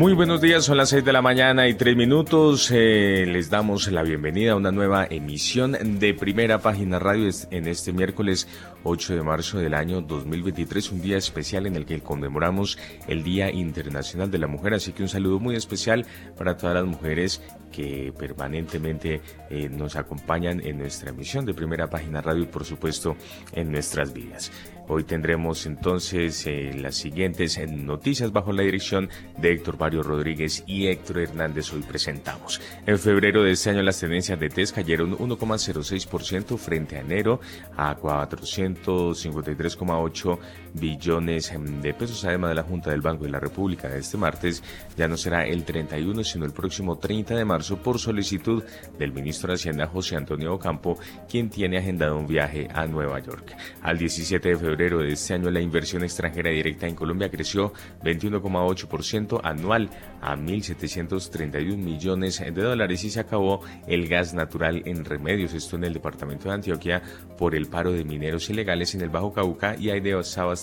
Muy buenos días, son las 6 de la mañana y 3 minutos. Eh, les damos la bienvenida a una nueva emisión de Primera Página Radio en este miércoles 8 de marzo del año 2023, un día especial en el que conmemoramos el Día Internacional de la Mujer. Así que un saludo muy especial para todas las mujeres que permanentemente eh, nos acompañan en nuestra emisión de Primera Página Radio y por supuesto en nuestras vidas. Hoy tendremos entonces eh, las siguientes eh, noticias bajo la dirección de Héctor Mario Rodríguez y Héctor Hernández. Hoy presentamos. En febrero de este año las tendencias de test cayeron 1,06% frente a enero a 453,8 billones em, de pesos. Además de la Junta del Banco de la República de este martes, ya no será el 31 sino el próximo 30 de marzo por solicitud del ministro de Hacienda José Antonio Ocampo, quien tiene agendado un viaje a Nueva York. Al 17 de febrero de este año la inversión extranjera directa en Colombia creció 21,8% anual a 1.731 millones de dólares y se acabó el gas natural en remedios, esto en el departamento de Antioquia, por el paro de mineros ilegales en el Bajo Cauca y hay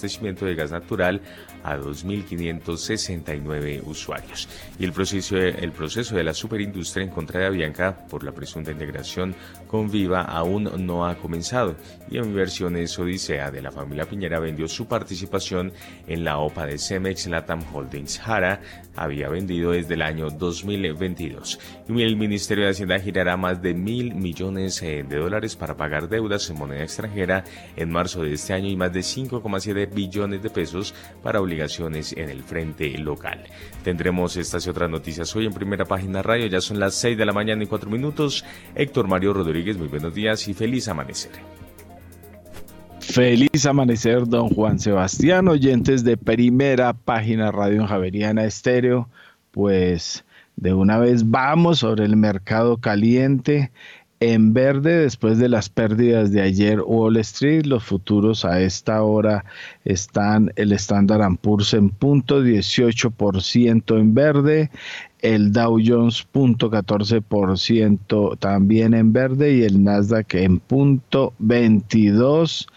desabastecimiento de gas natural a 2.569 usuarios. Y el proceso, el proceso de la superindustria en contra de Avianca por la presunta integración con Viva aún no ha comenzado y en Inversiones Odisea de la familia Piñera vendió su participación en la OPA de Cemex Latam Holdings. Jara había vendido desde el año 2022. Y el Ministerio de Hacienda girará más de mil millones eh, de dólares para pagar deudas en moneda extranjera en marzo de este año y más de 5,7 billones de pesos para obligaciones en el frente local. Tendremos estas y otras noticias hoy en primera página radio. Ya son las 6 de la mañana y 4 minutos. Héctor Mario Rodríguez, muy buenos días y feliz amanecer. Feliz amanecer, don Juan Sebastián, oyentes de primera página Radio en Javeriana Estéreo. Pues de una vez vamos sobre el mercado caliente. En verde, después de las pérdidas de ayer Wall Street, los futuros a esta hora están el Standard Poor's en punto 18% en verde, el Dow Jones punto 14% también en verde y el Nasdaq en punto 22.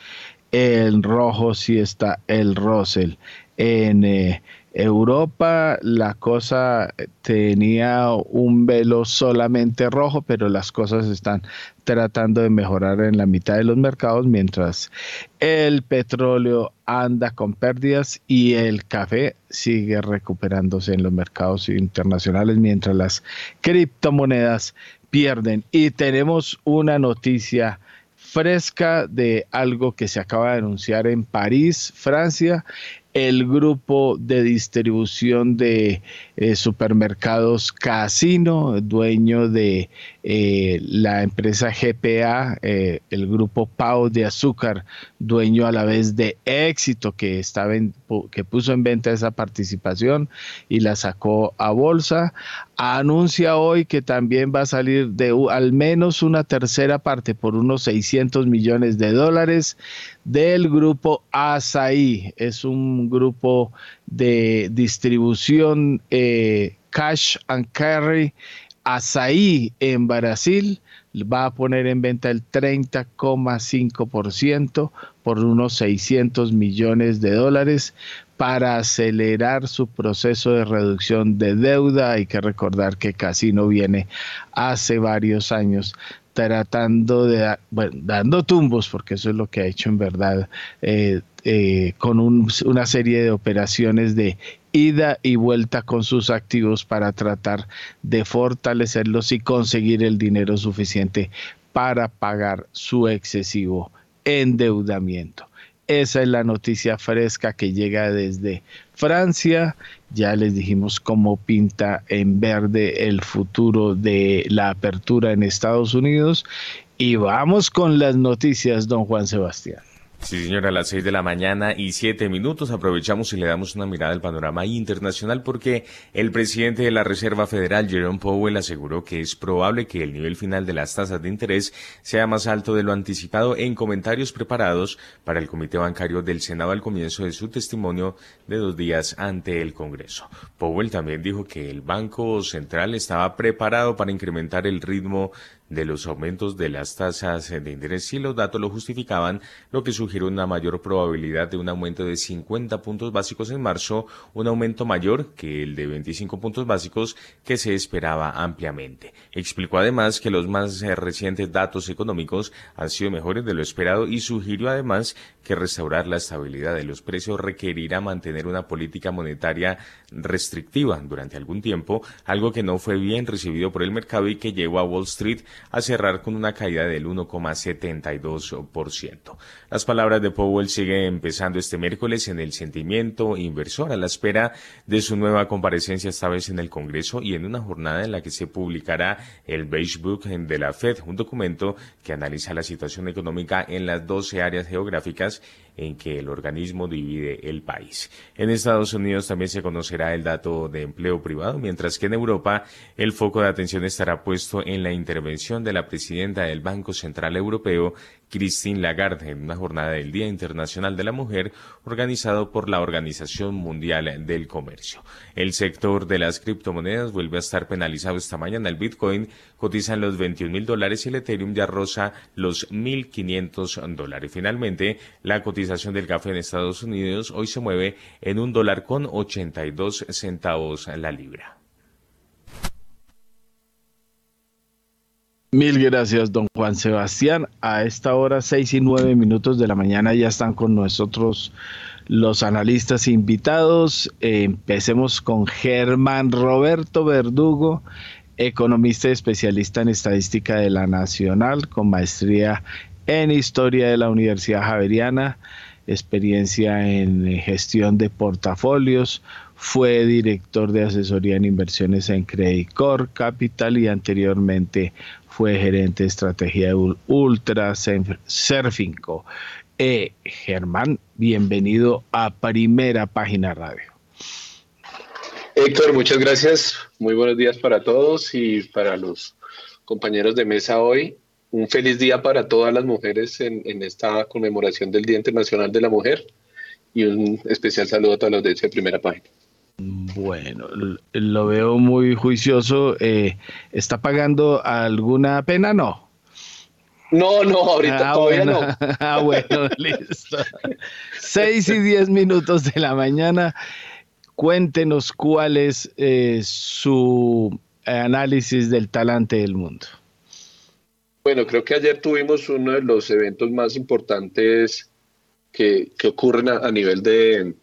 En rojo sí está el Russell. En eh, Europa la cosa tenía un velo solamente rojo, pero las cosas están tratando de mejorar en la mitad de los mercados, mientras el petróleo anda con pérdidas y el café sigue recuperándose en los mercados internacionales, mientras las criptomonedas pierden. Y tenemos una noticia fresca de algo que se acaba de anunciar en París, Francia, el grupo de distribución de eh, supermercados Casino, dueño de eh, la empresa GPA, eh, el grupo Pau de Azúcar, dueño a la vez de Éxito, que, estaba que puso en venta esa participación y la sacó a bolsa, anuncia hoy que también va a salir de al menos una tercera parte por unos 600 millones de dólares del grupo Asaí. Es un grupo de distribución cash and carry Asaí en Brasil va a poner en venta el 30,5% por unos 600 millones de dólares para acelerar su proceso de reducción de deuda. Hay que recordar que Casino viene hace varios años tratando de, bueno, dando tumbos, porque eso es lo que ha hecho en verdad, eh, eh, con una serie de operaciones de ida y vuelta con sus activos para tratar de fortalecerlos y conseguir el dinero suficiente para pagar su excesivo endeudamiento. Esa es la noticia fresca que llega desde Francia. Ya les dijimos cómo pinta en verde el futuro de la apertura en Estados Unidos. Y vamos con las noticias, don Juan Sebastián. Sí, señora, a las seis de la mañana y siete minutos aprovechamos y le damos una mirada al panorama internacional porque el presidente de la Reserva Federal, Jerome Powell, aseguró que es probable que el nivel final de las tasas de interés sea más alto de lo anticipado en comentarios preparados para el Comité Bancario del Senado al comienzo de su testimonio de dos días ante el Congreso. Powell también dijo que el Banco Central estaba preparado para incrementar el ritmo de los aumentos de las tasas de interés si los datos lo justificaban, lo que sugiere una mayor probabilidad de un aumento de 50 puntos básicos en marzo, un aumento mayor que el de 25 puntos básicos que se esperaba ampliamente. Explicó además que los más recientes datos económicos han sido mejores de lo esperado y sugirió además que restaurar la estabilidad de los precios requerirá mantener una política monetaria restrictiva durante algún tiempo, algo que no fue bien recibido por el mercado y que llevó a Wall Street a cerrar con una caída del 1,72%. Las palabras de Powell siguen empezando este miércoles en el sentimiento inversor a la espera de su nueva comparecencia esta vez en el Congreso y en una jornada en la que se publicará el Beige Book de la Fed, un documento que analiza la situación económica en las 12 áreas geográficas en que el organismo divide el país. En Estados Unidos también se conocerá el dato de empleo privado, mientras que en Europa el foco de atención estará puesto en la intervención de la presidenta del Banco Central Europeo, Christine Lagarde, en una jornada del Día Internacional de la Mujer organizado por la Organización Mundial del Comercio. El sector de las criptomonedas vuelve a estar penalizado esta mañana. El Bitcoin cotiza en los 21 mil dólares y el Ethereum ya roza los 1.500 dólares. Finalmente, la cotización del café en Estados Unidos hoy se mueve en un dólar con 82 centavos la libra. Mil gracias, don Juan Sebastián. A esta hora, seis y nueve minutos de la mañana, ya están con nosotros los analistas invitados. empecemos con Germán Roberto Verdugo, economista y especialista en estadística de la Nacional, con maestría en historia de la Universidad Javeriana, experiencia en gestión de portafolios, fue director de asesoría en inversiones en Credit Corp Capital y anteriormente fue gerente de estrategia de Ultra Surfinco. Eh, Germán, bienvenido a Primera Página Radio. Héctor, muchas gracias. Muy buenos días para todos y para los compañeros de mesa hoy. Un feliz día para todas las mujeres en, esta conmemoración del Día Internacional de la Mujer y un especial saludo a todos los de Primera Página. Bueno, lo veo muy juicioso. Eh, ¿Está pagando alguna pena? No. No, no, ahorita ah, todavía no. Ah, bueno, listo. Seis y diez minutos de la mañana. Cuéntenos cuál es eh, su análisis del talante del mundo. Bueno, creo que ayer tuvimos uno de los eventos más importantes que, ocurren a nivel de,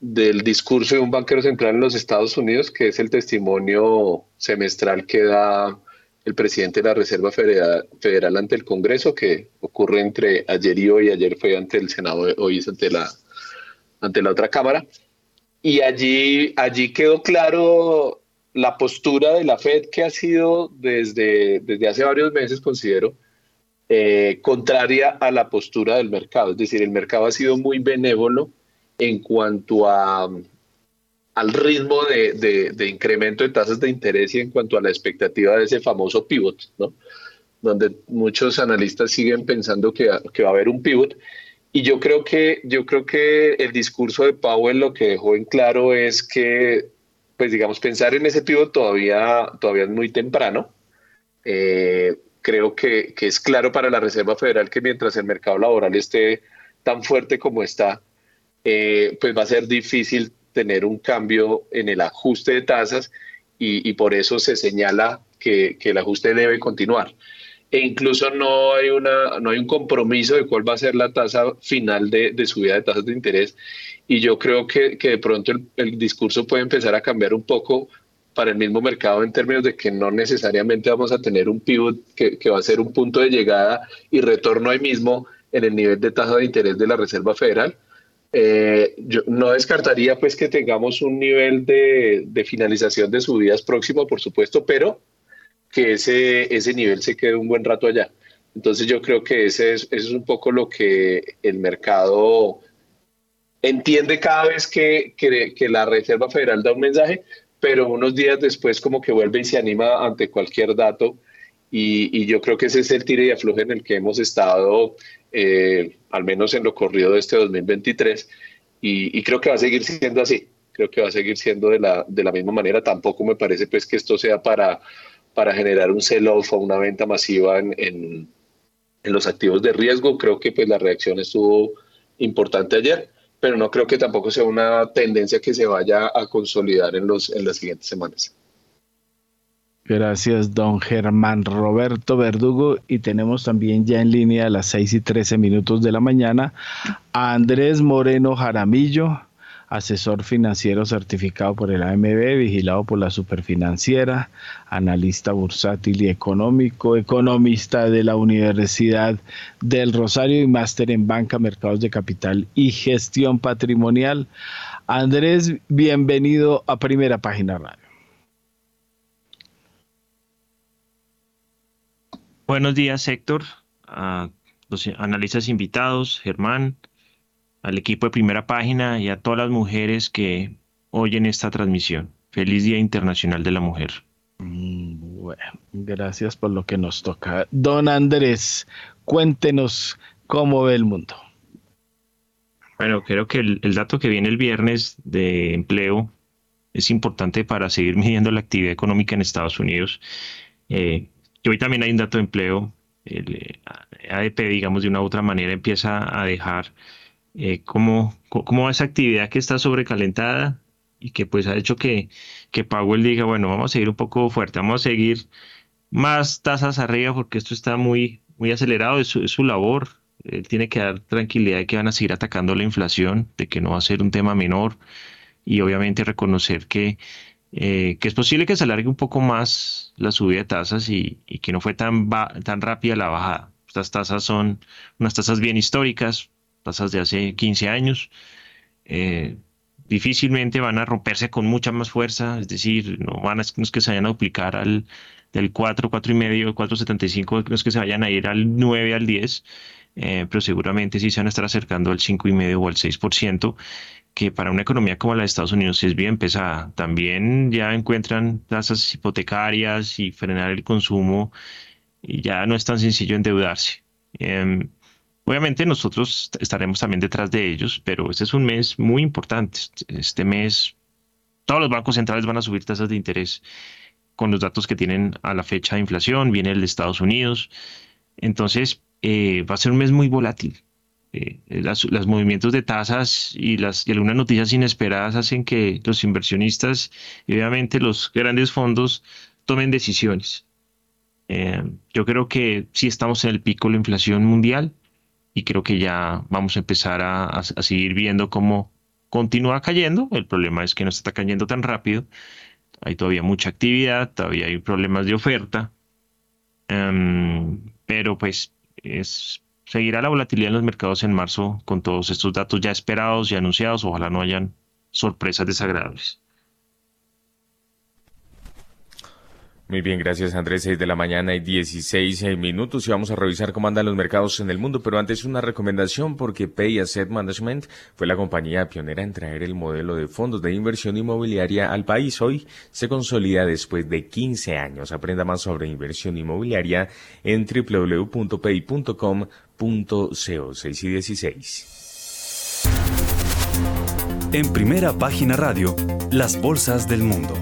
del discurso de un banquero central en los Estados Unidos, que es el testimonio semestral que da el presidente de la Reserva Federal, ante el Congreso, que ocurre entre ayer y hoy. Ayer fue ante el Senado, hoy es ante la, ante la otra Cámara. Y allí, allí quedó claro la postura de la Fed que ha sido desde, desde hace varios meses, considero, eh, contraria a la postura del mercado. Es decir, el mercado ha sido muy benévolo en cuanto a, al ritmo de, de, incremento de tasas de interés y en cuanto a la expectativa de ese famoso pivot, ¿no? donde muchos analistas siguen pensando que, que, va a haber un pivot. Y yo creo, que, yo creo que el discurso de Powell lo que dejó en claro es que, pues digamos, pensar en ese pivot todavía, todavía es muy temprano. Eh, creo que, que es claro para la Reserva Federal que mientras el mercado laboral esté tan fuerte como está, eh, pues va a ser difícil tener un cambio en el ajuste de tasas y, por eso se señala que, el ajuste debe continuar. E incluso no hay, una, no hay un compromiso de cuál va a ser la tasa final de, subida de tasas de interés. Y yo creo que, de pronto el, discurso puede empezar a cambiar un poco para el mismo mercado en términos de que no necesariamente vamos a tener un pivot que, que va a ser un punto de llegada y retorno ahí mismo en el nivel de tasa de interés de la Reserva Federal, eh, yo no descartaría pues que tengamos un nivel de, finalización de subidas próximo, por supuesto, pero que ese, ese nivel se quede un buen rato allá. Entonces yo creo que ese es, es un poco lo que el mercado entiende cada vez que, que, la Reserva Federal da un mensaje, pero unos días después como que vuelve y se anima ante cualquier dato. Y, y yo creo que ese es el tire y afloje en el que hemos estado, eh, al menos en lo corrido de este 2023, y, y, creo que va a seguir siendo así. Creo que va a seguir siendo de la, de la misma manera. Tampoco me parece pues que esto sea para, para generar un sell-off o una venta masiva en, en, en, los activos de riesgo. Creo que pues la reacción estuvo importante ayer pero no creo que tampoco sea una tendencia que se vaya a consolidar en, los, en las siguientes semanas. Gracias, don Germán Roberto Verdugo. Y tenemos también ya en línea a las 6 y 13 minutos de la mañana a Andrés Moreno Jaramillo, asesor financiero certificado por el AMB, vigilado por la Superfinanciera, analista bursátil y económico, economista de la Universidad del Rosario y máster en banca, mercados de capital y gestión patrimonial. Andrés, bienvenido a Primera Página Radio. Buenos días, Héctor, a los analistas invitados, Germán, al equipo de primera página y a todas las mujeres que oyen esta transmisión. Feliz Día Internacional de la Mujer. Mm, bueno, gracias por lo que nos toca. Don Andrés, cuéntenos cómo ve el mundo. Bueno, creo que el, dato que viene el viernes de empleo es importante para seguir midiendo la actividad económica en Estados Unidos. Eh, y hoy también hay un dato de empleo. El ADP, digamos, de una u otra manera empieza a dejar eh, cómo, va esa actividad que está sobrecalentada y que pues ha hecho que, que Powell diga, bueno, vamos a seguir un poco fuerte, vamos a seguir más tasas arriba porque esto está muy, muy acelerado, es su, labor. Él tiene que dar tranquilidad de que van a seguir atacando la inflación, de que no va a ser un tema menor y obviamente reconocer que, eh, que es posible que se alargue un poco más la subida de tasas y, que no fue tan, tan rápida la bajada. Estas tasas son unas tasas bien históricas, tasas de hace 15 años, eh, difícilmente van a romperse con mucha más fuerza, es decir, no van a no que se vayan a duplicar al del 4, 4 y medio, 4,75, no que se vayan a ir al 9, al 10, eh, pero seguramente sí se van a estar acercando al 5 y medio o al 6%, que para una economía como la de Estados Unidos es bien pesada. También ya encuentran tasas hipotecarias y frenar el consumo y ya no es tan sencillo endeudarse. Em, Obviamente nosotros estaremos también detrás de ellos, pero este es un mes muy importante. Este mes todos los bancos centrales van a subir tasas de interés con los datos que tienen a la fecha de inflación, viene el de Estados Unidos. Entonces, eh, va a ser un mes muy volátil. Eh, los movimientos de tasas y, algunas noticias inesperadas hacen que los inversionistas y obviamente los grandes fondos tomen decisiones. Eh, yo creo que sí estamos en el pico de la inflación mundial y creo que ya vamos a empezar a, seguir viendo cómo continúa cayendo. El problema es que no está cayendo tan rápido. Hay todavía mucha actividad, todavía hay problemas de oferta. Em, pero pues es, seguirá la volatilidad en los mercados en marzo con todos estos datos ya esperados y anunciados. Ojalá no hayan sorpresas desagradables. Muy bien, gracias Andrés. 6 de la mañana y 16 eh, minutos y vamos a revisar cómo andan los mercados en el mundo. Pero antes una recomendación porque Pay Asset Management fue la compañía pionera en traer el modelo de fondos de inversión inmobiliaria al país. Hoy se consolida después de 15 años. Aprenda más sobre inversión inmobiliaria en www.pay.com.co 6 y 16. En primera página radio, las bolsas del mundo.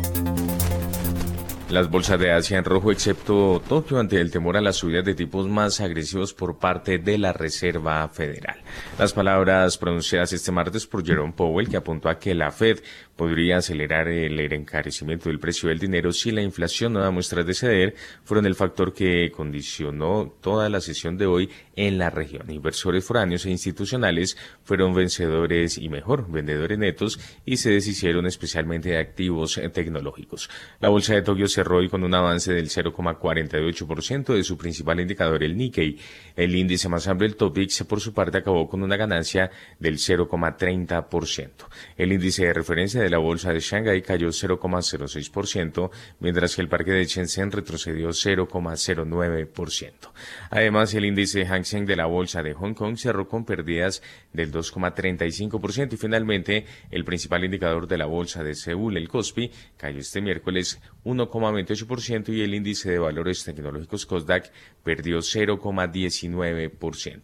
Las bolsas de Asia en rojo, excepto Tokio, ante el temor a las subidas de tipos más agresivos por parte de la Reserva Federal. Las palabras pronunciadas este martes por Jerome Powell, que apuntó a que la Fed podría acelerar el encarecimiento del precio del dinero si la inflación no da muestras de ceder, fueron el factor que condicionó toda la sesión de hoy en la región. Inversores foráneos e institucionales fueron vencedores y mejor vendedores netos y se deshicieron especialmente de activos tecnológicos. La bolsa de Tokio cerró hoy con un avance del 0,48% de su principal indicador, el Nikkei. El índice más amplio, el Topix, por su parte, acabó con una ganancia del 0,30%. El índice de referencia de la bolsa de Shanghai cayó 0,06%, mientras que el parque de Shenzhen retrocedió 0,09%. Además, el índice Hang Seng de la bolsa de Hong Kong cerró con pérdidas del 2,35% y finalmente el principal indicador de la bolsa de Seúl, el Kospi, cayó este miércoles 1,28% y el índice de valores tecnológicos COSDAC perdió 0,19%.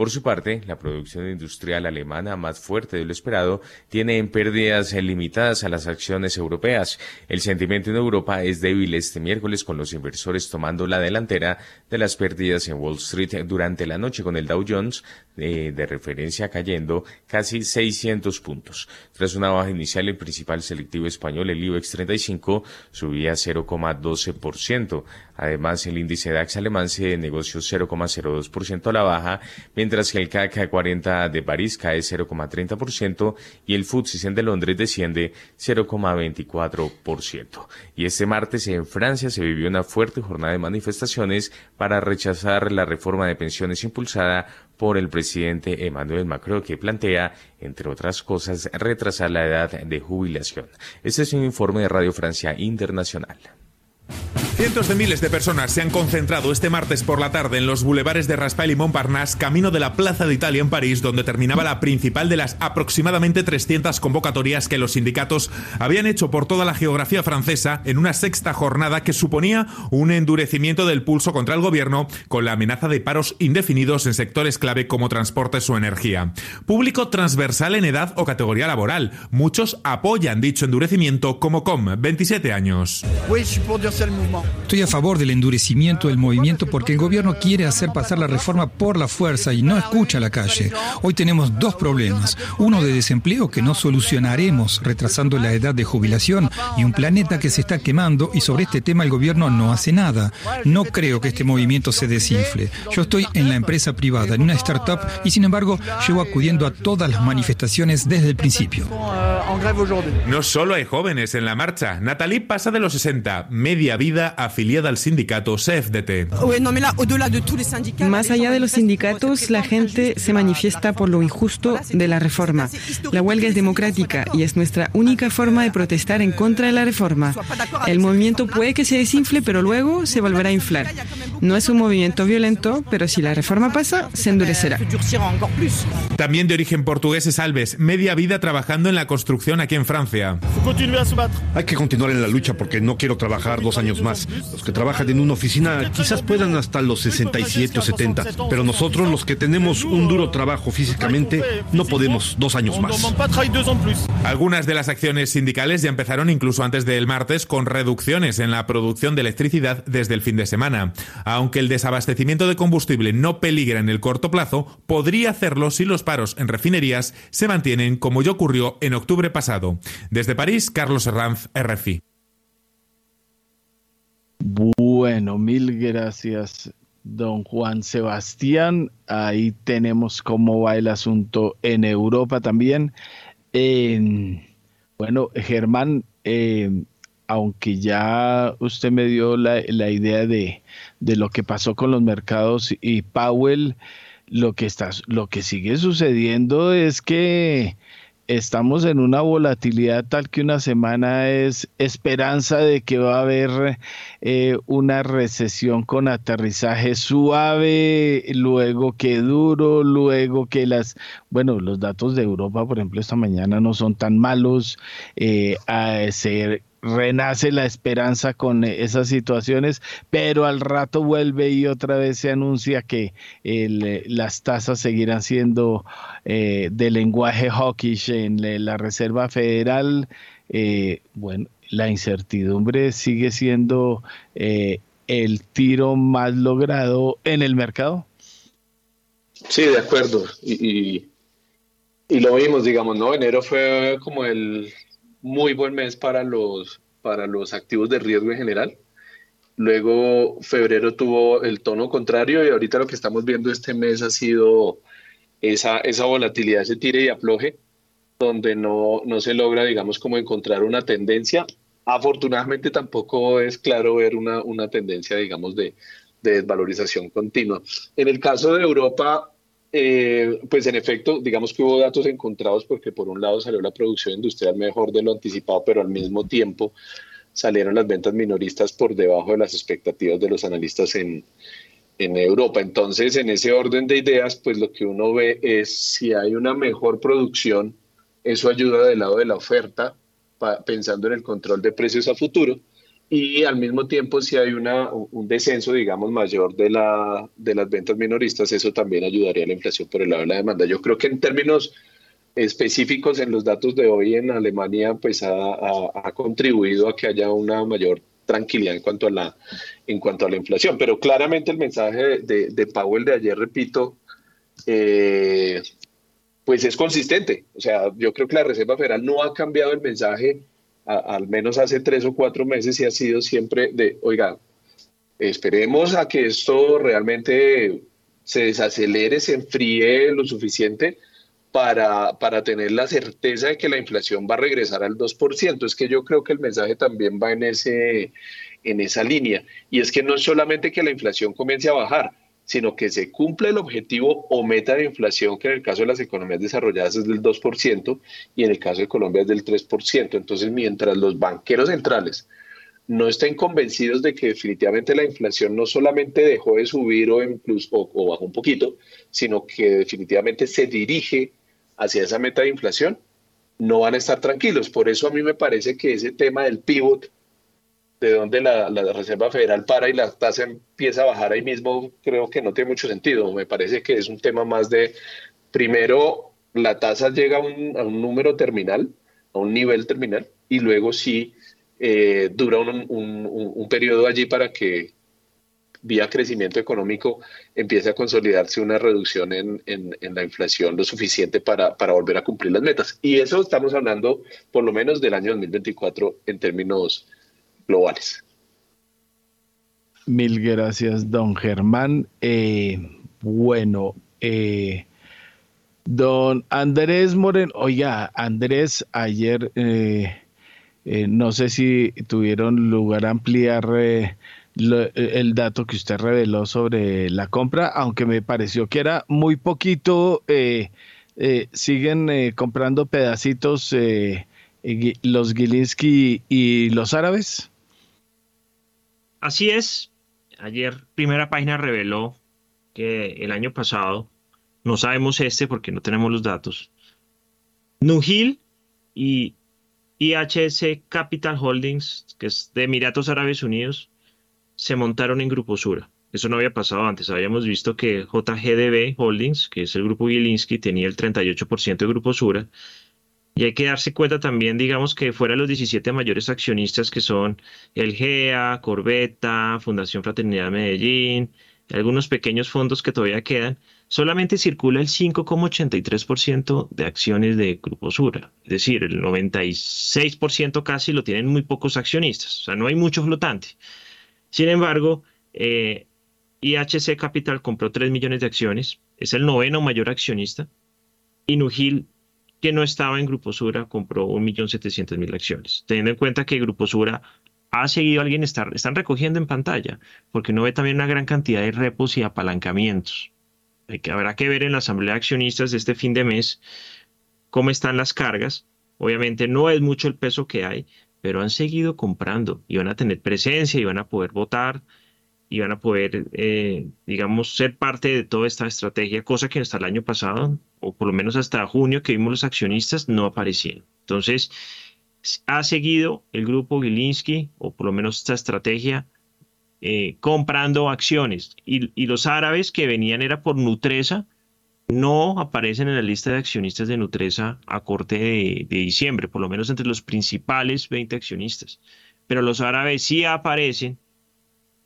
Por su parte, la producción industrial alemana más fuerte de lo esperado tiene en pérdidas limitadas a las acciones europeas. El sentimiento en Europa es débil este miércoles con los inversores tomando la delantera de las pérdidas en Wall Street durante la noche con el Dow Jones de, de referencia cayendo casi 600 puntos. Tras una baja inicial, el principal selectivo español, el IBEX 35, subía 0,12%. Además, el índice DAX alemán se negoció 0,02% a la baja, mientras que el CAC 40 de París cae 0,30% y el FTSE 100 de Londres desciende 0,24%. Y este martes en Francia se vivió una fuerte jornada de manifestaciones para rechazar la reforma de pensiones impulsada por el presidente Emmanuel Macron, que plantea, entre otras cosas, retrasar la edad de jubilación. Este es un informe de Radio Francia Internacional. Cientos de miles de personas se han concentrado este martes por la tarde en los bulevares de Raspail y Montparnasse, camino de la Plaza de Italia en París, donde terminaba la principal de las aproximadamente 300 convocatorias que los sindicatos habían hecho por toda la geografía francesa en una sexta jornada que suponía un endurecimiento del pulso contra el gobierno con la amenaza de paros indefinidos en sectores clave como transportes o energía. Público transversal en edad o categoría laboral. Muchos apoyan dicho endurecimiento como COM, 27 años. Estoy a favor del endurecimiento del movimiento porque el gobierno quiere hacer pasar la reforma por la fuerza y no escucha la calle. Hoy tenemos dos problemas. Uno de desempleo que no solucionaremos retrasando la edad de jubilación y un planeta que se está quemando y sobre este tema el gobierno no hace nada. No creo que este movimiento se desinfle. Yo estoy en la empresa privada, en una startup y sin embargo llevo acudiendo a todas las manifestaciones desde el principio. No solo hay jóvenes en la marcha. Natalie pasa de los 60, media vida afiliada al sindicato CFDT. Más allá de los sindicatos, la gente se manifiesta por lo injusto de la reforma. La huelga es democrática y es nuestra única forma de protestar en contra de la reforma. El movimiento puede que se desinfle, pero luego se volverá a inflar. No es un movimiento violento, pero si la reforma pasa, se endurecerá. También de origen portugués es Alves, media vida trabajando en la construcción aquí en Francia. Hay que continuar en la lucha porque no quiero trabajar dos años más. Los que trabajan en una oficina quizás puedan hasta los 67 o 70, pero nosotros los que tenemos un duro trabajo físicamente no podemos dos años más. Algunas de las acciones sindicales ya empezaron incluso antes del martes con reducciones en la producción de electricidad desde el fin de semana. Aunque el desabastecimiento de combustible no peligra en el corto plazo, podría hacerlo si los paros en refinerías se mantienen como ya ocurrió en octubre pasado. Desde París, Carlos Herranz, RFI. Bueno, mil gracias, don Juan Sebastián. Ahí tenemos cómo va el asunto en Europa también. bueno, Germán, eh, aunque ya usted me dio la, idea de, de, lo que pasó con los mercados y Powell, lo que, lo que sigue sucediendo es que estamos en una volatilidad tal que una semana es esperanza de que va a haber eh, una recesión con aterrizaje suave, luego que duro, luego que las, bueno, los datos de Europa, por ejemplo, esta mañana no son tan malos, eh, a ser renace la esperanza con esas situaciones, pero al rato vuelve y otra vez se anuncia que las tasas seguirán siendo eh, de lenguaje hawkish en la Reserva Federal. Eh, bueno, la incertidumbre sigue siendo eh, el tiro más logrado en el mercado. Sí, de acuerdo. Y, y lo vimos, digamos, ¿no? Enero fue como el muy buen mes para los, para los activos de riesgo en general. Luego febrero tuvo el tono contrario y ahorita lo que estamos viendo este mes ha sido esa, esa volatilidad, ese tire y afloje, donde no, no se logra, digamos, como encontrar una tendencia. afortunadamente tampoco es claro ver una, una tendencia, digamos, de, de desvalorización continua. En el caso de Europa, eh, pues en efecto, digamos que hubo datos encontrados porque por un lado salió la producción industrial mejor de lo anticipado, pero al mismo tiempo salieron las ventas minoristas por debajo de las expectativas de los analistas en, en Europa. Entonces, en ese orden de ideas, pues lo que uno ve es si hay una mejor producción, eso ayuda del lado de la oferta, pensando en el control de precios a futuro y al mismo tiempo si hay una, un descenso, digamos, mayor de, la, de las ventas minoristas, eso también ayudaría a la inflación por el lado de la demanda. Yo creo que en términos específicos en los datos de hoy en Alemania, pues ha, ha, contribuido a que haya una mayor tranquilidad en cuanto a la, en cuanto a la inflación. Pero claramente el mensaje de, de Powell de ayer, repito, eh, pues es consistente. O sea, yo creo que la Reserva Federal no ha cambiado el mensaje al menos hace tres o cuatro meses y ha sido siempre de, oiga, esperemos a que esto realmente se desacelere, se enfríe lo suficiente para, para tener la certeza de que la inflación va a regresar al 2%. Es que yo creo que el mensaje también va en, ese, en esa línea. Y es que no es solamente que la inflación comience a bajar, sino que se cumple el objetivo o meta de inflación, que en el caso de las economías desarrolladas es del 2% y en el caso de Colombia es del 3%. Entonces, mientras los banqueros centrales no estén convencidos de que definitivamente la inflación no solamente dejó de subir o, incluso, o, bajó un poquito, sino que definitivamente se dirige hacia esa meta de inflación, no van a estar tranquilos. Por eso a mí me parece que ese tema del pivot de donde la, Reserva Federal para y la tasa empieza a bajar ahí mismo, creo que no tiene mucho sentido. Me parece que es un tema más de, primero, la tasa llega a un, número terminal, a un nivel terminal, y luego sí eh, dura un, periodo allí para que vía crecimiento económico empiece a consolidarse una reducción en, la inflación lo suficiente para, para, volver a cumplir las metas. Y eso estamos hablando por lo menos del año 2024 en términos globales. Mil gracias, don Germán. Eh, bueno, eh, don Andrés Moreno, oiga, Andrés, ayer eh, no sé si tuvieron lugar a ampliar el dato que usted reveló sobre la compra, aunque me pareció que era muy poquito. siguen comprando pedacitos los Gilinski y los árabes. Así es. Ayer primera página reveló que el año pasado, no sabemos este porque no tenemos los datos, Nugil y IHS Capital Holdings, que es de Emiratos Árabes Unidos, se montaron en Grupo Sura. Eso no había pasado antes. Habíamos visto que JGDB Holdings, que es el grupo Gilinski, tenía el 38% de Grupo Sura y hay que darse cuenta también, digamos, que fuera los 17 mayores accionistas que son el GEA, Corbeta, Fundación Fraternidad Medellín, algunos pequeños fondos que todavía quedan, solamente circula el 5,83% de acciones de Grupo Sura. Es decir, el 96% casi lo tienen muy pocos accionistas. O sea, no hay mucho flotante. Sin embargo, eh, IHC Capital compró 3 millones de acciones, es el noveno mayor accionista, y Nugil que no estaba en Grupo Sura compró 1.700.000 acciones. Teniendo en cuenta que Grupo Sura ha seguido alguien, estar, están recogiendo en pantalla, porque no ve también una gran cantidad de repos y apalancamientos. Que, habrá que ver en la asamblea de accionistas de este fin de mes cómo están las cargas. Obviamente no es mucho el peso que hay, pero han seguido comprando y van a tener presencia y van a poder votar y van a poder, eh, digamos, ser parte de toda esta estrategia, cosa que hasta el año pasado, o por lo menos hasta junio que vimos los accionistas, no aparecieron. Entonces, ha seguido el grupo Gilinski, o por lo menos esta estrategia, eh, comprando acciones. Y, los árabes que venían era por Nutresa, no aparecen en la lista de accionistas de Nutresa a corte de, de diciembre, por lo menos entre los principales 20 accionistas. Pero los árabes sí aparecen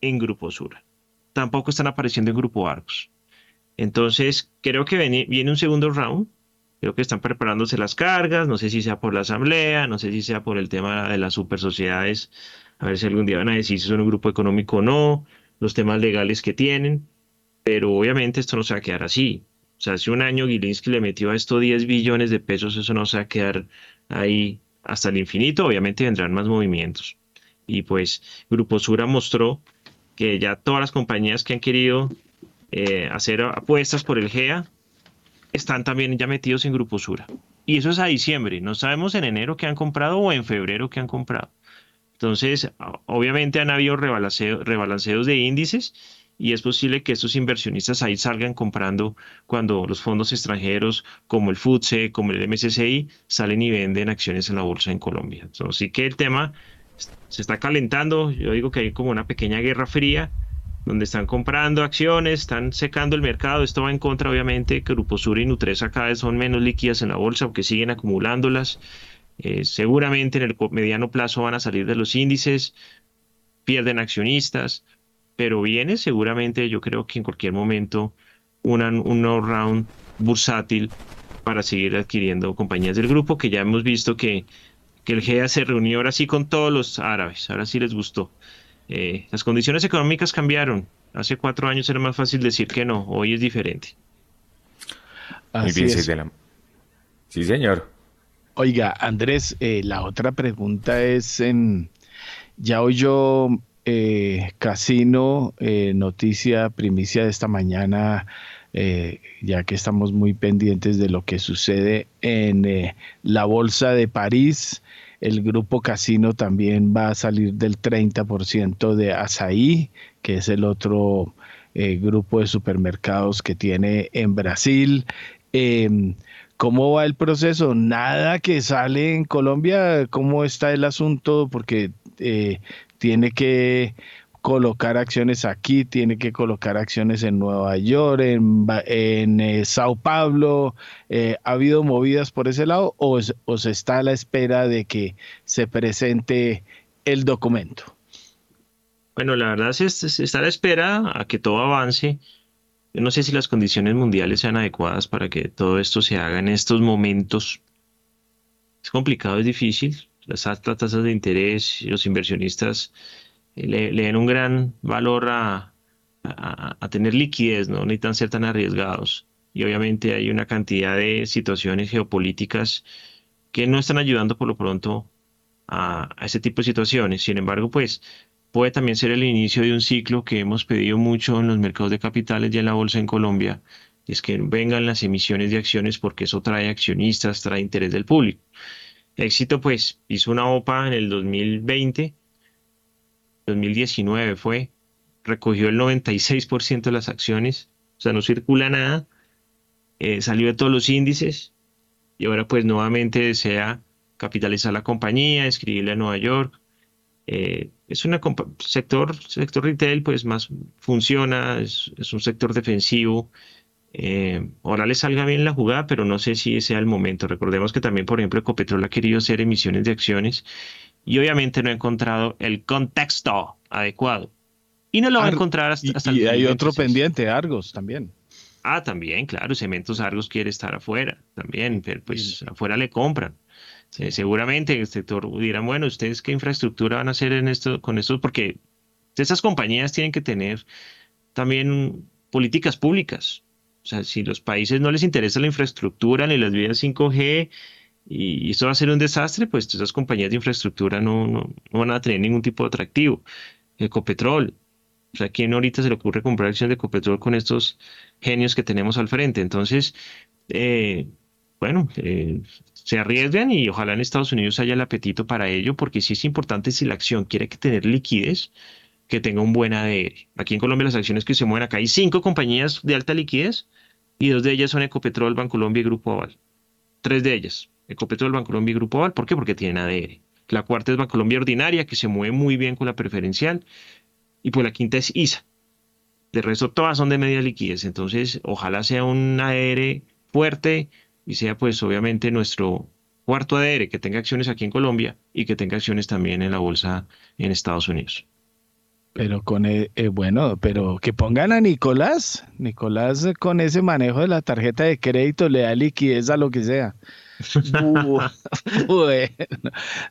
en Grupo Sura. Tampoco están apareciendo en Grupo Arcos. Entonces, creo que viene, un segundo round. Creo que están preparándose las cargas. No sé si sea por la asamblea, no sé si sea por el tema de las super sociedades. A ver si algún día van a decir si son un grupo económico o no, los temas legales que tienen. Pero obviamente esto no se va a quedar así. O sea, hace un año Gilinski le metió a esto 10 billones de pesos, eso no se va a quedar ahí hasta el infinito, obviamente vendrán más movimientos. Y pues Grupo Sura mostró que ya todas las compañías que han querido eh, hacer apuestas por el GEA están también ya metidos en Grupo Sura. Y eso es a diciembre. No sabemos en enero qué han comprado o en febrero qué han comprado. Entonces, obviamente han habido rebalanceos de índices y es posible que estos inversionistas ahí salgan comprando cuando los fondos extranjeros como el FUTSE, como el MSCI, salen y venden acciones en la bolsa en Colombia. Entonces, sí que el tema se está calentando. Yo digo que hay como una pequeña guerra fría donde están comprando acciones, están secando el mercado. Esto va en contra, obviamente, que Grupo Sur y Nutresa cada vez son menos líquidas en la bolsa, aunque siguen acumulándolas. Eh, seguramente en el mediano plazo van a salir de los índices, pierden accionistas, pero viene seguramente, yo creo que en cualquier momento, una, un round bursátil para seguir adquiriendo compañías del grupo, que ya hemos visto que, que el GEA se reunió ahora sí con todos los árabes, ahora sí les gustó. Eh, las condiciones económicas cambiaron. Hace cuatro años era más fácil decir que no, hoy es diferente. Así Sí, señor. Oiga, Andrés, eh, la otra pregunta es, en, ya oyó eh, Casino, noticia primicia de esta mañana, ya que estamos muy pendientes de lo que sucede en la Bolsa de París el grupo Casino también va a salir del 30% de Asaí, que es el otro eh, grupo de supermercados que tiene en Brasil. Em, ¿Cómo va el proceso? Nada que sale en Colombia. ¿Cómo está el asunto? Porque eh, tiene que colocar acciones aquí, tiene que colocar acciones en Nueva York, en, en eh, Sao Paulo. Eh, ¿Ha habido movidas por ese lado o, se está a la espera de que se presente el documento? Bueno, la verdad se, está a la espera a que todo avance. Yo no sé si las condiciones mundiales sean adecuadas para que todo esto se haga en estos momentos. Es complicado, es difícil. Las altas tasas de interés, los inversionistas le, den un gran valor a, tener liquidez, no necesitan ser tan arriesgados. Y obviamente hay una cantidad de situaciones geopolíticas que no están ayudando por lo pronto a, a ese tipo de situaciones. Sin embargo, pues puede también ser el inicio de un ciclo que hemos pedido mucho en los mercados de capitales y en la bolsa en Colombia, es que vengan las emisiones de acciones porque eso trae accionistas, trae interés del público. Éxito pues hizo una OPA en el 2020 2019 fue, recogió el 96% de las acciones, o sea, no circula nada, eh, salió de todos los índices y ahora pues nuevamente desea capitalizar la compañía, escribirle a Nueva York. Eh, es un sector, sector retail pues más funciona, es, un sector defensivo. Eh, ahora le salga bien la jugada, pero no sé si sea el momento. Recordemos que también, por ejemplo, Ecopetrol ha querido hacer emisiones de acciones y obviamente no he encontrado el contexto adecuado. Y no lo va a encontrar hasta, y, y hay otro pendiente, Argos también. Ah, también, claro, Cementos Argos quiere estar afuera, también, pero pues afuera le compran. seguramente el sector dirán, bueno, ¿ustedes qué infraestructura van a hacer en esto, con esto? Porque esas compañías tienen que tener también políticas públicas. O sea, si los países no les interesa la infraestructura ni las vías 5G, y, esto va a ser un desastre, pues esas compañías de infraestructura no, no, van a tener ningún tipo de atractivo. Ecopetrol, o sea, ¿quién ahorita se le ocurre comprar acciones de Ecopetrol con estos genios que tenemos al frente? Entonces, eh, bueno, eh, se arriesgan y ojalá en Estados Unidos haya el apetito para ello, porque sí es importante si la acción quiere que tener liquidez, que tenga un buen ADR. Aquí en Colombia las acciones que se mueven acá hay cinco compañías de alta liquidez y dos de ellas son Ecopetrol, Bancolombia y Grupo Aval. Tres de ellas. Ecopetrol, Bancolombia y Grupo Aval. ¿Por qué? Porque tienen ADR. La cuarta es Bancolombia Ordinaria, que se mueve muy bien con la preferencial. Y pues la quinta es ISA. De resto, todas son de media liquidez. Entonces, ojalá sea un ADR fuerte y sea, pues, obviamente, nuestro cuarto ADR que tenga acciones aquí en Colombia y que tenga acciones también en la bolsa en Estados Unidos. Pero con, eh, bueno, pero que pongan a Nicolás. Nicolás con ese manejo de la tarjeta de crédito le da liquidez a lo que sea. bueno,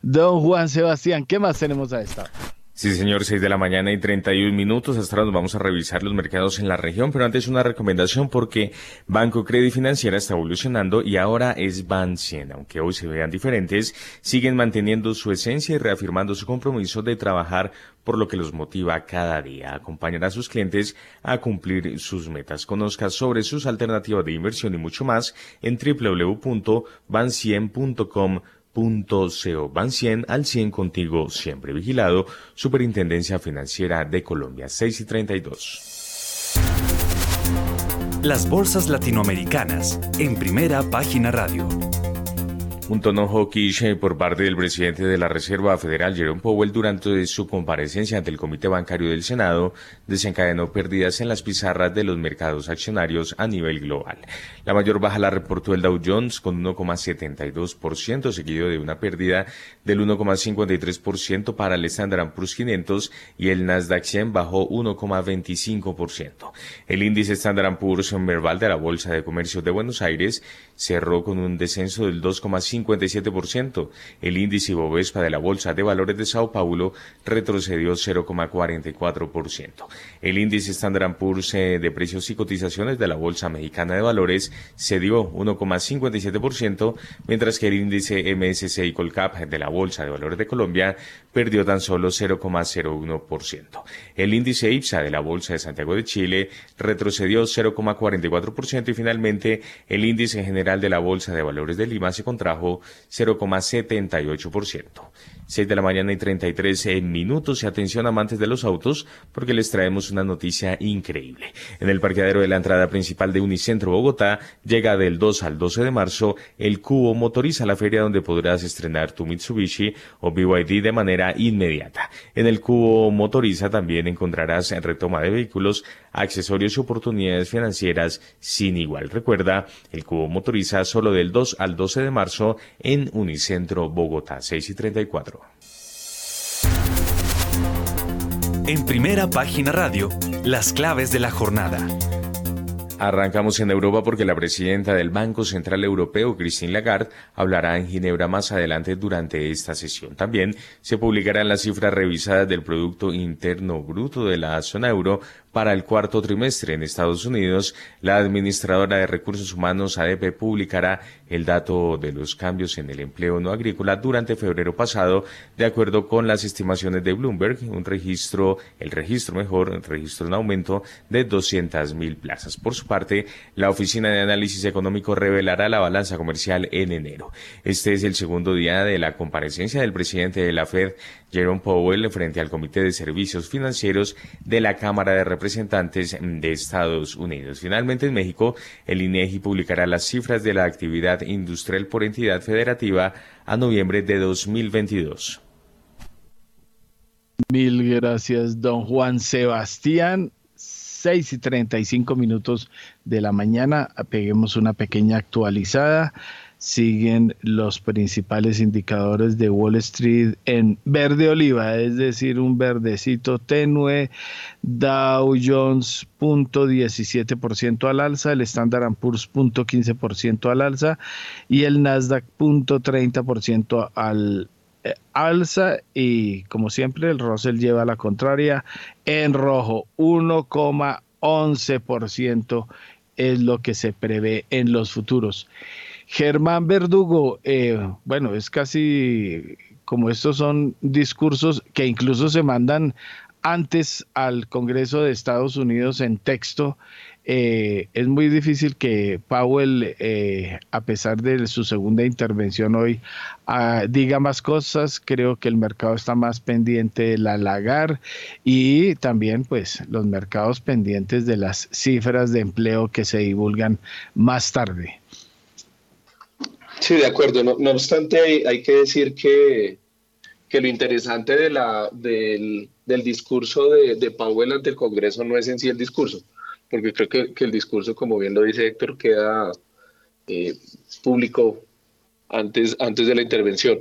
don Juan Sebastián, ¿qué más tenemos a esta? Sí, señor, 6 de la mañana y 31 minutos. Hasta ahora nos vamos a revisar los mercados en la región, pero antes una recomendación porque Banco Crédito Financiera está evolucionando y ahora es Ban 100. Aunque hoy se vean diferentes, siguen manteniendo su esencia y reafirmando su compromiso de trabajar por lo que los motiva cada día acompañar a sus clientes a cumplir sus metas. Conozca sobre sus alternativas de inversión y mucho más en www.ban100.com Punto .co. Van 100 al 100 contigo, siempre vigilado. Superintendencia Financiera de Colombia, 6 y 32. Las bolsas latinoamericanas, en primera página radio. Un tono hawkish por parte del presidente de la Reserva Federal, Jerome Powell, durante su comparecencia ante el Comité Bancario del Senado, desencadenó pérdidas en las pizarras de los mercados accionarios a nivel global. La mayor baja la reportó el Dow Jones con 1,72%, seguido de una pérdida del 1,53% para el Standard Poor's 500 y el Nasdaq 100 bajó 1,25%. El índice Standard Poor's Merval de la Bolsa de Comercio de Buenos Aires cerró con un descenso del 2,5% 57%. El índice Bovespa de la Bolsa de Valores de Sao Paulo retrocedió 0,44%. El índice Standard Poor's de precios y cotizaciones de la Bolsa Mexicana de Valores cedió 1,57%, mientras que el índice MSCI Colcap de la Bolsa de Valores de Colombia perdió tan solo 0,01%. El índice IPSA de la Bolsa de Santiago de Chile retrocedió 0,44% y finalmente el índice general de la Bolsa de Valores de Lima se contrajo 0,78%. 6 de la mañana y 33 minutos y atención amantes de los autos porque les traemos una noticia increíble. En el parqueadero de la entrada principal de Unicentro Bogotá llega del 2 al 12 de marzo el Cubo Motoriza, la feria donde podrás estrenar tu Mitsubishi o BYD de manera inmediata. En el Cubo Motoriza también encontrarás en retoma de vehículos, accesorios y oportunidades financieras sin igual. Recuerda, el Cubo Motoriza solo del 2 al 12 de marzo en Unicentro Bogotá, 6 y 34. En primera página radio, las claves de la jornada. Arrancamos en Europa porque la presidenta del Banco Central Europeo, Christine Lagarde, hablará en Ginebra más adelante durante esta sesión. También se publicarán las cifras revisadas del Producto Interno Bruto de la zona euro para el cuarto trimestre en Estados Unidos, la administradora de recursos humanos ADP publicará el dato de los cambios en el empleo no agrícola durante febrero pasado, de acuerdo con las estimaciones de Bloomberg, un registro, el registro mejor, el registro en aumento de 200.000 plazas. Por su parte, la Oficina de Análisis Económico revelará la balanza comercial en enero. Este es el segundo día de la comparecencia del presidente de la Fed, Jerome Powell, frente al Comité de Servicios Financieros de la Cámara de Representantes de Estados Unidos. Finalmente, en México, el INEGI publicará las cifras de la actividad industrial por entidad federativa a noviembre de 2022. Mil gracias, don Juan Sebastián. 6 y 35 minutos de la mañana. Peguemos una pequeña actualizada siguen los principales indicadores de Wall Street en verde oliva, es decir, un verdecito tenue, Dow Jones 0.17% al alza, el Standard Poor's 0.15% al alza y el Nasdaq 0.30% al eh, alza y como siempre el Russell lleva la contraria en rojo 1,11% es lo que se prevé en los futuros. Germán Verdugo, eh, bueno, es casi como estos son discursos que incluso se mandan antes al Congreso de Estados Unidos en texto. Eh, es muy difícil que Powell, eh, a pesar de su segunda intervención hoy, ah, diga más cosas. Creo que el mercado está más pendiente de la lagar y también pues los mercados pendientes de las cifras de empleo que se divulgan más tarde. Sí, de acuerdo. No, obstante, hay, que decir que, lo interesante de la, del, discurso de, Powell ante el Congreso no es en sí el discurso, porque creo que, el discurso, como bien lo dice Héctor, queda eh, público antes, antes de la intervención.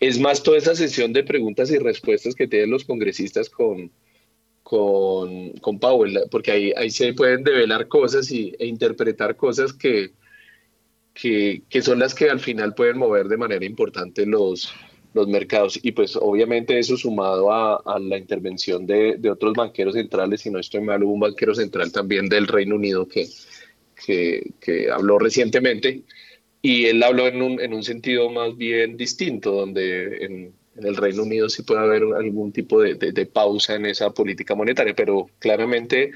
Es más toda esa sesión de preguntas y respuestas que tienen los congresistas con, con, con Powell, porque ahí, ahí se pueden develar cosas y, e interpretar cosas que, que, son las que al final pueden mover de manera importante los, los mercados. Y pues obviamente eso sumado a, a la intervención de, de, otros banqueros centrales, si no estoy mal, hubo un banquero central también del Reino Unido que, que, que habló recientemente y él habló en un, en un sentido más bien distinto, donde en, en, el Reino Unido sí puede haber algún tipo de, de, de pausa en esa política monetaria, pero claramente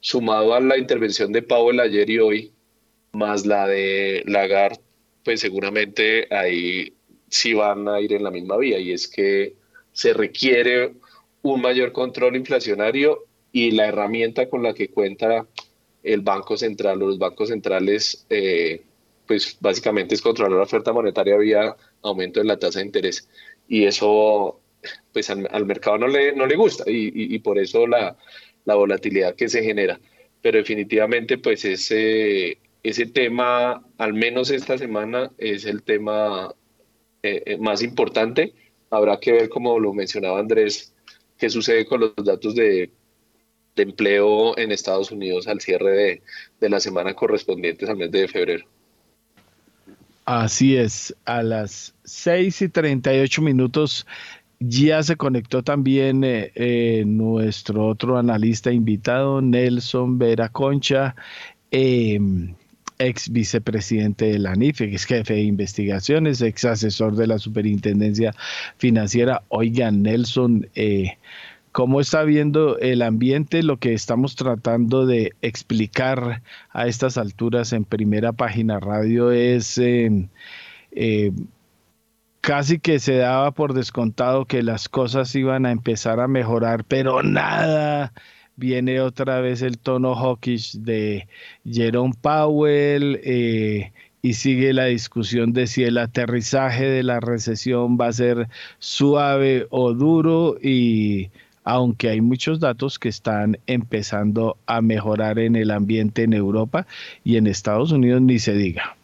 sumado a la intervención de Powell ayer y hoy, más la de Lagarde, pues seguramente ahí sí van a ir en la misma vía y es que se requiere un mayor control inflacionario y la herramienta con la que cuenta el Banco Central o los bancos centrales, eh, pues básicamente es controlar la oferta monetaria vía aumento de la tasa de interés. Y eso, pues al, al mercado no le, no le gusta y, y, y por eso la, la, volatilidad que se genera. Pero definitivamente, pues ese, ese tema, al menos esta semana, es el tema eh, más importante. Habrá que ver, como lo mencionaba Andrés, qué sucede con los datos de, empleo en Estados Unidos al cierre de, de, la semana correspondientes al mes de febrero. Así es, a las 6 y 38 minutos ya se conectó también eh, eh, nuestro otro analista invitado, Nelson Vera Concha. Eh, ex vicepresidente de la NIF, ex jefe de investigaciones, ex asesor de la Superintendencia Financiera. Oigan, Nelson, eh, ¿cómo está viendo el ambiente? Lo que estamos tratando de explicar a estas alturas en primera página radio es... Eh, eh, casi que se daba por descontado que las cosas iban a empezar a mejorar, pero nada, viene otra vez el tono hawkish de Jerome Powell eh, y sigue la discusión de si el aterrizaje de la recesión va a ser suave o duro y aunque hay muchos datos que están empezando a mejorar en el ambiente en Europa y en Estados Unidos ni se diga.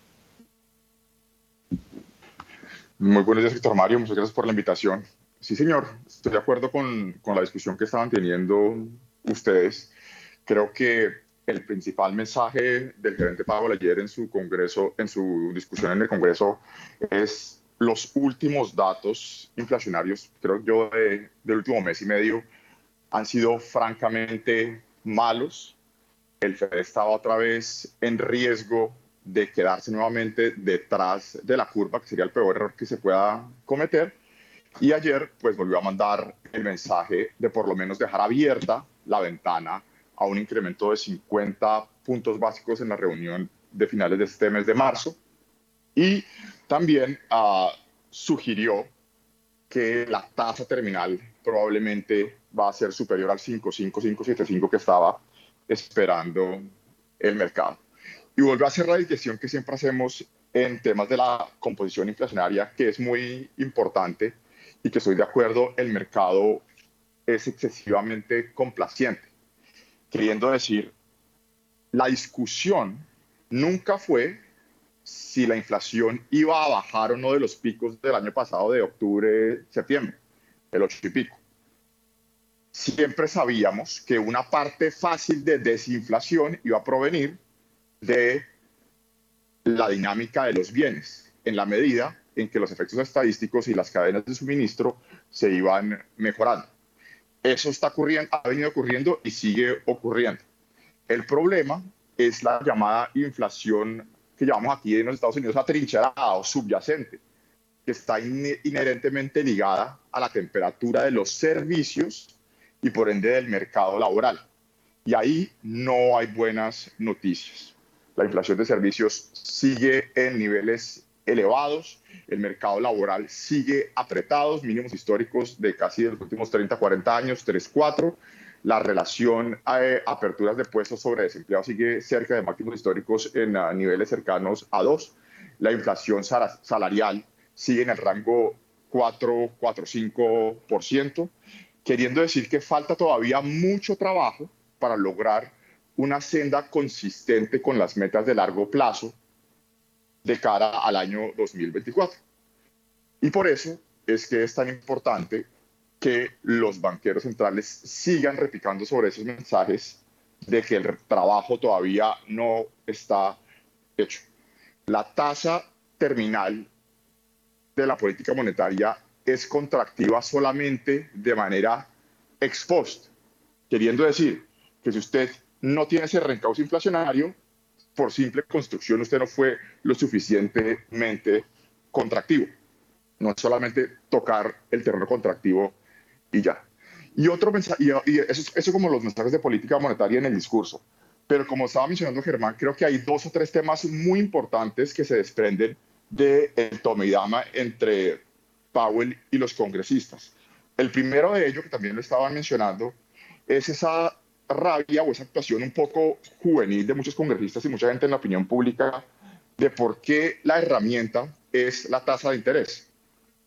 Muy buenos días, Víctor Mario. Muchas gracias por la invitación. Sí, señor. Estoy de acuerdo con, con la discusión que estaban teniendo ustedes. Creo que el principal mensaje del gerente Powell ayer en su congreso, en su discusión en el Congreso, es los últimos datos inflacionarios, creo yo, de, del último mes y medio, han sido francamente malos. El Fed estaba otra vez en riesgo de quedarse nuevamente detrás de la curva, que sería el peor error que se pueda cometer. Y ayer, pues volvió a mandar el mensaje de por lo menos dejar abierta la ventana a un incremento de 50 puntos básicos en la reunión de finales de este mes de marzo. Y también uh, sugirió que la tasa terminal probablemente va a ser superior al 5,5, que estaba esperando el mercado. Y vuelve a hacer la discusión que siempre hacemos en temas de la composición inflacionaria, que es muy importante y que estoy de acuerdo, el mercado es excesivamente complaciente. Queriendo decir, la discusión nunca fue si la inflación iba a bajar o no de los picos del año pasado de octubre, septiembre, el 8 y pico. Siempre sabíamos que una parte fácil de desinflación iba a provenir de la dinámica de los bienes, en la medida en que los efectos estadísticos y las cadenas de suministro se iban mejorando. Eso está ocurriendo, ha venido ocurriendo y sigue ocurriendo. El problema es la llamada inflación que llamamos aquí en los Estados Unidos atrincherada o subyacente, que está inherentemente ligada a la temperatura de los servicios y por ende del mercado laboral. Y ahí no hay buenas noticias. La inflación de servicios sigue en niveles elevados, el mercado laboral sigue apretado, mínimos históricos de casi de los últimos 30, 40 años, 3, 4. La relación a eh, aperturas de puestos sobre desempleo sigue cerca de máximos históricos en uh, niveles cercanos a 2. La inflación salarial sigue en el rango 4, 4, 5%, queriendo decir que falta todavía mucho trabajo para lograr una senda consistente con las metas de largo plazo de cara al año 2024. Y por eso es que es tan importante que los banqueros centrales sigan replicando sobre esos mensajes de que el trabajo todavía no está hecho. La tasa terminal de la política monetaria es contractiva solamente de manera ex post, queriendo decir que si usted no tiene ese reencauce inflacionario, por simple construcción usted no fue lo suficientemente contractivo. No es solamente tocar el terreno contractivo y ya. Y otro mensaje, y, eso, es como los mensajes de política monetaria en el discurso. Pero como estaba mencionando Germán, creo que hay dos o tres temas muy importantes que se desprenden del de tome y dama entre Powell y los congresistas. El primero de ellos, que también lo estaban mencionando, es esa rabia o esa actuación un poco juvenil de muchos congresistas y mucha gente en la opinión pública de por qué la herramienta es la tasa de interés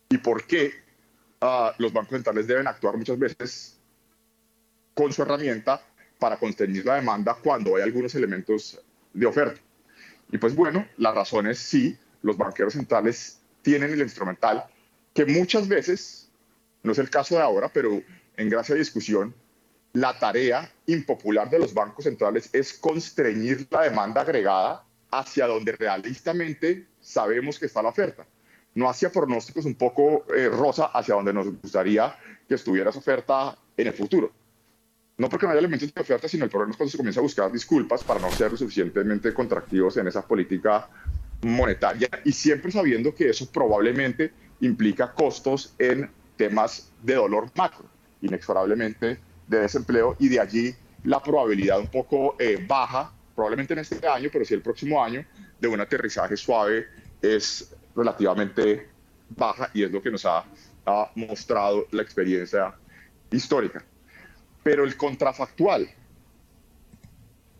y por qué uh, los bancos centrales deben actuar muchas veces con su herramienta para contener la demanda cuando hay algunos elementos de oferta. Y pues bueno, la razón es sí, los banqueros centrales tienen el instrumental que muchas veces, no es el caso de ahora, pero en gracia de discusión, la tarea impopular de los bancos centrales es constreñir la demanda agregada hacia donde realistamente sabemos que está la oferta. No hacia pronósticos un poco eh, rosa hacia donde nos gustaría que estuviera esa oferta en el futuro. No porque no haya elementos de oferta, sino el problema es cuando se comienza a buscar disculpas para no ser suficientemente contractivos en esa política monetaria y siempre sabiendo que eso probablemente implica costos en temas de dolor macro, inexorablemente de desempleo y de allí la probabilidad un poco eh, baja, probablemente en este año, pero si el próximo año, de un aterrizaje suave es relativamente baja y es lo que nos ha, ha mostrado la experiencia histórica. Pero el contrafactual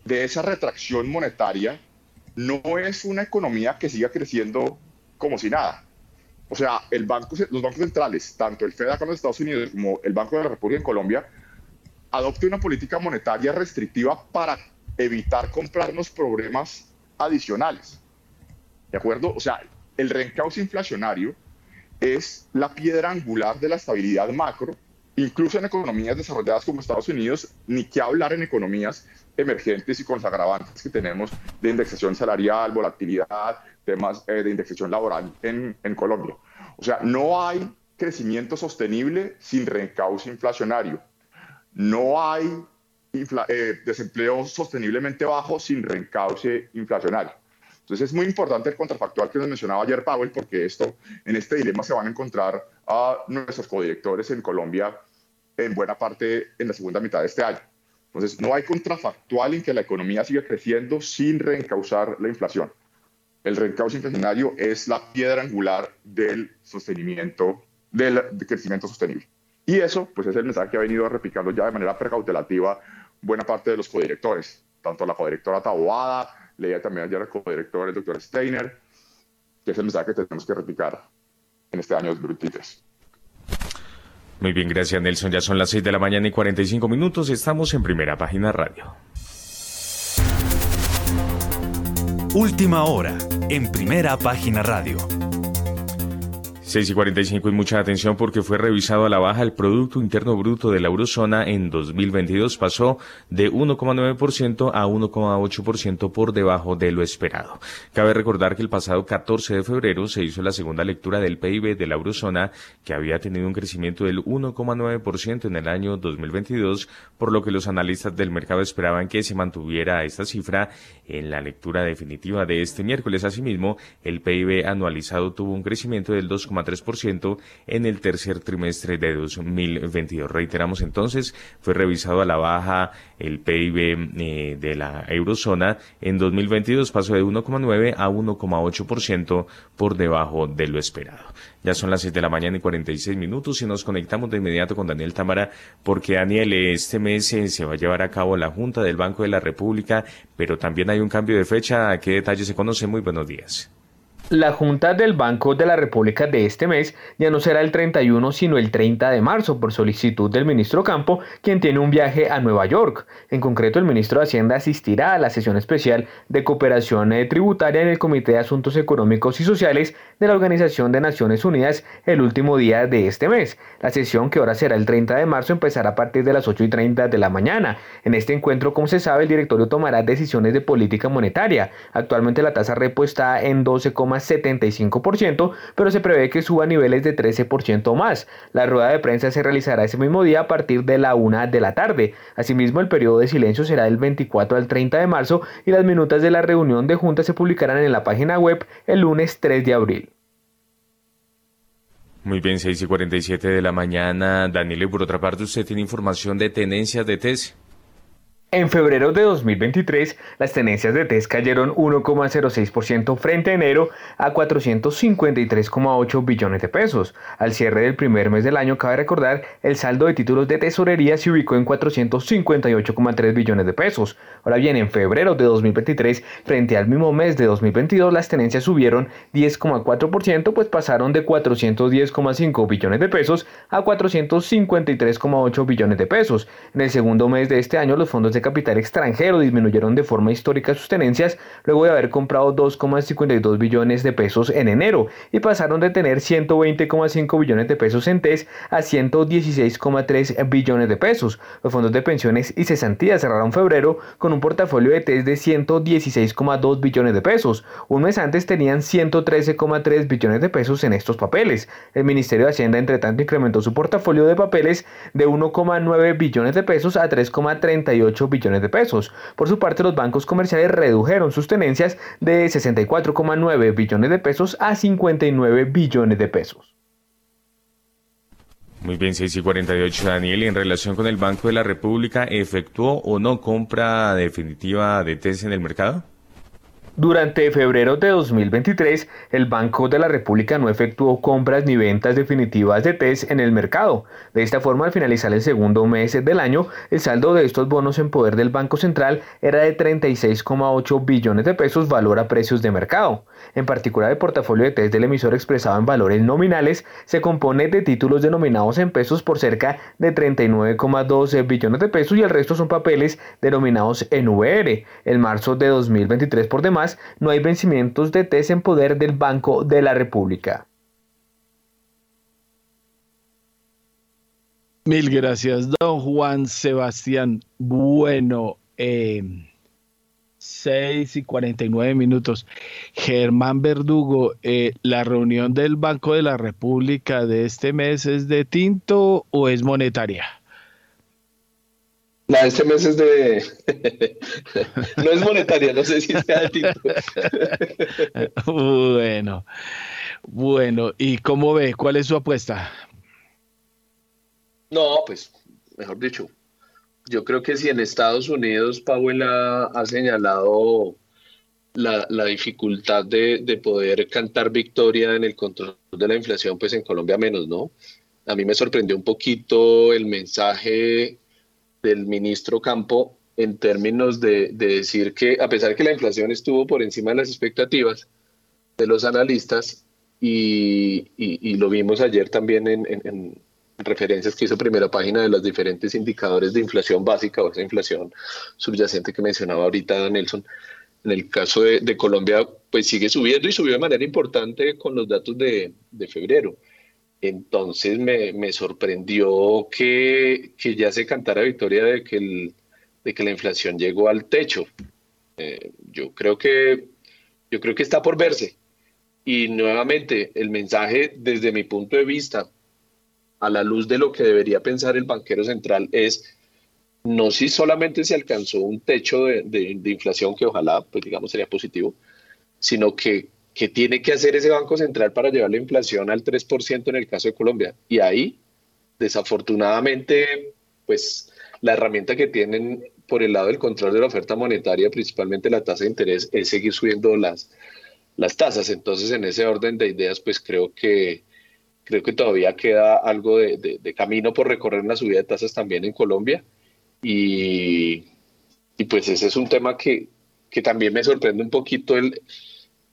de esa retracción monetaria no es una economía que siga creciendo como si nada. O sea, el banco, los bancos centrales, tanto el Fed acá en los Estados Unidos como el Banco de la República en Colombia, adopte una política monetaria restrictiva para evitar comprarnos problemas adicionales. ¿De acuerdo? O sea, el reencauce inflacionario es la piedra angular de la estabilidad macro, incluso en economías desarrolladas como Estados Unidos, ni que hablar en economías emergentes y con los agravantes que tenemos de indexación salarial, volatilidad, temas eh, de indexación laboral en, Colombia. O sea, no hay crecimiento sostenible sin reencauce inflacionario. No hay eh, desempleo sosteniblemente bajo sin reencauce inflacionario. Entonces es muy importante el contrafactual que nos mencionaba ayer Powell, porque esto, en este dilema se van a encontrar a nuestros codirectores en Colombia en buena parte en la segunda mitad de este año. Entonces no hay contrafactual en que la economía siga creciendo sin reencauzar la inflación. El reencauce inflacionario es la piedra angular del sostenimiento, del crecimiento sostenible. Y eso, pues es el mensaje que ha venido replicando ya de manera precautelativa buena parte de los codirectores, tanto la codirectora Taboada, leía también ayer el codirector, el doctor Steiner, que es el mensaje que tenemos que replicar en este año 2023. Muy bien, gracias Nelson. Ya son las 6 de la mañana y 45 minutos. Estamos en primera página radio. Última hora, en primera página radio. 6 y 45 y mucha atención porque fue revisado a la baja el Producto Interno Bruto de la Eurozona en 2022. Pasó de 1,9% a 1,8% por debajo de lo esperado. Cabe recordar que el pasado 14 de febrero se hizo la segunda lectura del PIB de la Eurozona que había tenido un crecimiento del 1,9% en el año 2022, por lo que los analistas del mercado esperaban que se mantuviera esta cifra en la lectura definitiva de este miércoles. Asimismo, el PIB anualizado tuvo un crecimiento del 2, 3% en el tercer trimestre de 2022. Reiteramos entonces, fue revisado a la baja el PIB eh, de la eurozona en 2022 pasó de 1,9 a 1,8% por debajo de lo esperado. Ya son las 6 de la mañana y 46 minutos y nos conectamos de inmediato con Daniel Tamara porque Daniel, este mes eh, se va a llevar a cabo la Junta del Banco de la República, pero también hay un cambio de fecha. ¿Qué detalles se conocen? Muy buenos días. La Junta del Banco de la República de este mes ya no será el 31 sino el 30 de marzo por solicitud del ministro Campo, quien tiene un viaje a Nueva York. En concreto, el ministro de Hacienda asistirá a la sesión especial de cooperación eh, tributaria en el Comité de Asuntos Económicos y Sociales de la Organización de Naciones Unidas el último día de este mes. La sesión, que ahora será el 30 de marzo, empezará a partir de las 8 y 30 de la mañana. En este encuentro, como se sabe, el directorio tomará decisiones de política monetaria. Actualmente la tasa repo está en 12,5 13,75%, pero se prevé que suba a niveles de 13% más. La rueda de prensa se realizará ese mismo día a partir de la 1 de la tarde. Asimismo, el periodo de silencio será del 24 al 30 de marzo y las minutas de la reunión de junta se publicarán en la página web el lunes 3 de abril. Muy bien, 6 y 47 de la mañana. Daniel, por otra parte, usted tiene información de tenencias de TES. En febrero de 2023, las tenencias de TES cayeron 1,06% frente a enero a 453,8 billones de pesos. Al cierre del primer mes del año, cabe recordar, el saldo de títulos de tesorería se ubicó en 458,3 billones de pesos. Ahora bien, en febrero de 2023, frente al mismo mes de 2022, las tenencias subieron 10,4%, pues pasaron de 410,5 billones de pesos a 453,8 billones de pesos. En el segundo mes de este año, los fondos de capital extranjero disminuyeron de forma histórica sus tenencias luego de haber comprado 2,52 billones de pesos en enero y pasaron de tener 120,5 billones de pesos en TES a 116,3 billones de pesos. Los fondos de pensiones y cesantías cerraron febrero con un portafolio de TES de 116,2 billones de pesos. Un mes antes tenían 113,3 billones de pesos en estos papeles. El Ministerio de Hacienda, entre tanto, incrementó su portafolio de papeles de 1,9 billones de pesos a 3,38 billones de pesos. Por su parte, los bancos comerciales redujeron sus tenencias de 64,9 billones de pesos a 59 billones de pesos. Muy bien, 6 y 48, Daniel. En relación con el Banco de la República, ¿efectuó o no compra definitiva de TES en el mercado? Durante febrero de 2023, el Banco de la República no efectuó compras ni ventas definitivas de TES en el mercado. De esta forma, al finalizar el segundo mes del año, el saldo de estos bonos en poder del Banco Central era de 36,8 billones de pesos valor a precios de mercado. En particular, el portafolio de TES del emisor expresado en valores nominales se compone de títulos denominados en pesos por cerca de 39,12 billones de pesos y el resto son papeles denominados en VR. En marzo de 2023, por demás, no hay vencimientos de TES en poder del Banco de la República. Mil gracias, don Juan Sebastián. Bueno, eh, 6 y 49 minutos. Germán Verdugo, eh, ¿la reunión del Banco de la República de este mes es de tinto o es monetaria? La de este mes es de. no es monetaria, no sé si sea de tinto. bueno, bueno, ¿y cómo ve? ¿Cuál es su apuesta? No, pues, mejor dicho, yo creo que si en Estados Unidos Powell ha, señalado la, dificultad de, de, poder cantar victoria en el control de la inflación, pues en Colombia menos, ¿no? A mí me sorprendió un poquito el mensaje del ministro Campo en términos de, decir que a pesar que la inflación estuvo por encima de las expectativas de los analistas y, lo vimos ayer también en, referencias que hizo primera página de los diferentes indicadores de inflación básica o esa inflación subyacente que mencionaba ahorita Nelson, en el caso de, Colombia, pues sigue subiendo y subió de manera importante con los datos de febrero. Entonces me, sorprendió que, ya se cantara victoria de que, la inflación llegó al techo. Eh, yo, creo que, está por verse. Y nuevamente, el mensaje desde mi punto de vista, a la luz de lo que debería pensar el banquero central, es no si solamente se alcanzó un techo de, de inflación, que ojalá, pues digamos, sería positivo, sino que que tiene que hacer ese Banco Central para llevar la inflación al 3% en el caso de Colombia. Y ahí, desafortunadamente, pues la herramienta que tienen por el lado del control de la oferta monetaria, principalmente la tasa de interés, es seguir subiendo las, las tasas. Entonces, en ese orden de ideas, pues creo que, creo que todavía queda algo de, camino por recorrer en la subida de tasas también en Colombia. Y, y pues ese es un tema que, que también me sorprende un poquito el,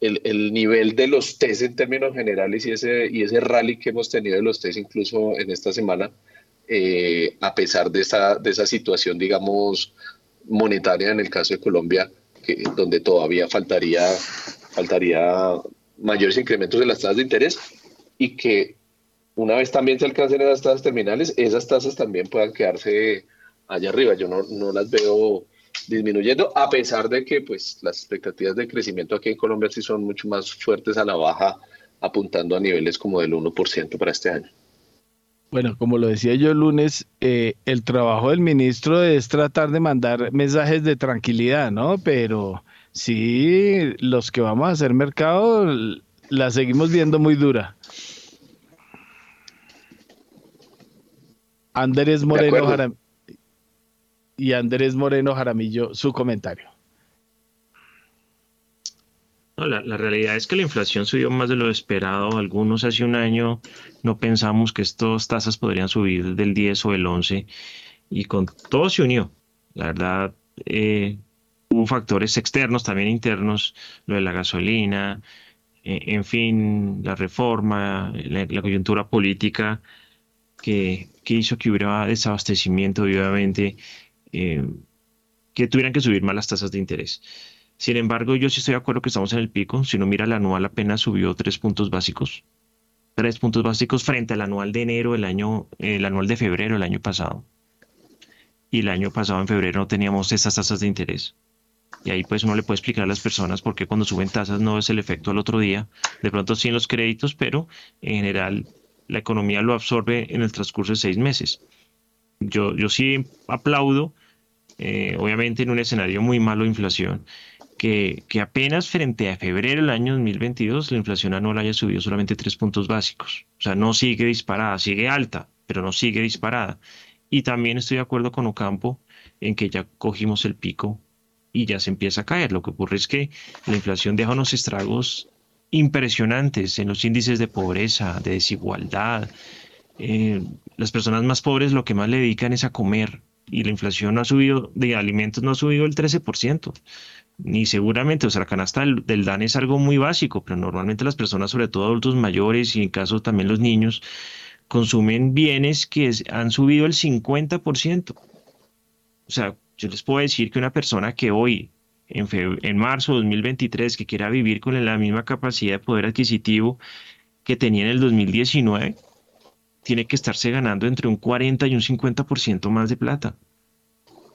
el, nivel de los test en términos generales y ese, y ese rally que hemos tenido de los test incluso en esta semana, eh, a pesar de esa, de esa situación, digamos, monetaria en el caso de Colombia, que, donde todavía faltaría, faltaría mayores incrementos de las tasas de interés y que una vez también se alcancen esas tasas terminales, esas tasas también puedan quedarse allá arriba. Yo no, no las veo disminuyendo, a pesar de que pues las expectativas de crecimiento aquí en Colombia sí son mucho más fuertes a la baja, apuntando a niveles como del 1% para este año. Bueno, como lo decía yo el lunes, eh, el trabajo del ministro es tratar de mandar mensajes de tranquilidad, ¿no? Pero sí, los que vamos a hacer mercado la seguimos viendo muy dura. Andrés Moreno Jaramillo y Andrés Moreno Jaramillo, su comentario. la, realidad es que la inflación subió más de lo esperado. Algunos hace un año no pensamos que estas tasas podrían subir del 10 o el 11 y con todo se unió. La verdad, eh, hubo factores externos, también internos, lo de la gasolina, eh, en fin, la reforma, la, coyuntura política que, hizo que hubiera desabastecimiento, obviamente, eh, que tuvieran que subir más las tasas de interés. Sin embargo, yo sí estoy de acuerdo que estamos en el pico. Si uno mira el anual, apenas subió tres puntos básicos. Tres puntos básicos frente al anual de enero, el año, el anual de febrero, el año pasado. Y el año pasado, en febrero, no teníamos esas tasas de interés. Y ahí pues uno le puede explicar a las personas por qué cuando suben tasas no es el efecto al otro día. De pronto sí en los créditos, pero en general la economía lo absorbe en el transcurso de seis meses. Yo, sí aplaudo, eh, obviamente en un escenario muy malo de inflación, que, apenas frente a febrero del año 2022 la inflación anual haya subido solamente tres puntos básicos. O sea, no sigue disparada, sigue alta, pero no sigue disparada. Y también estoy de acuerdo con Ocampo en que ya cogimos el pico y ya se empieza a caer. Lo que ocurre es que la inflación deja unos estragos impresionantes en los índices de pobreza, de desigualdad. Eh, las personas más pobres lo que más le dedican es a comer y la inflación no ha subido de alimentos, no ha subido el 13% ni seguramente, o sea, la canasta del, DAN es algo muy básico, pero normalmente las personas, sobre todo adultos mayores y en caso también los niños, consumen bienes que han subido el 50%. O sea, yo les puedo decir que una persona que hoy, en, en marzo de 2023, que quiera vivir con la misma capacidad de poder adquisitivo que tenía en el 2019, tiene que estarse ganando entre un 40 y un 50% más de plata.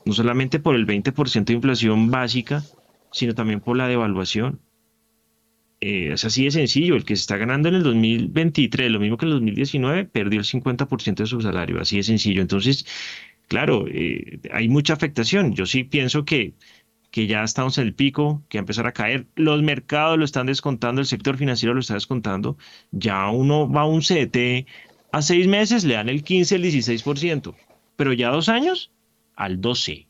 No solamente por el 20% de inflación básica, sino también por la devaluación. Eh, es así de sencillo, el que se está ganando en el 2023, lo mismo que en el 2019, perdió el 50% de su salario, así de sencillo. Entonces, claro, eh, hay mucha afectación. Yo sí pienso que, que ya estamos en el pico, que va a empezar a caer. Los mercados lo están descontando, el sector financiero lo está descontando. Ya uno va a un CDT a seis meses, le dan el 15, el 16%, pero ya dos años, al 12,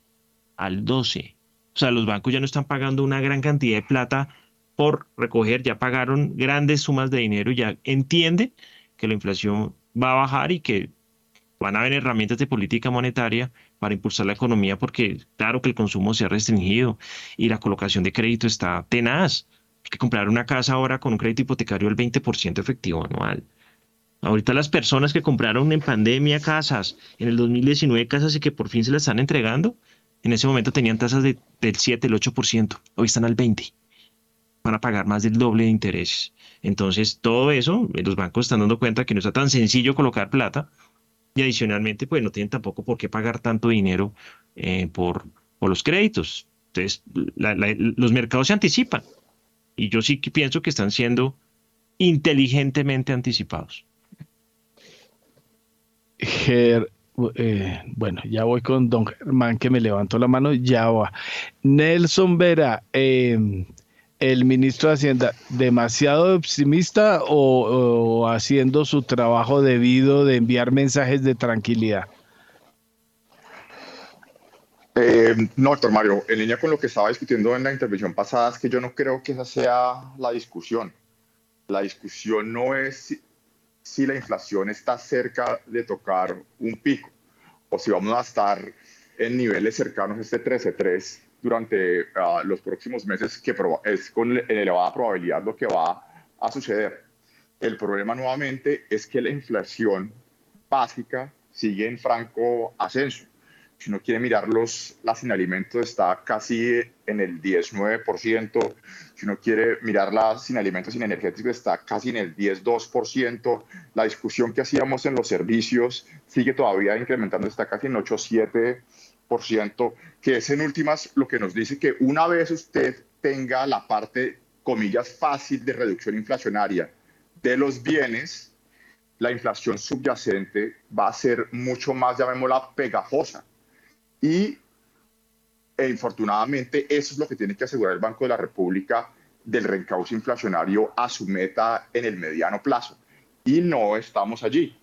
al 12. O sea, los bancos ya no están pagando una gran cantidad de plata por recoger, ya pagaron grandes sumas de dinero y ya entiende que la inflación va a bajar y que van a haber herramientas de política monetaria para impulsar la economía porque claro que el consumo se ha restringido y la colocación de crédito está tenaz. Hay que comprar una casa ahora con un crédito hipotecario del 20% efectivo anual. Ahorita las personas que compraron en pandemia casas, en el 2019 casas y que por fin se las están entregando, en ese momento tenían tasas de, del 7, el 8%, hoy están al 20%. Van a pagar más del doble de intereses. Entonces, todo eso, eh, los bancos están dando cuenta que no está tan sencillo colocar plata y adicionalmente, pues no tienen tampoco por qué pagar tanto dinero eh, por, por los créditos. Entonces, los mercados se anticipan y yo sí que pienso que están siendo inteligentemente anticipados. Eh, bueno, ya voy con don Germán que me levantó la mano, ya va. Nelson Vera, eh, el ministro de Hacienda, ¿demasiado optimista o, haciendo su trabajo debido de enviar mensajes de tranquilidad? Eh, no, doctor Mario, en línea con lo que estaba discutiendo en la intervención pasada, es que yo no creo que esa sea la discusión. La discusión no es si la inflación está cerca de tocar un pico o si vamos a estar en niveles cercanos a este 13.3 durante ah, los próximos meses, que es con elevada probabilidad lo que va a suceder. El problema nuevamente es que la inflación básica sigue en franco ascenso si uno quiere mirarlos, la sin alimentos está casi en el 19%. Si uno quiere mirar la sin alimentos, sin energéticos, está casi en el 10-2%. La discusión que hacíamos en los servicios sigue todavía incrementando, está casi en 8-7%. que es en últimas lo que nos dice que una vez usted tenga la parte, comillas, fácil de reducción inflacionaria de los bienes, la inflación subyacente va a ser mucho más, llamémosla, pegajosa. Y e infortunadamente eso es lo que tiene que asegurar el Banco de la República del reencauce inflacionario a su meta en el mediano plazo. Y no estamos allí.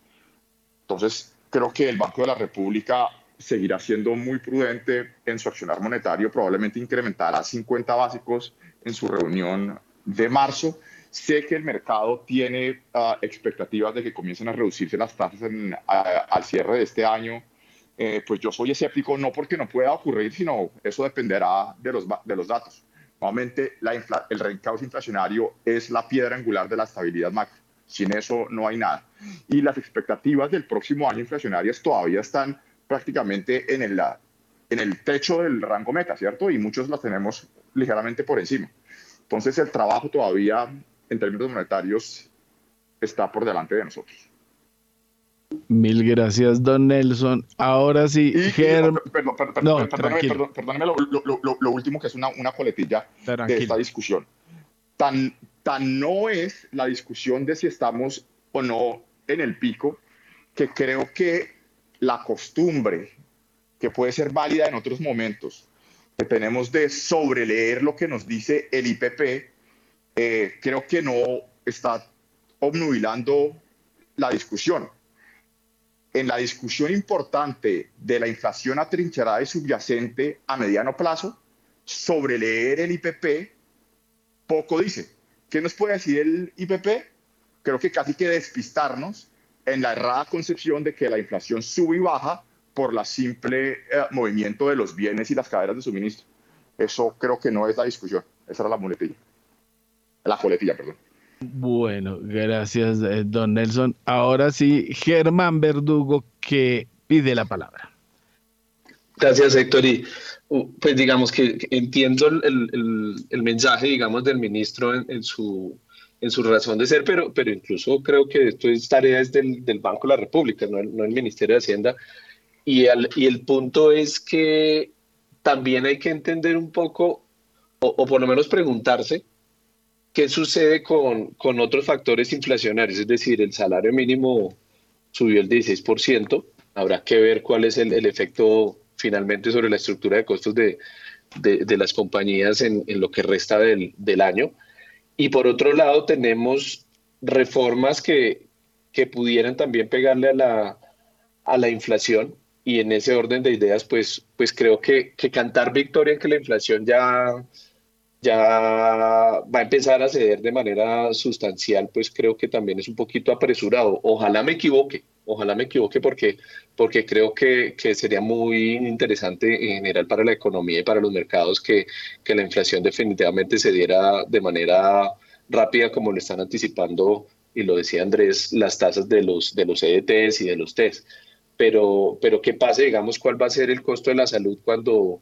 Entonces, creo que el Banco de la República seguirá siendo muy prudente en su accionar monetario, probablemente incrementará 50 básicos en su reunión de marzo. Sé que el mercado tiene ah, expectativas de que comiencen a reducirse las tasas al cierre de este año. Eh, pues yo soy escéptico, no porque no pueda ocurrir, sino eso dependerá de los, de los datos. Nuevamente, el reencauce inflacionario es la piedra angular de la estabilidad macro. Sin eso no hay nada. Y las expectativas del próximo año inflacionarias todavía están prácticamente en el, en el techo del rango meta, ¿cierto? Y muchos las tenemos ligeramente por encima. Entonces el trabajo todavía en términos monetarios está por delante de nosotros. Mil gracias, don Nelson. Ahora sí, Germ... perdón, perdón, perdóneme lo, lo, lo, último que es una, una coletilla de esta discusión. Tan, tan no es la discusión de si estamos o no en el pico, que creo que la costumbre, que puede ser válida en otros momentos, que tenemos de sobreleer lo que nos dice el IPP, eh, creo que no está obnubilando la discusión. En la discusión importante de la inflación atrincherada y subyacente a mediano plazo, sobreleer el IPP poco dice. ¿Qué nos puede decir el IPP? Creo que casi que despistarnos en la errada concepción de que la inflación sube y baja por la simple eh, movimiento de los bienes y las cadenas de suministro. Eso creo que no es la discusión. Esa era la muletilla. La coletilla, perdón. Bueno, gracias, eh, don Nelson. Ahora sí, Germán Verdugo, que pide la palabra. Gracias, Héctor. Y pues digamos que entiendo el, el, mensaje, digamos, del ministro en su en su razón de ser, pero, pero incluso creo que esto es tarea del, del Banco de la República, no el, no el Ministerio de Hacienda. Y, y el punto es que también hay que entender un poco, o, o por lo menos preguntarse, qué sucede con, con, otros factores inflacionarios, es decir, el salario mínimo subió el 16%, habrá que ver cuál es el, el efecto finalmente sobre la estructura de costos de, de, de las compañías en, en, lo que resta del, del año. Y por otro lado, tenemos reformas que, que pudieran también pegarle a la, a la inflación. Y en ese orden de ideas, pues, pues creo que, que cantar victoria en que la inflación ya, ya va a empezar a ceder de manera sustancial, pues creo que también es un poquito apresurado. Ojalá me equivoque, ojalá me equivoque porque, porque creo que, que sería muy interesante en general para la economía y para los mercados que, que la inflación definitivamente se diera de manera rápida como lo están anticipando y lo decía Andrés, las tasas de los, de los EDTs y de los TES. Pero, pero ¿qué pasa, digamos, cuál va a ser el costo de la salud cuando,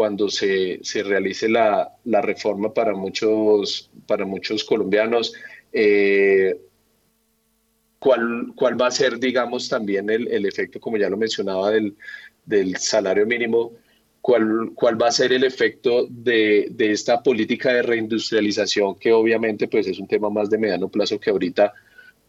cuando se, se realice la, la, reforma para muchos, para muchos colombianos? Eh, cuál, cuál va a ser, digamos, también el, el efecto, como ya lo mencionaba, del, del salario mínimo, cuál, cuál va a ser el efecto de, de, esta política de reindustrialización, que obviamente pues, es un tema más de mediano plazo que ahorita,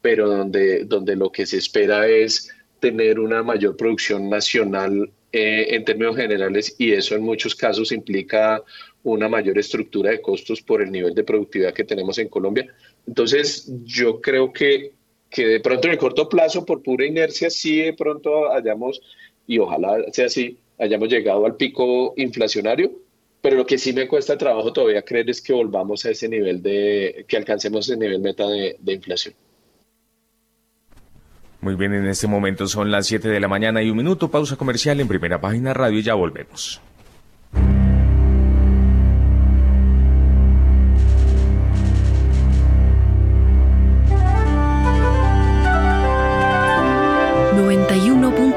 pero donde, donde lo que se espera es tener una mayor producción nacional eh, en términos generales y eso en muchos casos implica una mayor estructura de costos por el nivel de productividad que tenemos en Colombia. Entonces, yo creo que que de pronto en el corto plazo, por pura inercia, sí de pronto hayamos, y ojalá sea así, hayamos llegado al pico inflacionario, pero lo que sí me cuesta trabajo todavía creer es que volvamos a ese nivel de, que alcancemos ese nivel meta de, de inflación. Muy bien, en este momento son las 7 de la mañana y un minuto, pausa comercial en primera página radio y ya volvemos.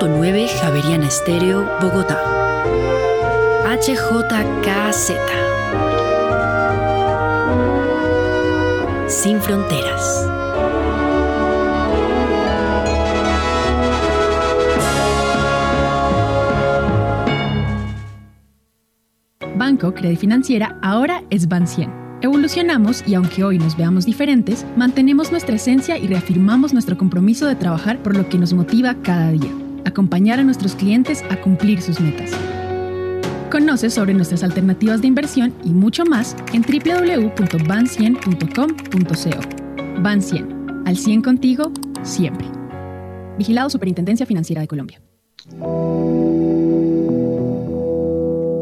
9 Javeriana Estéreo, Bogotá. HJKZ. Sin fronteras. Banco, Credit Financiera, ahora es Ban 100. Evolucionamos y aunque hoy nos veamos diferentes, mantenemos nuestra esencia y reafirmamos nuestro compromiso de trabajar por lo que nos motiva cada día, acompañar a nuestros clientes a cumplir sus metas. Conoce sobre nuestras alternativas de inversión y mucho más en www.ban100.com.co. Ban 100, al 100 contigo, siempre. Vigilado Superintendencia Financiera de Colombia.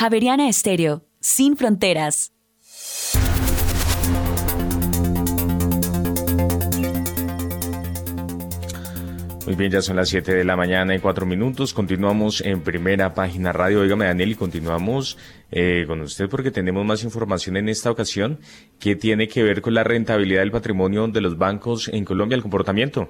Javeriana Estéreo, sin fronteras. Muy bien, ya son las 7 de la mañana y 4 minutos. Continuamos en primera página radio. Óigame, Daniel, y continuamos eh, con usted porque tenemos más información en esta ocasión que tiene que ver con la rentabilidad del patrimonio de los bancos en Colombia, el comportamiento.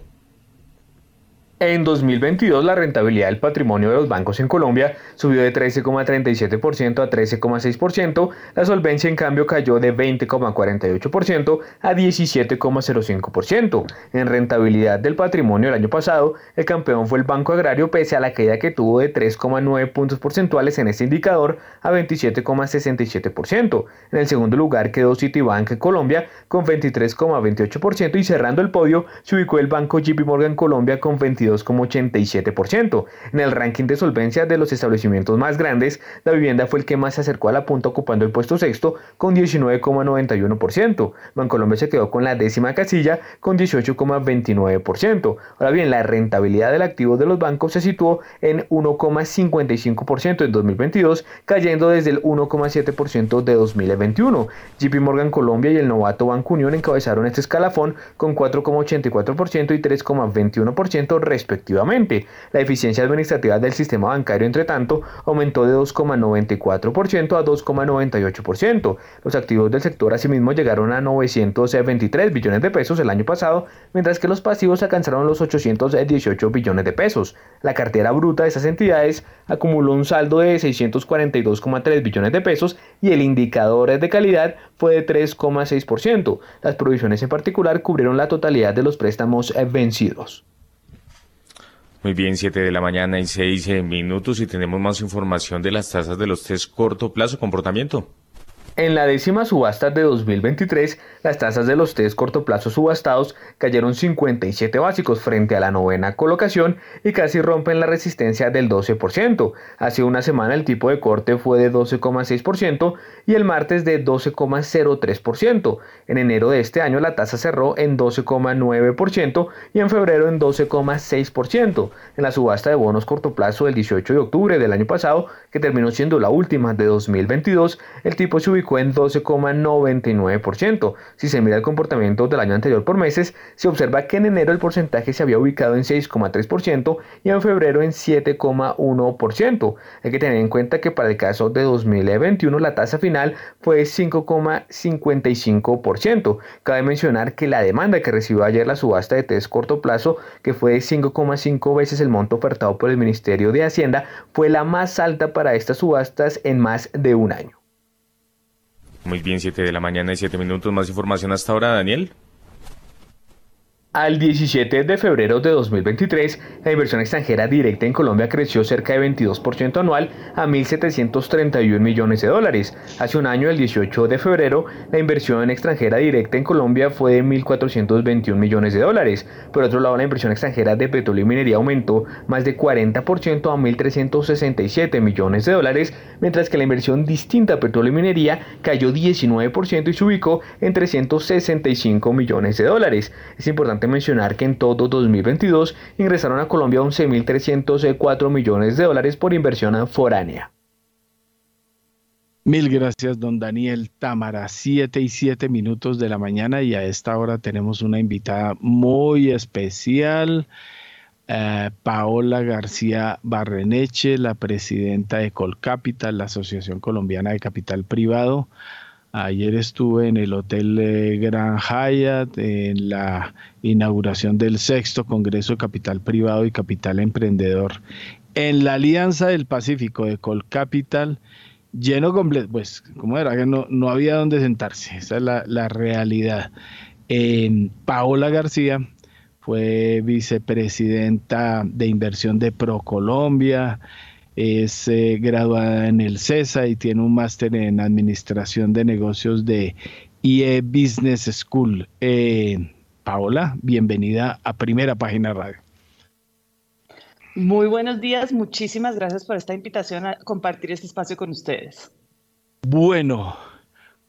En 2022, la rentabilidad del patrimonio de los bancos en Colombia subió de 13,37% a 13,6%, la solvencia en cambio cayó de 20,48% a 17,05%. En rentabilidad del patrimonio el año pasado, el campeón fue el Banco Agrario pese a la caída que tuvo de 3,9 puntos porcentuales en este indicador a 27,67%. En el segundo lugar quedó Citibank Colombia con 23,28% y cerrando el podio se ubicó el Banco JP Morgan Colombia con 22 22,87%. En el ranking de solvencia de los establecimientos más grandes, la vivienda fue el que más se acercó a la punta ocupando el puesto sexto con 19,91%. Bancolombia se quedó con la décima casilla con 18,29%. Ahora bien, la rentabilidad del activo de los bancos se situó en 1,55% en 2022, cayendo desde el 1,7% de 2021. JP Morgan Colombia y el novato Banco Unión encabezaron este escalafón con 4,84% y 3,21% respectivamente. La eficiencia administrativa del sistema bancario, entre tanto, aumentó de 2,94% a 2,98%. Los activos del sector asimismo llegaron a 923 billones de pesos el año pasado, mientras que los pasivos alcanzaron los 818 billones de pesos. La cartera bruta de esas entidades acumuló un saldo de 642,3 billones de pesos y el indicador de calidad fue de 3,6%. Las provisiones en particular cubrieron la totalidad de los préstamos vencidos. Muy bien, 7 de la mañana y 6 minutos y tenemos más información de las tasas de los test corto plazo comportamiento. En la décima subasta de 2023, las tasas de los test corto plazo subastados cayeron 57 básicos frente a la novena colocación y casi rompen la resistencia del 12%. Hace una semana el tipo de corte fue de 12,6% y el martes de 12,03%. En enero de este año la tasa cerró en 12,9% y en febrero en 12,6%. En la subasta de bonos corto plazo del 18 de octubre del año pasado, que terminó siendo la última de 2022, el tipo se ubicó en 12,99%. Si se mira el comportamiento del año anterior por meses, se observa que en enero el porcentaje se había ubicado en 6,3% y en febrero en 7,1%. Hay que tener en cuenta que para el caso de 2021 la tasa final fue 5,55%. Cabe mencionar que la demanda que recibió ayer la subasta de test corto plazo, que fue 5,5 veces el monto ofertado por el Ministerio de Hacienda, fue la más alta para estas subastas en más de un año. Muy bien, 7 de la mañana y 7 minutos. Más información hasta ahora, Daniel. Al 17 de febrero de 2023, la inversión extranjera directa en Colombia creció cerca de 22% anual a 1.731 millones de dólares. Hace un año, el 18 de febrero, la inversión extranjera directa en Colombia fue de 1.421 millones de dólares. Por otro lado, la inversión extranjera de petróleo y minería aumentó más de 40% a 1.367 millones de dólares, mientras que la inversión distinta a petróleo y minería cayó 19% y se ubicó en 365 millones de dólares. Es importante mencionar que en todo 2022 ingresaron a Colombia 11.304 millones de dólares por inversión foránea. Mil gracias, don Daniel Támara. Siete y siete minutos de la mañana y a esta hora tenemos una invitada muy especial, eh, Paola García Barreneche, la presidenta de Colcapital, la Asociación Colombiana de Capital Privado. Ayer estuve en el Hotel eh, Gran Hyatt en la inauguración del sexto Congreso de Capital Privado y Capital Emprendedor en la Alianza del Pacífico de Colcapital, lleno completo, pues, ¿cómo era? No, no había dónde sentarse, esa es la, realidad. Paola García fue vicepresidenta de inversión de ProColombia, es eh, graduada en el CESA y tiene un máster en Administración de Negocios de IE Business School. Eh, Paola, bienvenida a Primera Página Radio. Muy buenos días, muchísimas gracias por esta invitación a compartir este espacio con ustedes. Bueno,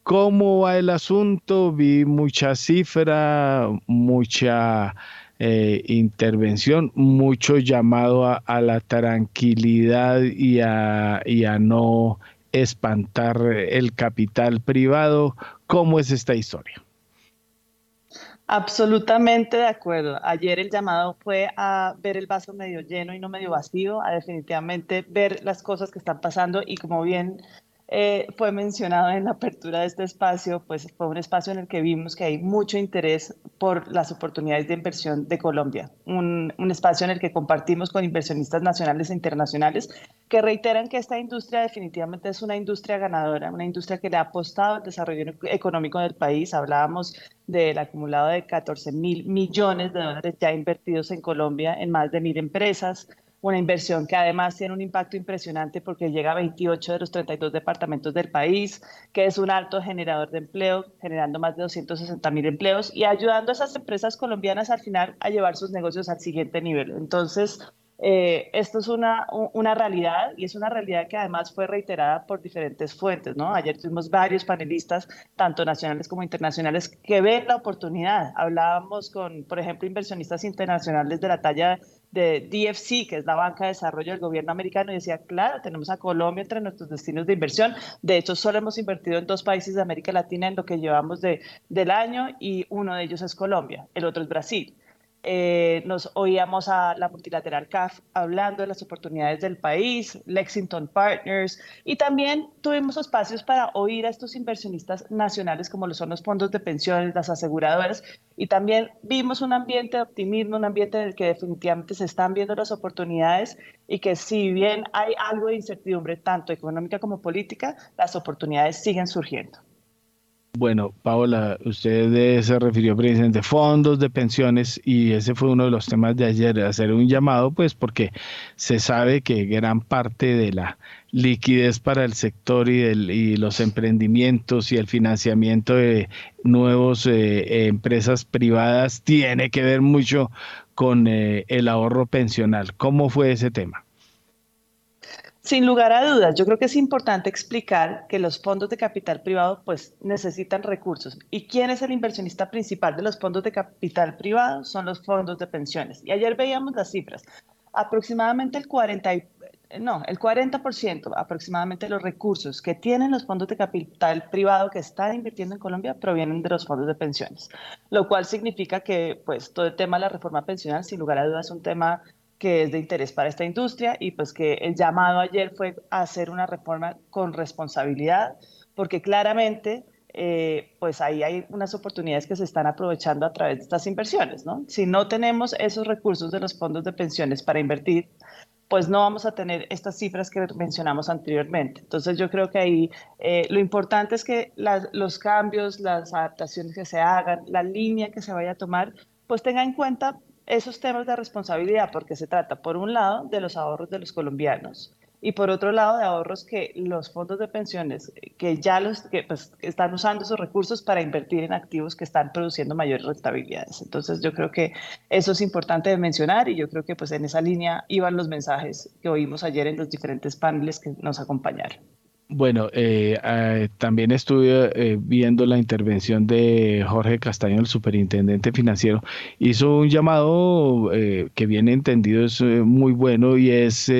¿cómo va el asunto? Vi mucha cifra, mucha eh, intervención, mucho llamado a, la tranquilidad y a, y a no espantar el capital privado. ¿Cómo es esta historia? Absolutamente de acuerdo. Ayer el llamado fue a ver el vaso medio lleno y no medio vacío, a definitivamente ver las cosas que están pasando y como bien eh, fue mencionado en la apertura de este espacio, pues fue un espacio en el que vimos que hay mucho interés por las oportunidades de inversión de Colombia, un, un, espacio en el que compartimos con inversionistas nacionales e internacionales que reiteran que esta industria definitivamente es una industria ganadora, una industria que le ha apostado al desarrollo económico del país. Hablábamos del acumulado de 14 mil millones de dólares ya invertidos en Colombia en más de mil empresas una inversión que además tiene un impacto impresionante porque llega a 28 de los 32 departamentos del país, que es un alto generador de empleo, generando más de 260 mil empleos y ayudando a esas empresas colombianas al final a llevar sus negocios al siguiente nivel. Entonces, eh, esto es una, una realidad y es una realidad que además fue reiterada por diferentes fuentes. ¿no? Ayer tuvimos varios panelistas, tanto nacionales como internacionales, que ven la oportunidad. Hablábamos con, por ejemplo, inversionistas internacionales de la talla de DFC, que es la banca de desarrollo del gobierno americano, y decía, claro, tenemos a Colombia entre nuestros destinos de inversión. De hecho, solo hemos invertido en dos países de América Latina en lo que llevamos de, del año y uno de ellos es Colombia, el otro es Brasil. Eh, nos oíamos a la multilateral CAF hablando de las oportunidades del país, Lexington Partners, y también tuvimos espacios para oír a estos inversionistas nacionales como lo son los fondos de pensiones, las aseguradoras, y también vimos un ambiente de optimismo, un ambiente en el que definitivamente se están viendo las oportunidades y que si bien hay algo de incertidumbre, tanto económica como política, las oportunidades siguen surgiendo. Bueno, Paola, usted se refirió precisamente a fondos de pensiones y ese fue uno de los temas de ayer, hacer un llamado, pues porque se sabe que gran parte de la liquidez para el sector y, los emprendimientos y el financiamiento de nuevas eh, empresas privadas tiene que ver mucho con eh, el ahorro pensional. ¿Cómo fue ese tema? Sin lugar a dudas, yo creo que es importante explicar que los fondos de capital privado pues necesitan recursos. ¿Y quién es el inversionista principal de los fondos de capital privado? Son los fondos de pensiones. Y ayer veíamos las cifras. Aproximadamente el 40 no, el 40% aproximadamente de los recursos que tienen los fondos de capital privado que están invirtiendo en Colombia provienen de los fondos de pensiones, lo cual significa que pues todo el tema de la reforma pensional sin lugar a dudas es un tema que es de interés para esta industria y pues que el llamado ayer fue a hacer una reforma con responsabilidad, porque claramente eh, pues ahí hay unas oportunidades que se están aprovechando a través de estas inversiones, ¿no? Si no tenemos esos recursos de los fondos de pensiones para invertir, pues no vamos a tener estas cifras que mencionamos anteriormente. Entonces yo creo que ahí eh, lo importante es que los cambios, las adaptaciones que se hagan, la línea que se vaya a tomar, pues tenga en cuenta esos temas de responsabilidad, porque se trata, por un lado, de los ahorros de los colombianos y por otro lado, de ahorros que los fondos de pensiones, que ya los pues, están usando esos recursos para invertir en activos que están produciendo mayores rentabilidades. Entonces, yo creo que eso es importante de mencionar y yo creo que pues en esa línea iban los mensajes que oímos ayer en los diferentes paneles que nos acompañaron. Bueno, eh, eh, también estuve eh, viendo la intervención de Jorge Castaño, el superintendente financiero. Hizo un llamado que bien entendido es muy bueno y es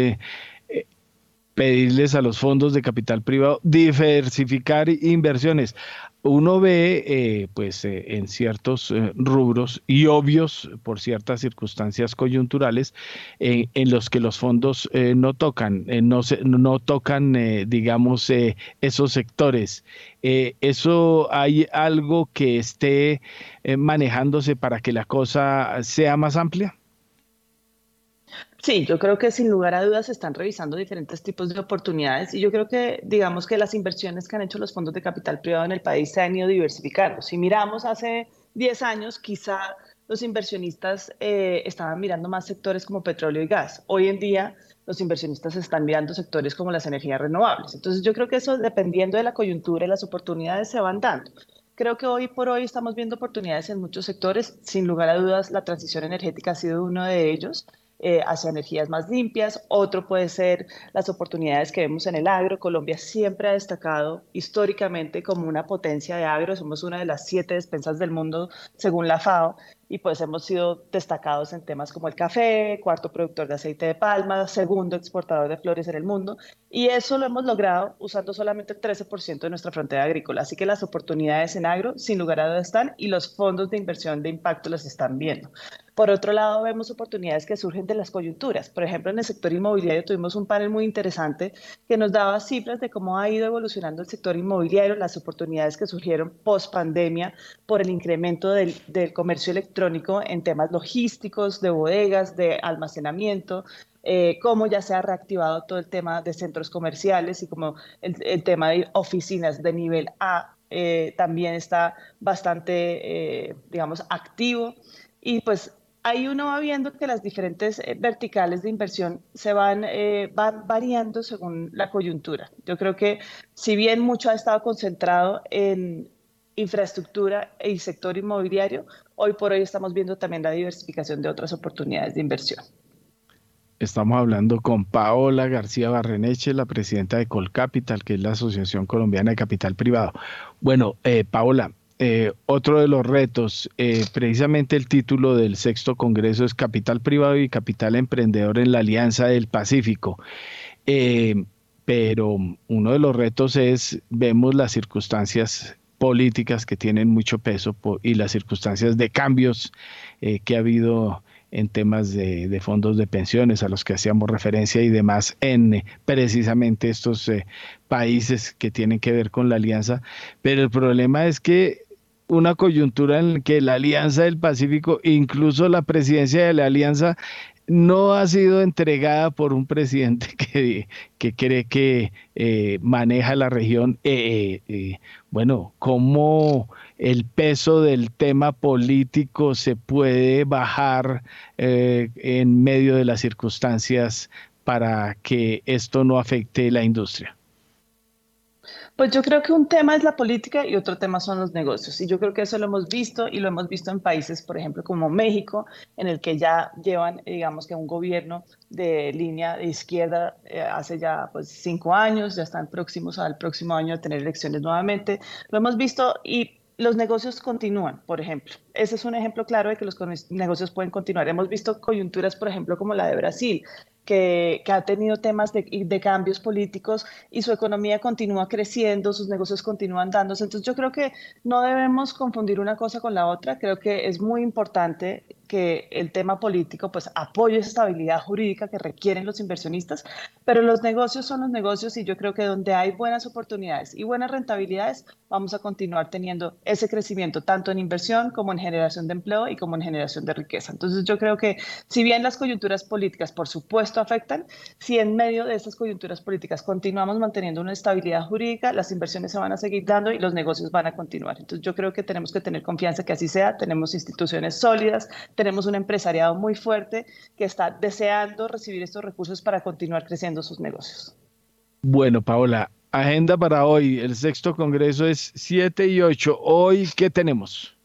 pedirles a los fondos de capital privado diversificar inversiones uno ve, eh, pues, eh, en ciertos eh, rubros y obvios por ciertas circunstancias coyunturales, en los que los fondos no tocan, no, se, no tocan, digamos, esos sectores. ¿Eso hay algo que esté manejándose para que la cosa sea más amplia? Sí, yo creo que sin lugar a dudas se están revisando diferentes tipos de oportunidades y yo creo que digamos que las inversiones que han hecho los fondos de capital privado en el país se han ido diversificando. Si miramos hace 10 años, quizá los inversionistas eh, estaban mirando más sectores como petróleo y gas. Hoy en día los inversionistas están mirando sectores como las energías renovables. Entonces yo creo que eso dependiendo de la coyuntura y las oportunidades se van dando. Creo que hoy por hoy estamos viendo oportunidades en muchos sectores. Sin lugar a dudas, la transición energética ha sido uno de ellos. Eh, hacia energías más limpias, otro puede ser las oportunidades que vemos en el agro. Colombia siempre ha destacado históricamente como una potencia de agro, somos una de las siete despensas del mundo según la FAO y pues hemos sido destacados en temas como el café, cuarto productor de aceite de palma, segundo exportador de flores en el mundo, y eso lo hemos logrado usando solamente el 13% de nuestra frontera agrícola. Así que las oportunidades en agro, sin lugar a dudas, están y los fondos de inversión de impacto las están viendo. Por otro lado, vemos oportunidades que surgen de las coyunturas. Por ejemplo, en el sector inmobiliario tuvimos un panel muy interesante que nos daba cifras de cómo ha ido evolucionando el sector inmobiliario, las oportunidades que surgieron post pandemia por el incremento del, del comercio electrónico en temas logísticos, de bodegas, de almacenamiento, eh, cómo ya se ha reactivado todo el tema de centros comerciales y como el, tema de oficinas de nivel A eh, también está bastante, eh, digamos, activo. Y pues ahí uno va viendo que las diferentes verticales de inversión se van, van variando según la coyuntura. Yo creo que si bien mucho ha estado concentrado en infraestructura y sector inmobiliario, hoy por hoy estamos viendo también la diversificación de otras oportunidades de inversión. Estamos hablando con Paola García Barreneche, la presidenta de Colcapital, que es la Asociación Colombiana de Capital Privado. Bueno, eh, Paola, eh, otro de los retos, eh, precisamente el título del sexto Congreso es Capital Privado y Capital Emprendedor en la Alianza del Pacífico. pero uno de los retos es, vemos las circunstancias políticas que tienen mucho peso y las circunstancias de cambios eh, que ha habido en temas de, fondos de pensiones a los que hacíamos referencia y demás en eh, precisamente estos eh, países que tienen que ver con la alianza. Pero el problema es que una coyuntura en que la alianza del Pacífico, incluso la presidencia de la alianza, no ha sido entregada por un presidente que, que cree que eh, maneja la región. Eh, eh, bueno, ¿cómo el peso del tema político se puede bajar en medio de las circunstancias para que esto no afecte la industria? Pues yo creo que un tema es la política y otro tema son los negocios. Y yo creo que eso lo hemos visto y lo hemos visto en países, por ejemplo, como México, en el que ya llevan, digamos que un gobierno de línea de izquierda eh, hace ya pues cinco años, ya están próximos al próximo año a tener elecciones nuevamente. Lo hemos visto y los negocios continúan, por ejemplo. Ese es un ejemplo claro de que los negocios pueden continuar. Hemos visto coyunturas, por ejemplo, como la de Brasil, que, ha tenido temas de, de, cambios políticos y su economía continúa creciendo, sus negocios continúan dándose. Entonces yo creo que no debemos confundir una cosa con la otra. Creo que es muy importante que el tema político pues apoye esa estabilidad jurídica que requieren los inversionistas, pero los negocios son los negocios y yo creo que donde hay buenas oportunidades y buenas rentabilidades, vamos a continuar teniendo ese crecimiento tanto en inversión como en generación de empleo y como en generación de riqueza. Entonces yo creo que si bien las coyunturas políticas por supuesto afectan, si en medio de estas coyunturas políticas continuamos manteniendo una estabilidad jurídica, las inversiones se van a seguir dando y los negocios van a continuar. Entonces yo creo que tenemos que tener confianza que así sea, tenemos instituciones sólidas, tenemos un empresariado muy fuerte que está deseando recibir estos recursos para continuar creciendo sus negocios. Bueno, Paola, agenda para hoy. El sexto congreso es 7 y 8. Hoy, ¿qué tenemos?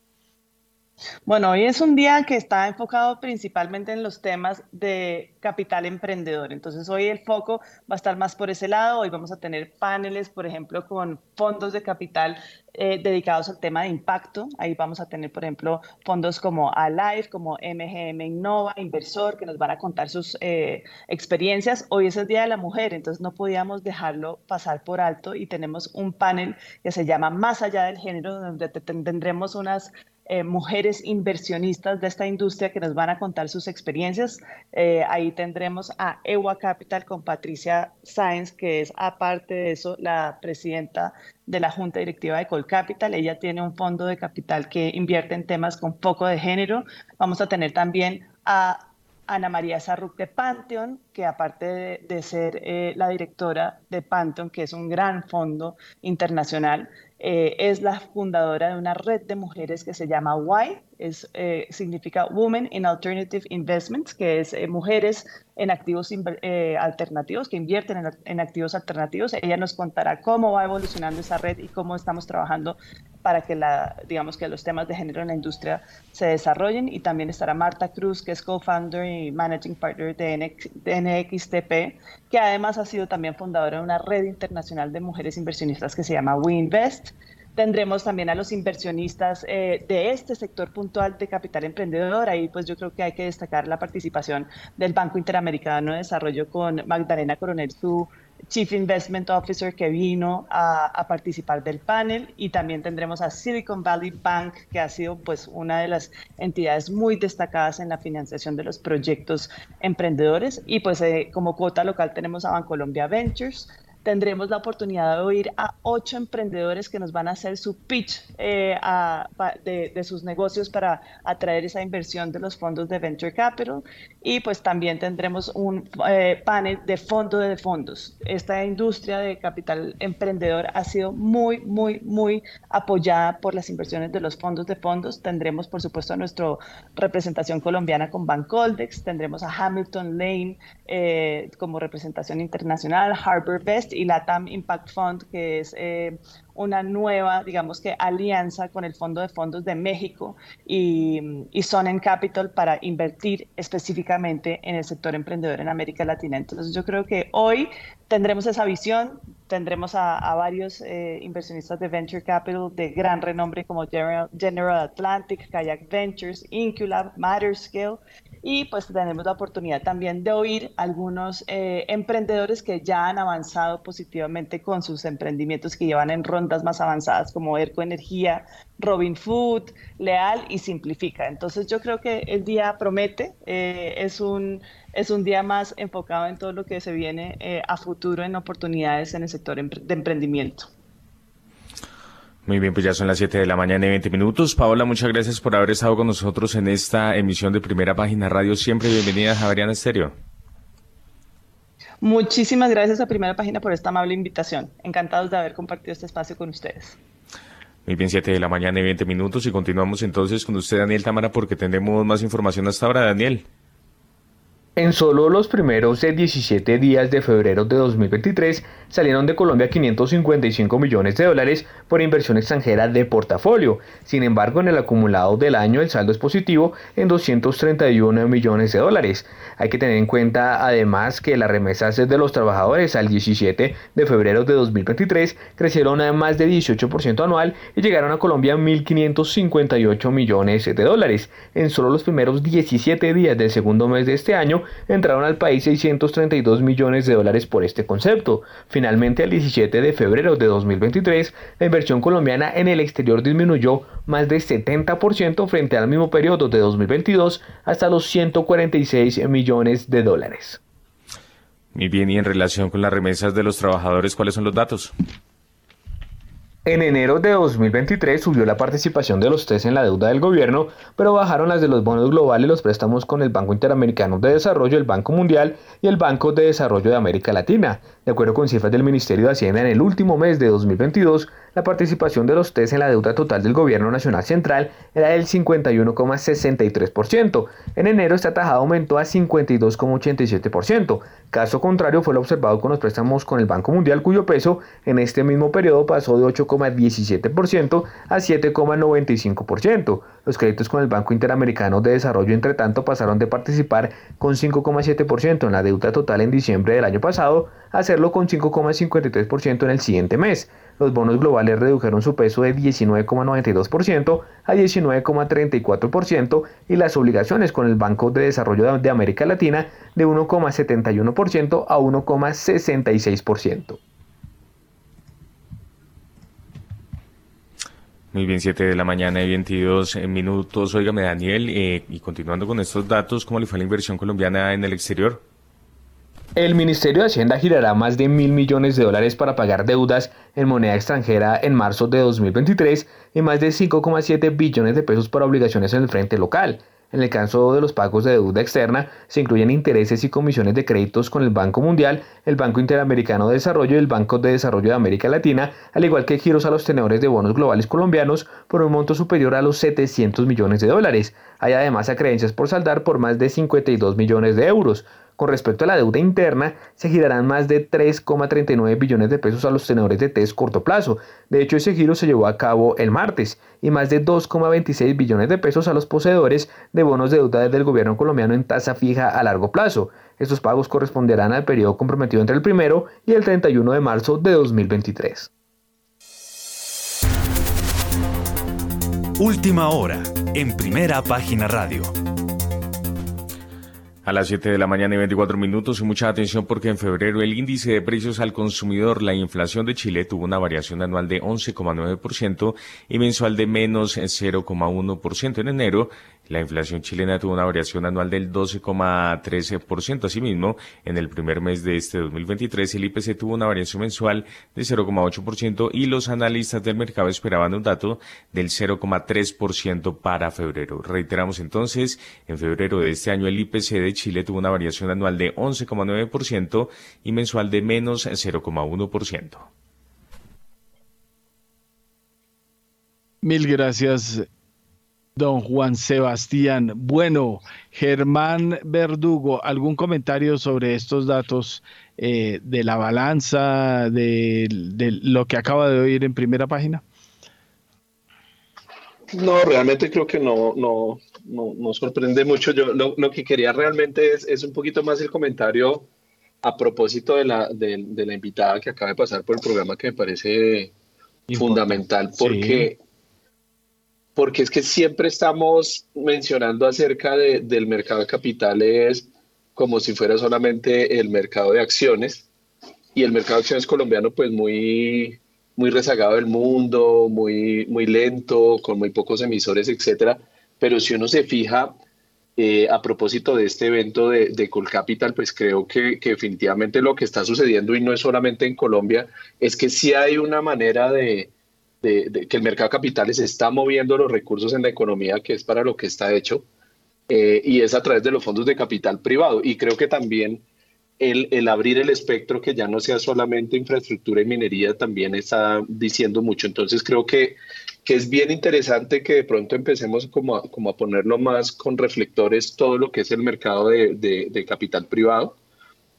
Bueno, hoy es un día que está enfocado principalmente en los temas de capital emprendedor. Entonces, hoy el foco va a estar más por ese lado. Hoy vamos a tener paneles, por ejemplo, con fondos de capital eh, dedicados al tema de impacto. Ahí vamos a tener, por ejemplo, fondos como Alive, como MGM Innova, Inversor, que nos van a contar sus eh, experiencias. Hoy es el Día de la Mujer, entonces no podíamos dejarlo pasar por alto y tenemos un panel que se llama Más allá del género, donde tendremos unas eh, mujeres inversionistas de esta industria que nos van a contar sus experiencias. Eh, ahí tendremos a EWA Capital con Patricia Sáenz, que es aparte de eso la presidenta de la Junta Directiva de Colcapital. Ella tiene un fondo de capital que invierte en temas con poco de género. Vamos a tener también a Ana María Sarruc de Pantheon, que aparte de, ser eh, la directora de Pantheon, que es un gran fondo internacional, eh, es la fundadora de una red de mujeres que se llama WY, es, eh, significa Women in Alternative Investments, que es eh, mujeres en activos alternativos, que invierten en, en, activos alternativos. Ella nos contará cómo va evolucionando esa red y cómo estamos trabajando para que, la, digamos, que los temas de género en la industria se desarrollen. Y también estará Marta Cruz, que es co-founder y managing partner de, NXTP, que además ha sido también fundadora de una red internacional de mujeres inversionistas que se llama WeInvest. Tendremos también a los inversionistas eh, de este sector puntual de capital emprendedor. Ahí pues yo creo que hay que destacar la participación del Banco Interamericano de Desarrollo con Magdalena Coronel, su Chief Investment Officer que vino a, participar del panel y también tendremos a Silicon Valley Bank que ha sido pues una de las entidades muy destacadas en la financiación de los proyectos emprendedores y pues eh, como cuota local tenemos a Bancolombia Ventures, tendremos la oportunidad de oír a ocho emprendedores que nos van a hacer su pitch eh, de, sus negocios para atraer esa inversión de los fondos de Venture Capital. Y pues también tendremos un eh, panel de fondo de fondos. Esta industria de capital emprendedor ha sido muy, muy, muy apoyada por las inversiones de los fondos de fondos. Tendremos, por supuesto, nuestra representación colombiana con Bancoldex, tendremos a Hamilton Lane eh, como representación internacional, Harbor Best y la TAM Impact Fund, que es eh, una nueva, digamos que, alianza con el Fondo de Fondos de México y, y Sonnen Capital para invertir específicamente en el sector emprendedor en América Latina. Entonces yo creo que hoy tendremos esa visión, tendremos a, varios eh, inversionistas de Venture Capital de gran renombre como General, General Atlantic, Kayak Ventures, Inculab, Matterscale y pues tenemos la oportunidad también de oír algunos eh, emprendedores que ya han avanzado positivamente con sus emprendimientos que llevan en rondas más avanzadas como Erco Energía, Robin Food, Leal y Simplifica. Entonces yo creo que el día promete, eh, es, un, es un día más enfocado en todo lo que se viene eh, a futuro en oportunidades en el sector de emprendimiento. Muy bien, pues ya son las 7 de la mañana y 20 minutos. Paola, muchas gracias por haber estado con nosotros en esta emisión de Primera Página Radio. Siempre bienvenida a Javeriana Estéreo. Muchísimas gracias a Primera Página por esta amable invitación. Encantados de haber compartido este espacio con ustedes. Muy bien, 7 de la mañana y 20 minutos y continuamos entonces con usted, Daniel Tamara, porque tendremos más información hasta ahora, Daniel. En solo los primeros 17 días de febrero de 2023 salieron de Colombia 555 millones de dólares por inversión extranjera de portafolio. Sin embargo, en el acumulado del año el saldo es positivo en 231 millones de dólares. Hay que tener en cuenta además que las remesas de los trabajadores al 17 de febrero de 2023 crecieron a más de 18% anual y llegaron a Colombia 1.558 millones de dólares. En solo los primeros 17 días del segundo mes de este año, entraron al país 632 millones de dólares por este concepto. Finalmente, el 17 de febrero de 2023, la inversión colombiana en el exterior disminuyó más de 70% frente al mismo periodo de 2022 hasta los 146 millones de dólares. Muy bien, y en relación con las remesas de los trabajadores, ¿cuáles son los datos? En enero de 2023 subió la participación de los TES en la deuda del gobierno, pero bajaron las de los bonos globales los préstamos con el Banco Interamericano de Desarrollo, el Banco Mundial y el Banco de Desarrollo de América Latina. De acuerdo con cifras del Ministerio de Hacienda, en el último mes de 2022, la participación de los TES en la deuda total del Gobierno Nacional Central era del 51,63%. En enero esta tajada aumentó a 52,87%. Caso contrario fue lo observado con los préstamos con el Banco Mundial, cuyo peso en este mismo periodo pasó de 8,17% a 7,95%. Los créditos con el Banco Interamericano de Desarrollo, entre tanto, pasaron de participar con 5,7% en la deuda total en diciembre del año pasado a hacerlo con 5,53% en el siguiente mes los bonos globales redujeron su peso de 19,92% a 19,34% y las obligaciones con el Banco de Desarrollo de América Latina de 1,71% a 1,66%. Muy bien, 7 de la mañana y 22 minutos. Óigame, Daniel, eh, y continuando con estos datos, ¿cómo le fue la inversión colombiana en el exterior? El Ministerio de Hacienda girará más de mil millones de dólares para pagar deudas en moneda extranjera en marzo de 2023 y más de 5,7 billones de pesos para obligaciones en el frente local. En el caso de los pagos de deuda externa, se incluyen intereses y comisiones de créditos con el Banco Mundial, el Banco Interamericano de Desarrollo y el Banco de Desarrollo de América Latina, al igual que giros a los tenedores de bonos globales colombianos por un monto superior a los 700 millones de dólares. Hay además acreencias por saldar por más de 52 millones de euros. Con respecto a la deuda interna, se girarán más de 3,39 billones de pesos a los tenedores de test corto plazo. De hecho, ese giro se llevó a cabo el martes y más de 2,26 billones de pesos a los poseedores de bonos de deuda del gobierno colombiano en tasa fija a largo plazo. Estos pagos corresponderán al periodo comprometido entre el primero y el 31 de marzo de 2023. Última hora, en primera página radio. A las 7 de la mañana y 24 minutos. Y mucha atención porque en febrero el índice de precios al consumidor, la inflación de Chile tuvo una variación anual de 11,9% y mensual de menos 0,1% en enero la inflación chilena tuvo una variación anual del 12,13%. Asimismo, en el primer mes de este 2023, el IPC tuvo una variación mensual de 0,8% y los analistas del mercado esperaban un dato del 0,3% para febrero. Reiteramos entonces, en febrero de este año el IPC de Chile tuvo una variación anual de 11,9% y mensual de menos 0,1%. Mil gracias, Don Juan Sebastián. Bueno, Germán Verdugo, ¿algún comentario sobre estos datos eh, de la balanza, de, lo que acaba de oír en primera página? No, realmente creo que no, no, no, sorprende mucho. Yo lo, que quería realmente es, un poquito más el comentario a propósito de la, de, la invitada que acaba de pasar por el programa que me parece fundamental porque porque es que siempre estamos mencionando acerca del mercado de capitales como si fuera solamente el mercado de acciones y el mercado de acciones colombiano pues muy muy rezagado del mundo, muy muy lento, con muy pocos emisores, etcétera. Pero si uno se fija eh, a propósito de este evento de, de Colcapital, pues creo que, que, definitivamente lo que está sucediendo, y no es solamente en Colombia, es que sí hay una manera de, que el mercado de capitales está moviendo los recursos en la economía, que es para lo que está hecho, eh, y es a través de los fondos de capital privado. Y creo que también el, el, abrir el espectro, que ya no sea solamente infraestructura y minería, también está diciendo mucho. Entonces creo que, que es bien interesante que de pronto empecemos como a, como a ponerlo más con reflectores todo lo que es el mercado de, de, capital privado.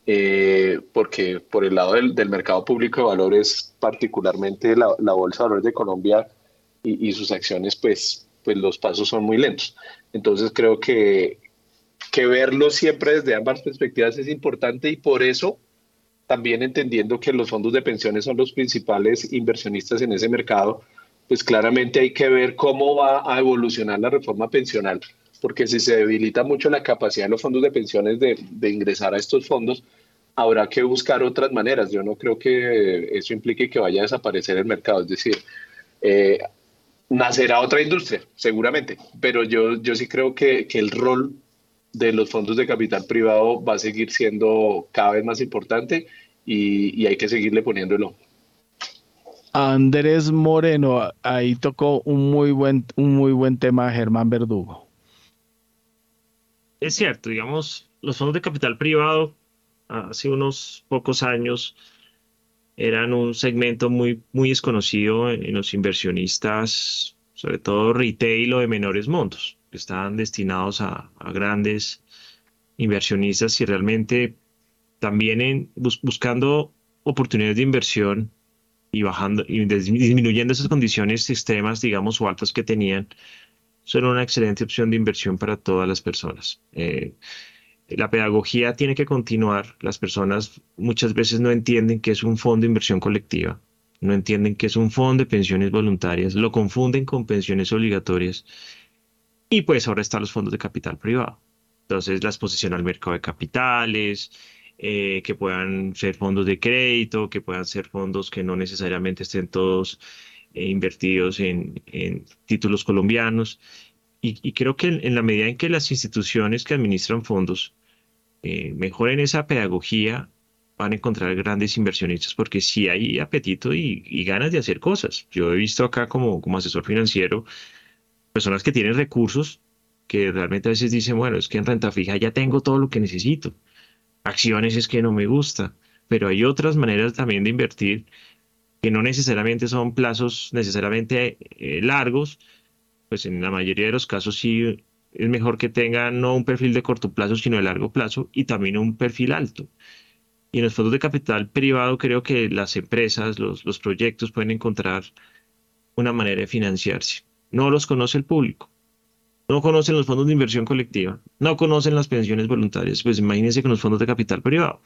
Eh, porque por el lado del, del, mercado público de valores, particularmente la, la Bolsa de Valores de Colombia y, y, sus acciones, pues, pues los pasos son muy lentos. Entonces creo que, que verlo siempre desde ambas perspectivas es importante y por eso también entendiendo que los fondos de pensiones son los principales inversionistas en ese mercado, pues claramente hay que ver cómo va a evolucionar la reforma pensional, porque si se debilita mucho la capacidad de los fondos de pensiones de, de ingresar a estos fondos, habrá que buscar otras maneras. Yo no creo que eso implique que vaya a desaparecer el mercado, es decir, eh, nacerá otra industria, seguramente, pero yo, yo sí creo que, que el rol de los fondos de capital privado va a seguir siendo cada vez más importante y, y hay que seguirle poniéndolo. Andrés Moreno, ahí tocó un muy buen, un muy buen tema Germán Verdugo. Es cierto, digamos, los fondos de capital privado hace unos pocos años eran un segmento muy, muy desconocido en, los inversionistas, sobre todo retail o de menores montos estaban destinados a, grandes inversionistas y realmente también buscando oportunidades de inversión y bajando y disminuyendo esas condiciones extremas, digamos, o altas que tenían, son una excelente opción de inversión para todas las personas. Eh, la pedagogía tiene que continuar. Las personas muchas veces no entienden que es un fondo de inversión colectiva, no entienden que es un fondo de pensiones voluntarias, lo confunden con pensiones obligatorias y pues ahora están los fondos de capital privado. Entonces, la exposición al mercado de capitales, eh, que puedan ser fondos de crédito, que puedan ser fondos que no necesariamente estén todos eh, invertidos en, títulos colombianos. Y, creo que en, la medida en que las instituciones que administran fondos eh, mejoren esa pedagogía, van a encontrar grandes inversionistas porque sí hay apetito y, ganas de hacer cosas. Yo he visto acá como, como asesor financiero personas que tienen recursos que realmente a veces dicen, bueno, es que en renta fija ya tengo todo lo que necesito. Acciones es que no me gusta, pero hay otras maneras también de invertir que no necesariamente son plazos necesariamente eh, largos, pues en la mayoría de los casos sí es mejor que tengan no un perfil de corto plazo, sino de largo plazo y también un perfil alto. Y en los fondos de capital privado creo que las empresas, los, los proyectos pueden encontrar una manera de financiarse no los conoce el público. No conocen los fondos de inversión colectiva, no conocen las pensiones voluntarias, pues imagínense con los fondos de capital privado.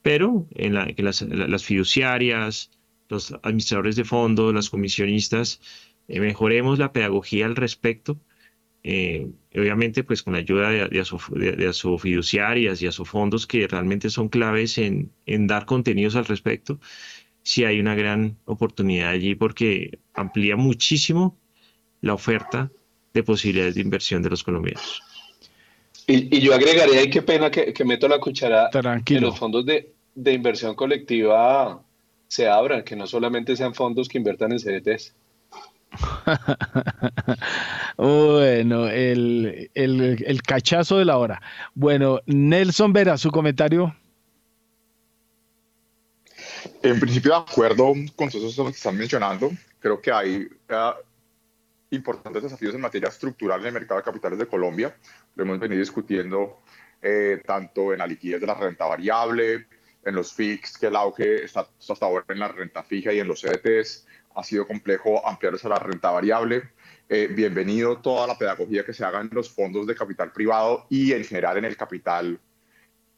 Pero en la, que las, fiduciarias, los administradores de fondos, las comisionistas, eh, mejoremos la pedagogía al respecto. Eh, obviamente, pues con la ayuda de, de, su, fiduciarias y a sus fondos que realmente son claves en, en dar contenidos al respecto, sí hay una gran oportunidad allí porque amplía muchísimo la oferta de posibilidades de inversión de los colombianos. Y, yo agregaría, y qué pena que, meto la cuchara, que los fondos de, inversión colectiva se abran, que no solamente sean fondos que inviertan en CDTs. bueno, el, el, cachazo de la hora. Bueno, Nelson Vera, su comentario. En principio, de acuerdo con todo eso que están mencionando, creo que hay importantes desafíos en materia estructural en el mercado de capitales de Colombia. Lo hemos venido discutiendo eh, tanto en la liquidez de la renta variable, en los FIX, que el auge está hasta ahora en la renta fija y en los CDTs. Ha sido complejo ampliarse a la renta variable. Eh, bienvenido toda la pedagogía que se haga en los fondos de capital privado y en general en el capital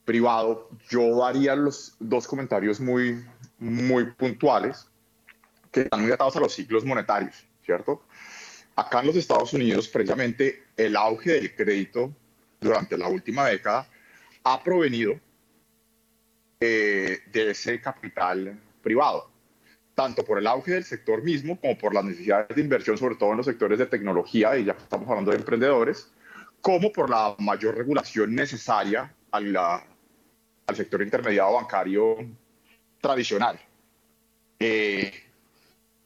privado. Yo haría los dos comentarios muy, muy puntuales que están muy atados a los ciclos monetarios, ¿cierto? Acá en los Estados Unidos, precisamente, el auge del crédito durante la última década ha provenido eh, de ese capital privado, tanto por el auge del sector mismo como por las necesidades de inversión, sobre todo en los sectores de tecnología, y ya estamos hablando de emprendedores, como por la mayor regulación necesaria al, al sector intermediado bancario tradicional. Eh,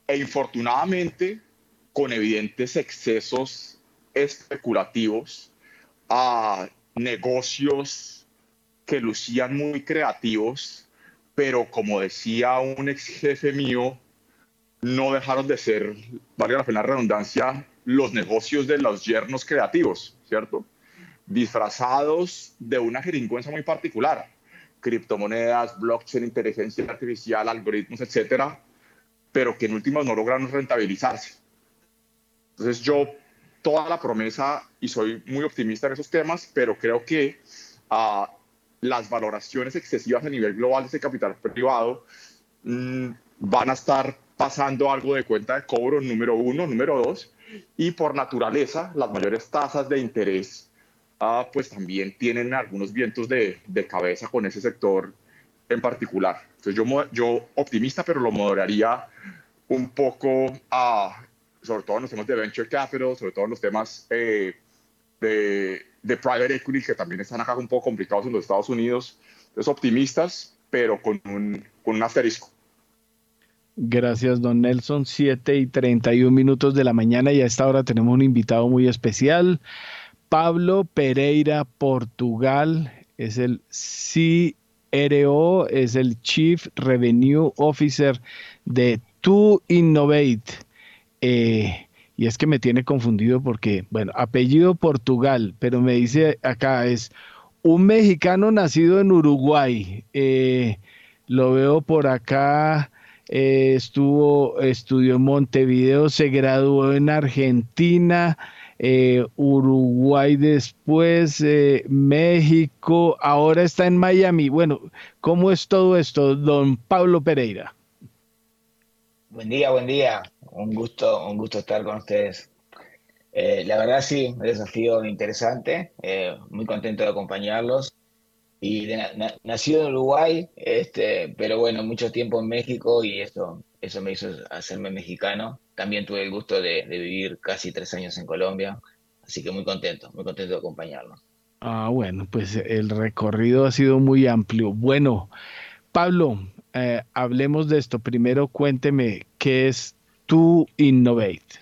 e infortunadamente con evidentes excesos especulativos a negocios que lucían muy creativos, pero como decía un ex jefe mío, no dejaron de ser, valga la pena la redundancia, los negocios de los yernos creativos, ¿cierto? Disfrazados de una jeringuenza muy particular, criptomonedas, blockchain, inteligencia artificial, algoritmos, etcétera, pero que en últimas no lograron rentabilizarse. Entonces yo, toda la promesa, y soy muy optimista en esos temas, pero creo que uh, las valoraciones excesivas a nivel global de ese capital privado mmm, van a estar pasando algo de cuenta de cobro número uno, número dos, y por naturaleza las mayores tasas de interés uh, pues también tienen algunos vientos de, de, cabeza con ese sector en particular. Entonces yo, yo optimista, pero lo moderaría un poco, uh, sobre todo en los temas de venture capital, sobre todo en los temas eh, de, de private equity, que también están acá un poco complicados en los Estados Unidos. Entonces optimistas, pero con un, con un asterisco. Gracias, don Nelson. 7 y 31 minutos de la mañana y a esta hora tenemos un invitado muy especial. Pablo Pereira Portugal es el CRO, es el Chief Revenue Officer de To Innovate. Eh, y es que me tiene confundido porque, bueno, apellido Portugal, pero me dice acá es un mexicano nacido en Uruguay. Eh, lo veo por acá eh, estuvo, estudió en Montevideo, se graduó en Argentina, eh, Uruguay después, México, ahora está en Miami. Bueno, ¿cómo es todo esto, don Pablo Pereira? Buen día, buen día. Un gusto, un gusto estar con ustedes. Eh, la verdad sí, un desafío interesante, eh, muy contento de acompañarlos y nacido en Uruguay, este, pero bueno, mucho tiempo en México y eso, eso me hizo hacerme mexicano. También tuve el gusto de, vivir casi tres años en Colombia, así que muy contento, muy contento de acompañarnos. Ah, bueno, pues el recorrido ha sido muy amplio. Bueno, Pablo, eh, hablemos de esto. Primero cuénteme qué es Tu Innovate.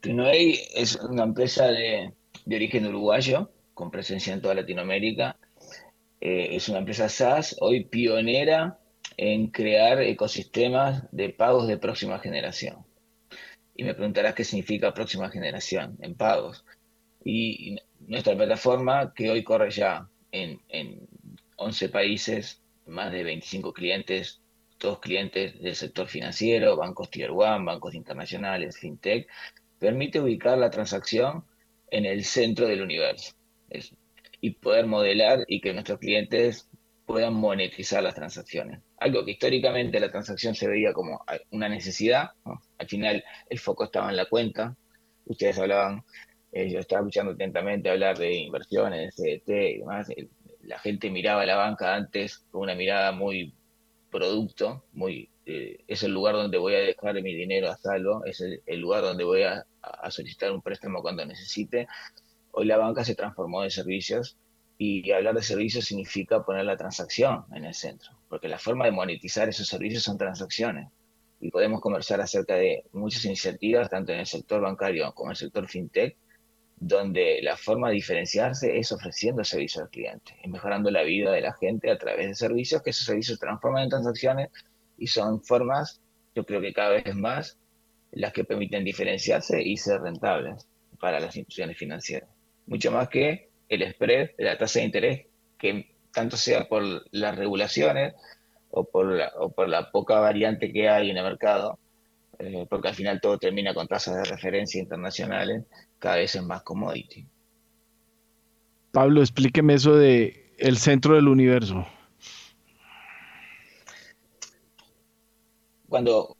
Tu Innovate es una empresa de, de origen uruguayo con presencia en toda Latinoamérica. Eh, es una empresa SaaS, hoy pionera en crear ecosistemas de pagos de próxima generación. Y me preguntarás qué significa próxima generación en pagos. Y nuestra plataforma, que hoy corre ya en, en 11 países, más de 25 clientes, todos clientes del sector financiero, bancos Tier 1, bancos internacionales, fintech, permite ubicar la transacción en el centro del universo y poder modelar y que nuestros clientes puedan monetizar las transacciones. Algo que históricamente la transacción se veía como una necesidad, al final el foco estaba en la cuenta, ustedes hablaban, eh, yo estaba escuchando atentamente hablar de inversiones, CDT y demás, la gente miraba a la banca antes con una mirada muy producto, muy eh, es el lugar donde voy a dejar mi dinero a salvo, es el, lugar donde voy a, solicitar un préstamo cuando necesite, Hoy la banca se transformó en servicios y hablar de servicios significa poner la transacción en el centro, porque la forma de monetizar esos servicios son transacciones. Y podemos conversar acerca de muchas iniciativas, tanto en el sector bancario como en el sector fintech, donde la forma de diferenciarse es ofreciendo servicios al cliente, y mejorando la vida de la gente a través de servicios, que esos servicios se transforman en transacciones y son formas, yo creo que cada vez más, las que permiten diferenciarse y ser rentables para las instituciones financieras. Mucho más que el spread, la tasa de interés, que tanto sea por las regulaciones o por la, o por la poca variante que hay en el mercado, eh, porque al final todo termina con tasas de referencia internacionales, cada vez es más commodity. Pablo, explíqueme eso de el centro del universo. Cuando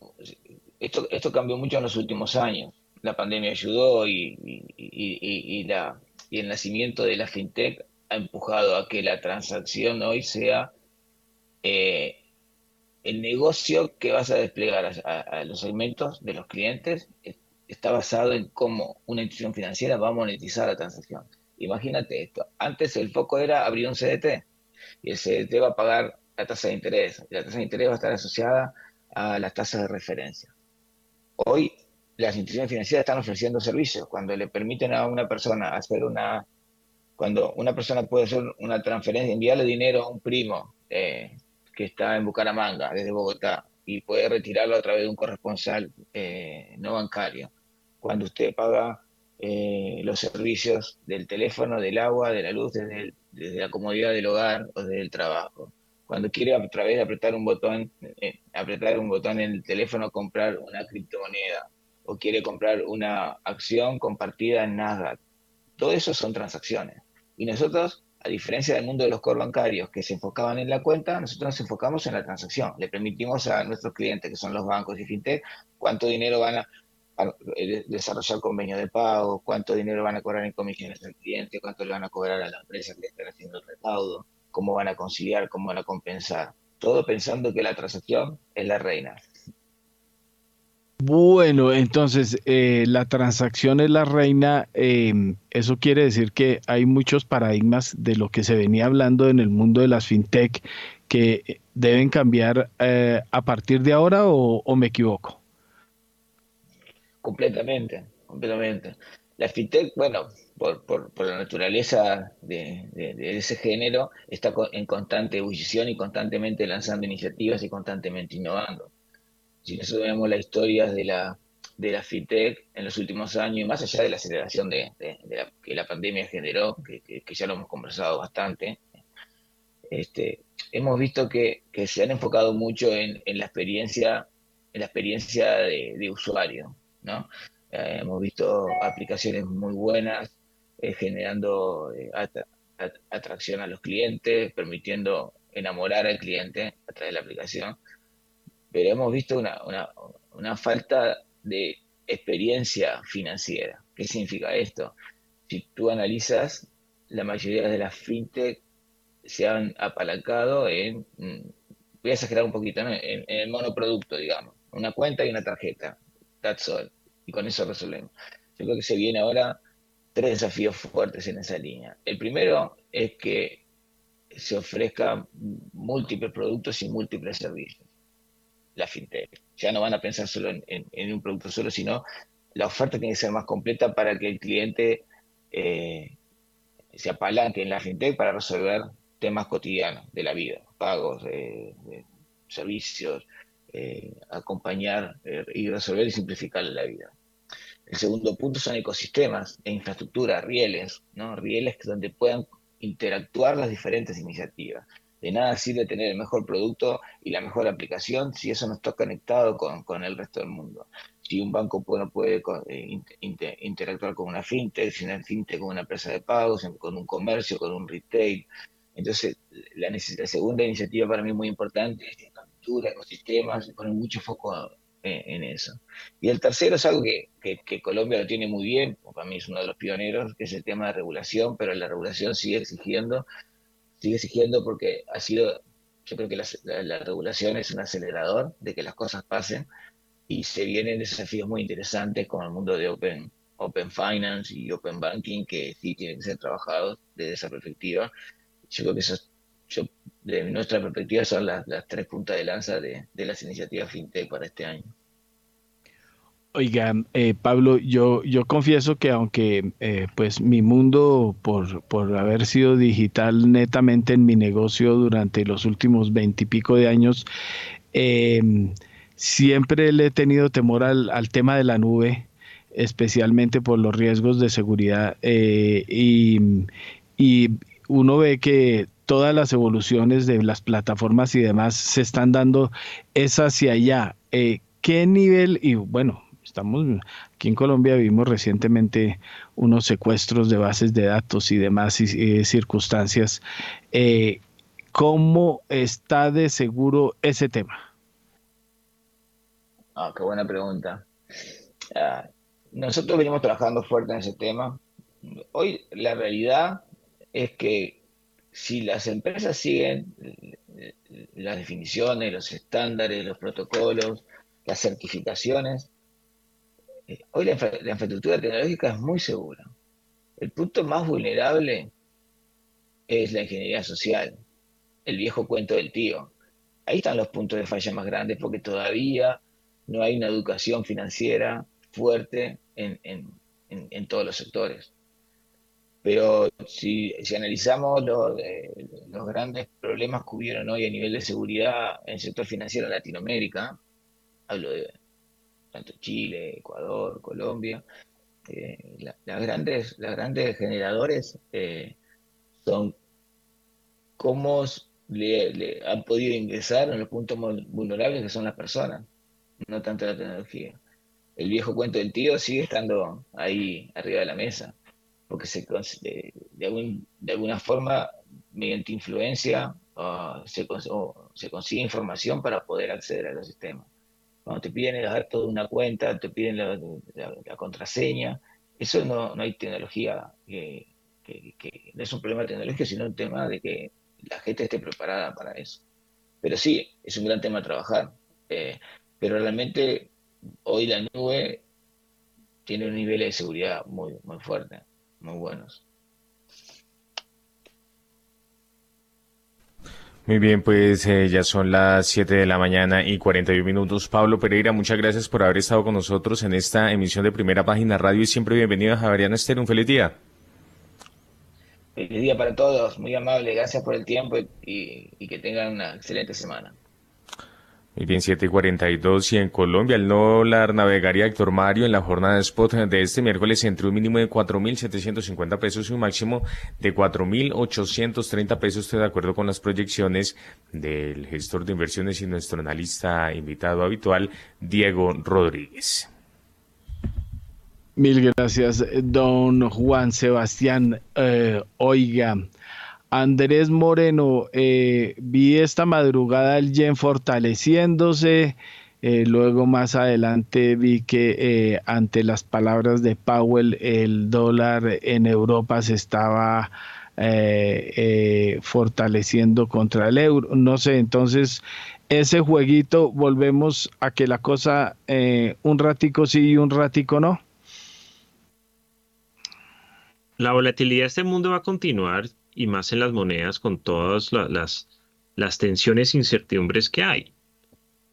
esto, esto cambió mucho en los últimos años, la pandemia ayudó y, y, y, y la, y el nacimiento de la fintech ha empujado a que la transacción hoy sea eh, el negocio que vas a desplegar a, los segmentos de los clientes está basado en cómo una institución financiera va a monetizar la transacción. Imagínate esto, antes el foco era abrir un CDT y el CDT va a pagar la tasa de interés la tasa de interés va a estar asociada a las tasas de referencia. Hoy las instituciones financieras están ofreciendo servicios cuando le permiten a una persona hacer una, cuando una persona puede hacer una transferencia, enviarle dinero a un primo eh, que está en Bucaramanga, desde Bogotá, y puede retirarlo a través de un corresponsal eh, no bancario. Cuando usted paga eh, los servicios del teléfono, del agua, de la luz, desde, la comodidad del hogar o desde el trabajo. Cuando quiere a través de apretar un botón, eh, apretar un botón en el teléfono, comprar una criptomoneda o quiere comprar una acción compartida en Nasdaq. Todo eso son transacciones. Y nosotros a diferencia del mundo de los core bancarios que se enfocaban en la cuenta, nosotros nos enfocamos en la transacción. Le permitimos a nuestros clientes, que son los bancos y fintech, cuánto dinero van a, eh, desarrollar convenios de pago, cuánto dinero van a cobrar en comisiones al cliente, cuánto le van a cobrar a la empresa que está haciendo el recaudo, cómo van a conciliar, cómo van a compensar. Todo pensando que la transacción es la reina. Bueno, entonces eh, la transacción es la reina. Em, eso quiere decir que hay muchos paradigmas de lo que se venía hablando en el mundo de las fintech que deben cambiar eh, a partir de ahora o, me equivoco. Completamente, completamente. La fintech, bueno, por, la naturaleza de, de, ese género, está en constante ebullición y constantemente lanzando iniciativas y constantemente innovando si nosotros vemos las historias de la, de la FITEC en los últimos años, y más allá de la aceleración de, la, que la pandemia generó, que, ya lo hemos conversado bastante, este, hemos visto que, se han enfocado mucho en, la experiencia, en la experiencia de, usuario, ¿no? Eh, hemos visto aplicaciones muy buenas, eh, generando eh, atracción a los clientes, permitiendo enamorar al cliente a través de la aplicación pero hemos visto una, falta de experiencia financiera. ¿Qué significa esto? Si tú analizas, la mayoría de las fintech se han apalancado en, mm, voy a exagerar un poquito, en, el monoproducto, digamos, una cuenta y una tarjeta, that's all, y con eso resolvemos. Yo creo que se viene ahora tres desafíos fuertes en esa línea. El primero es que se ofrezcan múltiples productos y múltiples servicios la fintech. Ya no van a pensar solo en, un producto solo, sino la oferta tiene que ser más completa para que el cliente eh, se apalanque en la fintech para resolver temas cotidianos de la vida, pagos, servicios, eh, acompañar eh, y resolver y simplificar la vida. El segundo punto son ecosistemas e infraestructura, rieles, ¿no? rieles donde puedan interactuar las diferentes iniciativas. De nada sirve tener el mejor producto y la mejor aplicación si eso no está conectado con, el resto del mundo. Si un banco no puede eh, interactuar con una fintech, si una fintech con una empresa de pagos, con un comercio, con un retail. Entonces, la, segunda iniciativa para mí muy importante es infraestructura, ecosistemas, poner mucho foco en, eso. Y el tercero es algo que, que, Colombia lo tiene muy bien, para mí es uno de los pioneros, que es el tema de regulación, pero la regulación sigue exigiendo sigue exigiendo porque ha sido, yo creo que la, regulación es un acelerador de que las cosas pasen y se vienen desafíos muy interesantes con el mundo de Open, open Finance y Open Banking que sí tienen que ser trabajados desde esa perspectiva. Yo creo que esas, yo, de nuestra perspectiva son las, tres puntas de lanza de, de las iniciativas FinTech para este año. Oiga, eh, Pablo, yo, confieso que aunque eh, pues mi mundo, por, haber sido digital netamente en mi negocio durante los últimos veintipico de años, em, siempre le he tenido temor al, tema de la nube, especialmente por los riesgos de seguridad. Eh, y, uno ve que todas las evoluciones de las plataformas y demás se están dando es hacia allá. ¿Qué nivel? Y bueno, Estamos aquí en Colombia vimos recientemente unos secuestros de bases de datos y demás eh, circunstancias. Eh, ¿Cómo está de seguro ese tema? Ah, qué buena pregunta. Ah, nosotros venimos trabajando fuerte en ese tema. Hoy la realidad es que si las empresas siguen eh, las definiciones, los estándares, los protocolos, las certificaciones, hoy la, infraestructura tecnológica es muy segura. El punto más vulnerable es la ingeniería social, el viejo cuento del tío. ahí están los puntos de falla más grandes porque todavía no hay una educación financiera fuerte en, todos los sectores. Pero si, si analizamos los grandes problemas que hubieron hoy a nivel de seguridad en el sector financiero en Latinoamérica, hablo de tanto Chile, Ecuador, Colombia, eh, las, grandes, las grandes generadores eh, son cómo le, han podido ingresar en los puntos vulnerables que son las personas, no tanto la tecnología. El viejo cuento del tío sigue estando ahí arriba de la mesa, porque se, de, de, alguna forma, mediante influencia, se, se consigue información para poder acceder a los sistemas. Cuando te piden el datos de una cuenta, te piden la, contraseña, eso no, no hay tecnología que, no es un problema tecnológico, sino un tema de que la gente esté preparada para eso. Pero sí, es un gran tema trabajar. Eh, pero realmente hoy la nube tiene un nivel de seguridad muy, muy fuerte, muy buenos. Muy bien, pues eh, ya son las 7 de la mañana y 41 minutos. Pablo Pereira, muchas gracias por haber estado con nosotros en esta emisión de Primera Página Radio y siempre bienvenido a Javeriana Esther. Un feliz día. Feliz día para todos, muy amable, gracias por el tiempo y que tengan una excelente semana. Muy bien, 7 y 42 y en Colombia el dólar navegaría Héctor Mario en la jornada de spot de este miércoles entre un mínimo de 4.750 pesos y un máximo de 4.830 pesos. Estoy de acuerdo con las proyecciones del gestor de inversiones y nuestro analista invitado habitual, Diego Rodríguez. Mil gracias, don Juan Sebastián. Eh, oiga, Andrés Moreno, eh, vi esta madrugada el yen fortaleciéndose, eh, luego más adelante vi que eh, ante las palabras de Powell el dólar en Europa se estaba fortaleciendo contra el euro. No sé, entonces ese jueguito volvemos a que la cosa un ratico sí y un ratico no. La volatilidad de este mundo va a continuar y más en las monedas con todas las, las tensiones e incertidumbres que hay.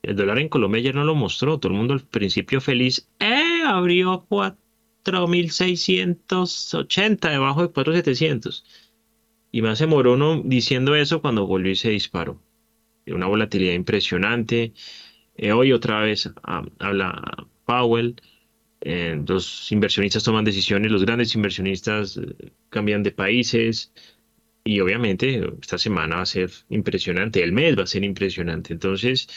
El dólar en Colombia ya no lo mostró, todo el mundo al principio feliz, ¡eh! Abrió 4.680 debajo de 4.700. Y más se moró uno diciendo eso cuando volvió y se disparó. Una volatilidad impresionante. Eh, hoy otra vez habla Powell. Eh, los inversionistas toman decisiones, los grandes inversionistas eh, cambian de países, y obviamente esta semana va a ser impresionante, el mes va a ser impresionante. Entonces,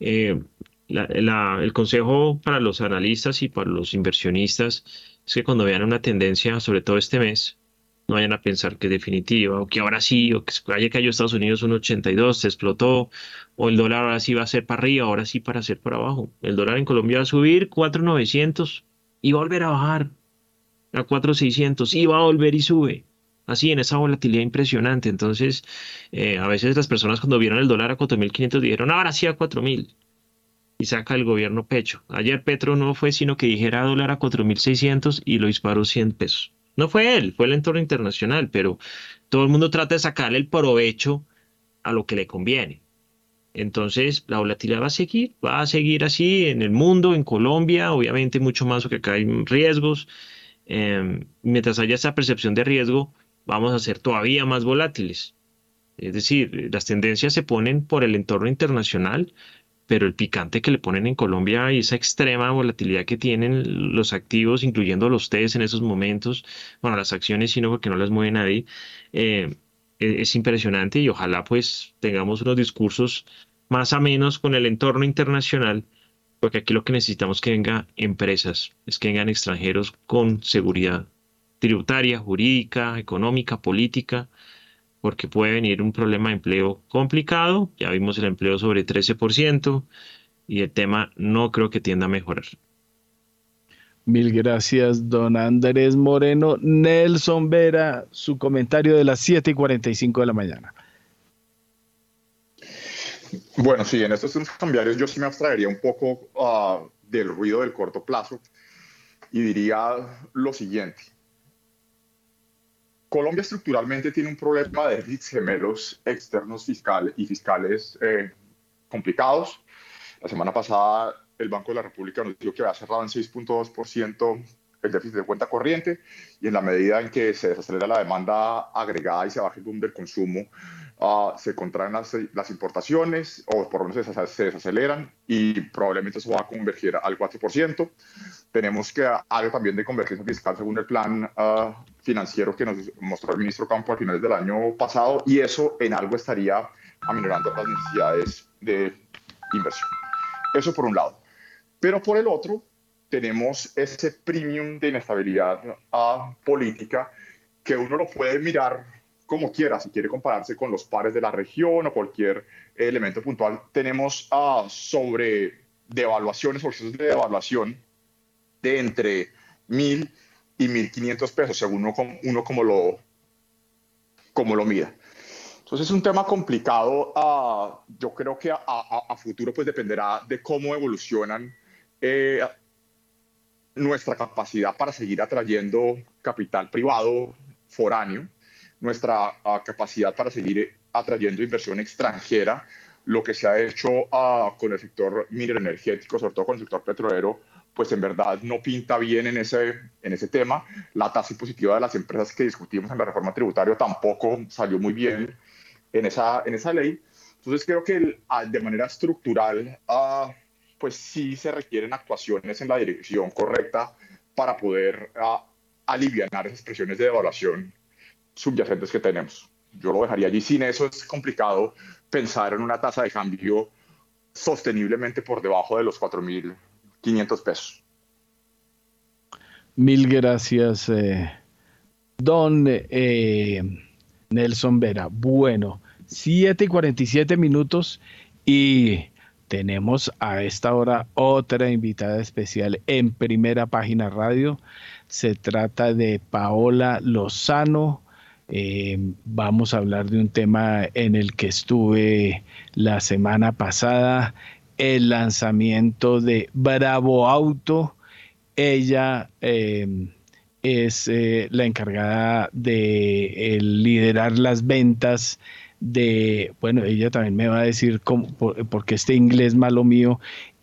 eh, el consejo para los analistas y para los inversionistas es que cuando vean una tendencia, sobre todo este mes, no vayan a pensar que es definitiva, o que ahora sí, o que haya cayó Estados Unidos un 82, se explotó, o el dólar ahora sí va a ser para arriba, ahora sí para ser para abajo. El dólar en Colombia va a subir 4.900 y va a volver a bajar a 4.600 y va a volver y sube así en esa volatilidad impresionante. Entonces, eh, a veces las personas cuando vieron el dólar a 4.500 dijeron, ahora sí a 4.000. Y saca el gobierno pecho. Ayer Petro no fue sino que dijera dólar a 4.600 y lo disparó 100 pesos. No fue él, fue el entorno internacional, pero todo el mundo trata de sacarle el provecho a lo que le conviene. Entonces, la volatilidad va a seguir, va a seguir así en el mundo, en Colombia, obviamente mucho más porque acá hay riesgos. Em, mientras haya esa percepción de riesgo, vamos a ser todavía más volátiles. Es decir, las tendencias se ponen por el entorno internacional, pero el picante que le ponen en Colombia y esa extrema volatilidad que tienen los activos, incluyendo los TES en esos momentos, bueno, las acciones, sino porque no las mueve nadie, eh, e-, es impresionante y ojalá pues tengamos unos discursos más a menos con el entorno internacional, porque aquí lo que necesitamos es que vengan empresas, es que vengan extranjeros con seguridad tributaria, jurídica, económica, política, porque puede venir un problema de empleo complicado. Ya vimos el empleo sobre 13% y el tema no creo que tienda a mejorar. Mil gracias, don Andrés Moreno. Nelson Vera, su comentario de las 7 y 45 de la mañana. Bueno, sí, en estos cambiarios yo sí me abstraería un poco ah, del ruido del corto plazo y diría lo siguiente. Colombia estructuralmente tiene un problema de gemelos externos fiscales y fiscales eh, complicados. La semana pasada el Banco de la República nos dijo que había cerrado en 6.2% el déficit de cuenta corriente y en la medida en que se desacelera la demanda agregada y se baja el boom del consumo, uh, se contraen las, importaciones o por lo menos se, se, desaceleran y probablemente eso va a converger al 4%. Tenemos que algo también de convergencia fiscal según el plan uh, financiero que nos mostró el ministro Campo a finales del año pasado y eso en algo estaría aminorando las necesidades de inversión. Eso por un lado. Pero por el otro, tenemos ese premium de inestabilidad uh, política que uno lo puede mirar como quiera, si quiere compararse con los pares de la región o cualquier elemento puntual. Tenemos uh, sobre devaluaciones, procesos de devaluación de entre mil y 1.500 pesos, según uno, uno como, lo, como lo mida. Entonces es un tema complicado. Uh, yo creo que a, a, a, futuro pues dependerá de cómo evolucionan eh, nuestra capacidad para seguir atrayendo capital privado foráneo, nuestra uh, capacidad para seguir atrayendo inversión extranjera, lo que se ha hecho uh, con el sector minero energético, sobre todo con el sector petrolero, pues en verdad no pinta bien en ese, en ese tema. La tasa impositiva de las empresas que discutimos en la reforma tributaria tampoco salió muy bien en esa, en esa ley. Entonces creo que el, de manera estructural uh, pues sí se requieren actuaciones en la dirección correcta para poder uh, aliviar esas presiones de devaluación subyacentes que tenemos. Yo lo dejaría allí. Sin eso es complicado pensar en una tasa de cambio sosteniblemente por debajo de los 4.500 pesos. Mil gracias, eh, don eh, Nelson Vera. Bueno, 7 y 47 minutos y tenemos a esta hora otra invitada especial en primera página radio. Se trata de Paola Lozano. Eh, vamos a hablar de un tema en el que estuve la semana pasada, el lanzamiento de Bravo Auto. Ella eh, es eh, la encargada de eh, liderar las ventas de, bueno, ella también me va a decir cómo, porque este inglés malo mío,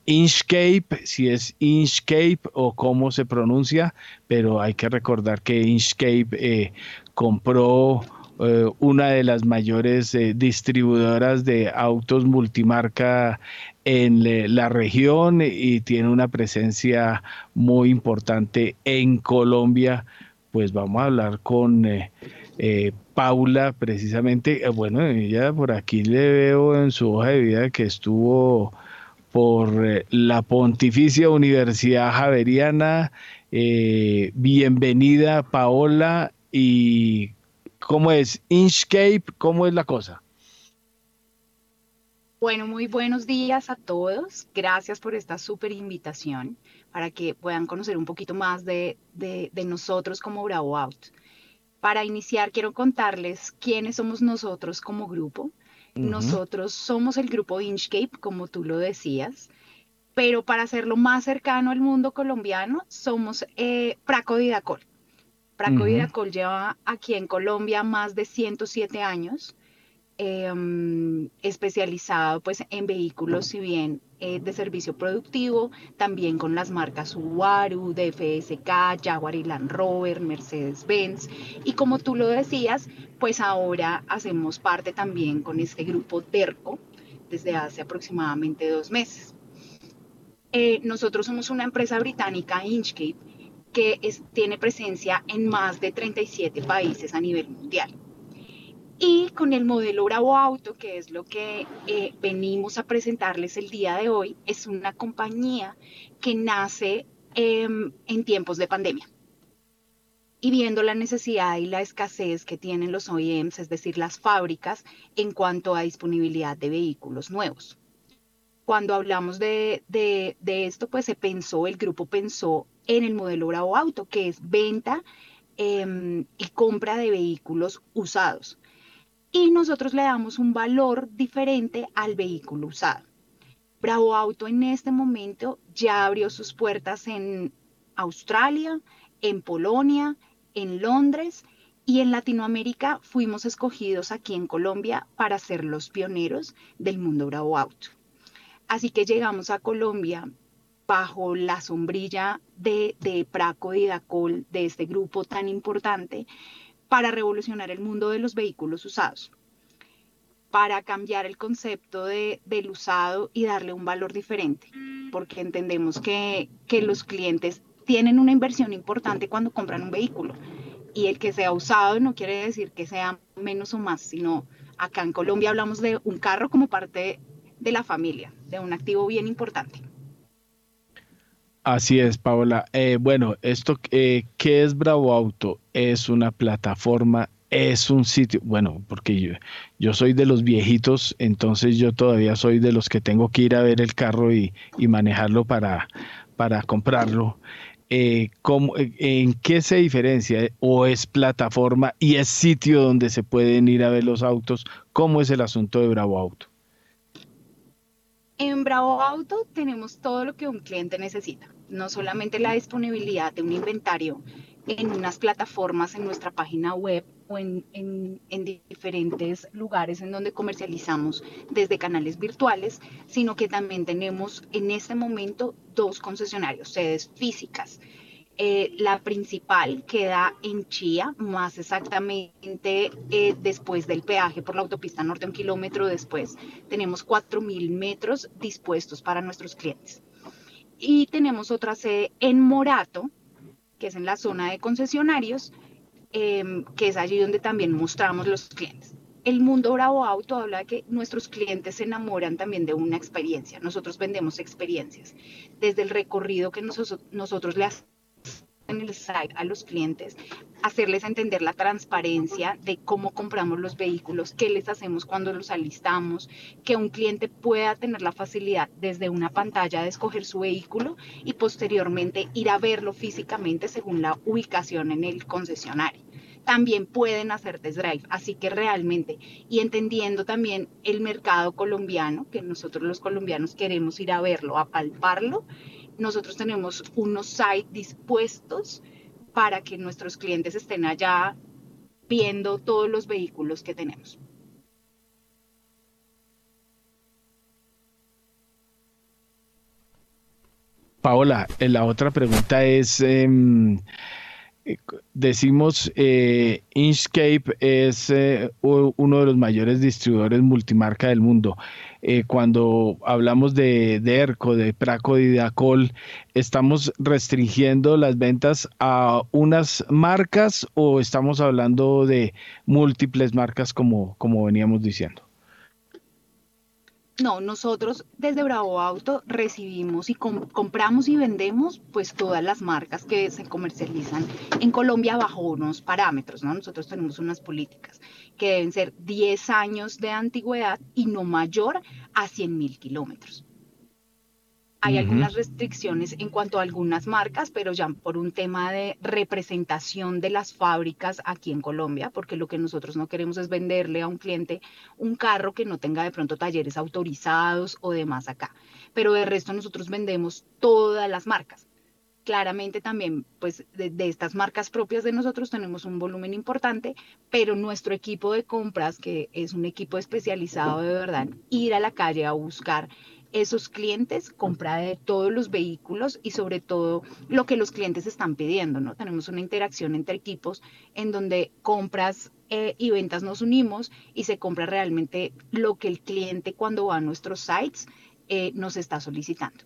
Inchcape, si es Inchcape o cómo se pronuncia, pero hay que recordar que Inchcape eh, compró una de las mayores distribuidoras de autos multimarca en la región y tiene una presencia muy importante en Colombia. Pues vamos a hablar con eh, Paula, precisamente, eh, bueno, ella por aquí le veo en su hoja de vida que estuvo por eh, la Pontificia Universidad Javeriana. bienvenida, Paola. ¿Y cómo es? Inchcape, ¿cómo es la cosa? Bueno, muy buenos días a todos. Gracias por esta súper invitación para que puedan conocer un poquito más de, de, de nosotros como Bravo Out. Para iniciar, quiero contarles quiénes somos nosotros como grupo. Nosotros somos el grupo Inchcape, como tú lo decías, pero para hacerlo más cercano al mundo colombiano, somos eh, Praco Didacol. Praco Didacol lleva aquí en Colombia más de 107 años. Em, especializado pues en vehículos si bien eh, de servicio productivo, también con las marcas Subaru, DFSK, Jaguar y Land Rover, Mercedes-Benz y como tú lo decías, pues ahora hacemos parte también con este grupo Terco desde hace aproximadamente dos meses. Eh, nosotros somos una empresa británica, Inchcape, que tiene presencia en más de 37 países a nivel mundial. Y con el modelo Bravo Auto, que es lo que eh, venimos a presentarles el día de hoy, es una compañía que nace em, en tiempos de pandemia. Y viendo la necesidad y la escasez que tienen los OEMs, es decir, las fábricas, en cuanto a disponibilidad de vehículos nuevos. Cuando hablamos de, de, esto, pues se pensó, el grupo pensó en el modelo Bravo Auto, que es venta eh, y compra de vehículos usados y nosotros le damos un valor diferente al vehículo usado. Bravo Auto en este momento ya abrió sus puertas en Australia, en Polonia, en Londres y en Latinoamérica fuimos escogidos aquí en Colombia para ser los pioneros del mundo Bravo Auto. Así que llegamos a Colombia bajo la sombrilla de, de Praco y Dacol, de este grupo tan importante, para revolucionar el mundo de los vehículos usados, para cambiar el concepto de, del usado y darle un valor diferente, porque entendemos que, que los clientes tienen una inversión importante cuando compran un vehículo y el que sea usado no quiere decir que sea menos o más, sino acá en Colombia hablamos de un carro como parte de la familia, de un activo bien importante. Así es, Paola. Eh, bueno, esto, eh, ¿qué es Bravo Auto? Es una plataforma, es un sitio, bueno, porque yo, yo, soy de los viejitos, entonces yo todavía soy de los que tengo que ir a ver el carro y, y manejarlo para, para comprarlo. Eh, ¿cómo, eh, ¿En qué se diferencia? ¿O es plataforma y es sitio donde se pueden ir a ver los autos? ¿Cómo es el asunto de Bravo Auto? En Bravo Auto tenemos todo lo que un cliente necesita no solamente la disponibilidad de un inventario en unas plataformas en nuestra página web o en, diferentes lugares en donde comercializamos desde canales virtuales, sino que también tenemos en este momento dos concesionarios, sedes físicas. Eh, la principal queda en Chía, más exactamente eh, después del peaje por la autopista norte, un kilómetro después. Tenemos 4.000 metros dispuestos para nuestros clientes. Y tenemos otra sede en Morato, que es en la zona de concesionarios, em, que es allí donde también mostramos los clientes. El mundo Bravo Auto habla de que nuestros clientes se enamoran también de una experiencia. Nosotros vendemos experiencias. Desde el recorrido que nosotros, nosotros le hacemos en el site a los clientes, hacerles entender la transparencia de cómo compramos los vehículos, qué les hacemos cuando los alistamos, que un cliente pueda tener la facilidad desde una pantalla de escoger su vehículo y posteriormente ir a verlo físicamente según la ubicación en el concesionario también pueden hacer test drive. Así que realmente, y entendiendo también el mercado colombiano, que nosotros los colombianos queremos ir a verlo, a palparlo, nosotros tenemos unos sites dispuestos para que nuestros clientes estén allá viendo todos los vehículos que tenemos. Paola, eh, la otra pregunta es, em, decimos eh, es eh, uno de los mayores distribuidores multimarca del mundo. Eh, cuando hablamos de, de, ERCO, de Praco y de Acol, ¿estamos restringiendo las ventas a unas marcas o estamos hablando de múltiples marcas como, como veníamos diciendo? No, nosotros desde Bravo Auto recibimos y compramos y vendemos pues todas las marcas que se comercializan en Colombia bajo unos parámetros, ¿no? Nosotros tenemos unas políticas que deben ser 10 años de antigüedad y no mayor a 100 mil kilómetros. Hay algunas restricciones en cuanto a algunas marcas, pero ya por un tema de representación de las fábricas aquí en Colombia, porque lo que nosotros no queremos es venderle a un cliente un carro que no tenga de pronto talleres autorizados o demás acá. Pero de resto nosotros vendemos todas las marcas. Claramente también, pues de, de estas marcas propias de nosotros tenemos un volumen importante, pero nuestro equipo de compras, que es un equipo especializado de verdad, ir a la calle a buscar esos clientes, compra de todos los vehículos y sobre todo lo que los clientes están pidiendo, ¿no? Tenemos una interacción entre equipos en donde compras eh, y ventas nos unimos y se compra realmente lo que el cliente cuando va a nuestros sites eh, nos está solicitando.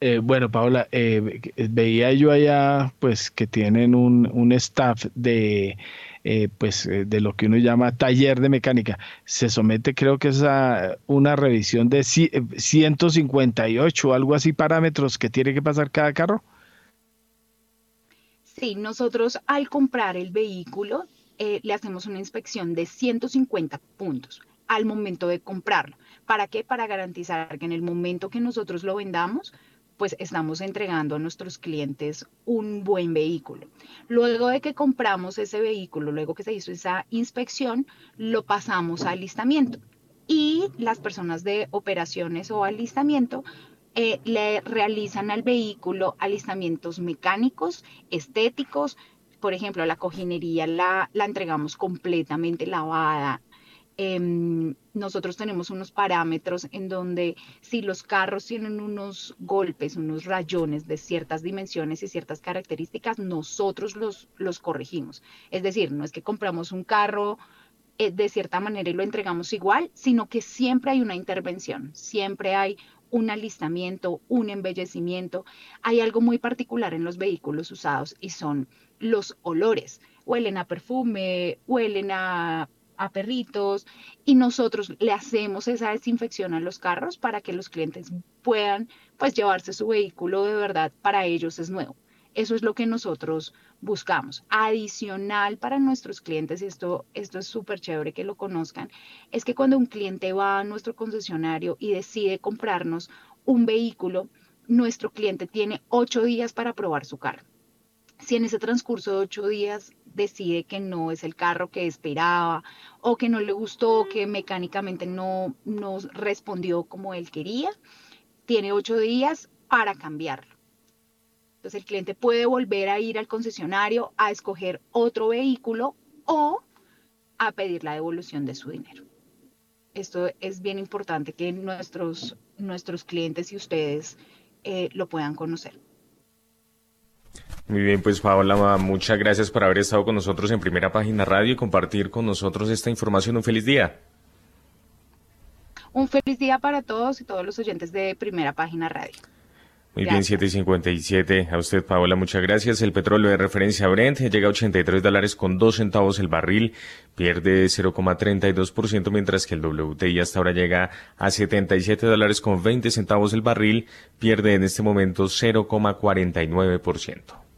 Eh, bueno, Paola, veía yo allá pues que tienen un, un staff de eh, pues eh, de lo que uno llama taller de mecánica. Se somete creo que es a una revisión de 158 o algo así parámetros que tiene que pasar cada carro. Sí, nosotros al comprar el vehículo eh, le hacemos una inspección de 150 puntos al momento de comprarlo. ¿Para qué? Para garantizar que en el momento que nosotros lo vendamos, pues estamos entregando a nuestros clientes un buen vehículo. Luego de que compramos ese vehículo, luego que se hizo esa inspección, lo pasamos a alistamiento y las personas de operaciones o alistamiento eh, le realizan al vehículo alistamientos mecánicos, estéticos, por ejemplo, la cojinería la, la entregamos completamente lavada, Em, nosotros tenemos unos parámetros en donde si los carros tienen unos golpes, unos rayones de ciertas dimensiones y ciertas características, nosotros los, los corregimos. Es decir, no es que compramos un carro eh, de cierta manera y lo entregamos igual, sino que siempre hay una intervención, siempre hay un alistamiento, un embellecimiento. Hay algo muy particular en los vehículos usados y son los olores. Huelen a perfume, huelen a a perritos y nosotros le hacemos esa desinfección a los carros para que los clientes puedan pues llevarse su vehículo de verdad para ellos es nuevo. Eso es lo que nosotros buscamos. Adicional para nuestros clientes, y esto, esto es súper chévere que lo conozcan, es que cuando un cliente va a nuestro concesionario y decide comprarnos un vehículo, nuestro cliente tiene ocho días para probar su carro. Si en ese transcurso de ocho días decide que no es el carro que esperaba o que no le gustó, que mecánicamente no nos respondió como él quería, tiene ocho días para cambiarlo. Entonces el cliente puede volver a ir al concesionario a escoger otro vehículo o a pedir la devolución de su dinero. Esto es bien importante que nuestros, nuestros clientes y ustedes eh, lo puedan conocer. Muy bien, pues Paola, muchas gracias por haber estado con nosotros en Primera Página Radio y compartir con nosotros esta información. Un feliz día. Un feliz día para todos y todos los oyentes de Primera Página Radio. Muy bien, 757. A usted, Paola, muchas gracias. El petróleo de referencia Brent llega a 83 dólares con 2 centavos el barril, pierde 0,32%, mientras que el WTI hasta ahora llega a 77 dólares con 20 centavos el barril, pierde en este momento 0,49%.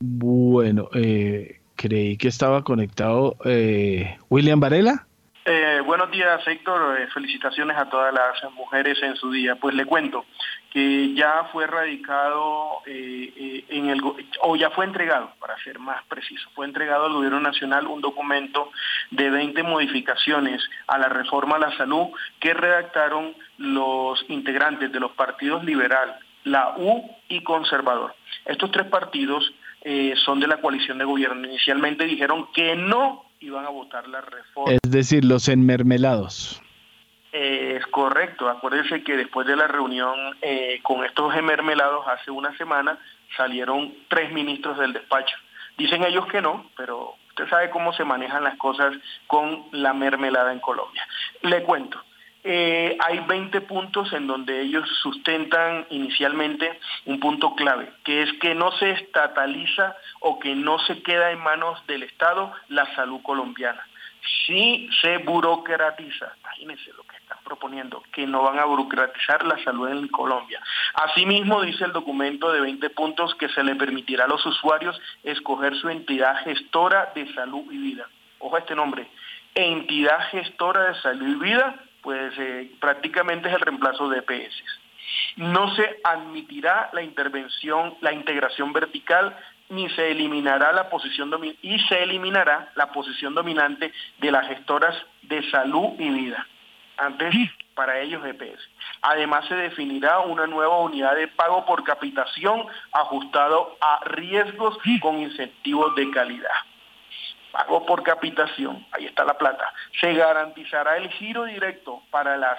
Bueno, eh, creí que estaba conectado eh, William Varela. Eh, buenos días, Héctor. felicitaciones a todas las mujeres en su día. Pues le cuento que ya fue radicado en el o ya fue entregado, para ser más preciso, fue entregado al Gobierno Nacional un documento de 20 modificaciones a la reforma a la salud que redactaron los integrantes de los partidos liberal, la U y conservador. Estos tres partidos eh, son de la coalición de gobierno. Inicialmente dijeron que no iban a votar la reforma. Es decir, los enmermelados. Eh, es correcto. Acuérdense que después de la reunión eh, con estos enmermelados hace una semana salieron tres ministros del despacho. Dicen ellos que no, pero usted sabe cómo se manejan las cosas con la mermelada en Colombia. Le cuento. Eh, hay 20 puntos en donde ellos sustentan inicialmente un punto clave, que es que no se estataliza o que no se queda en manos del Estado la salud colombiana. Si se burocratiza, imagínense lo que están proponiendo, que no van a burocratizar la salud en Colombia. Asimismo, dice el documento de 20 puntos que se le permitirá a los usuarios escoger su entidad gestora de salud y vida. Ojo a este nombre, entidad gestora de salud y vida pues eh, prácticamente es el reemplazo de EPS. No se admitirá la intervención, la integración vertical, ni se eliminará la posición y se eliminará la posición dominante de las gestoras de salud y vida. Antes para ellos EPS. Además se definirá una nueva unidad de pago por capitación ajustado a riesgos con incentivos de calidad pago por capitación, ahí está la plata, se garantizará el giro directo para las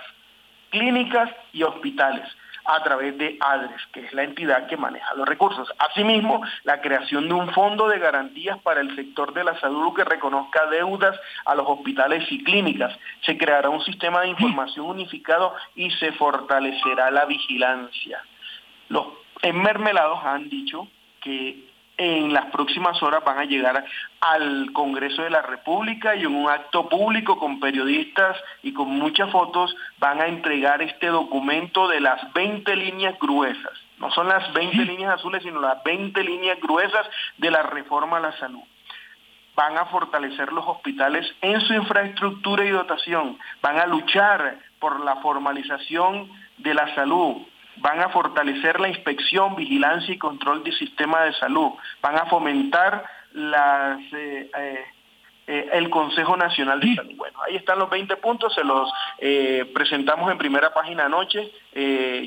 clínicas y hospitales a través de ADRES, que es la entidad que maneja los recursos. Asimismo, la creación de un fondo de garantías para el sector de la salud que reconozca deudas a los hospitales y clínicas. Se creará un sistema de información unificado y se fortalecerá la vigilancia. Los enmermelados han dicho que en las próximas horas van a llegar al Congreso de la República y en un acto público con periodistas y con muchas fotos van a entregar este documento de las 20 líneas gruesas. No son las 20 líneas azules, sino las 20 líneas gruesas de la reforma a la salud. Van a fortalecer los hospitales en su infraestructura y dotación, van a luchar por la formalización de la salud, van a fortalecer la inspección, vigilancia y control del sistema de salud, van a fomentar eh, eh, eh, el Consejo Nacional de Salud. Bueno, ahí están los 20 puntos, se los presentamos en primera página anoche,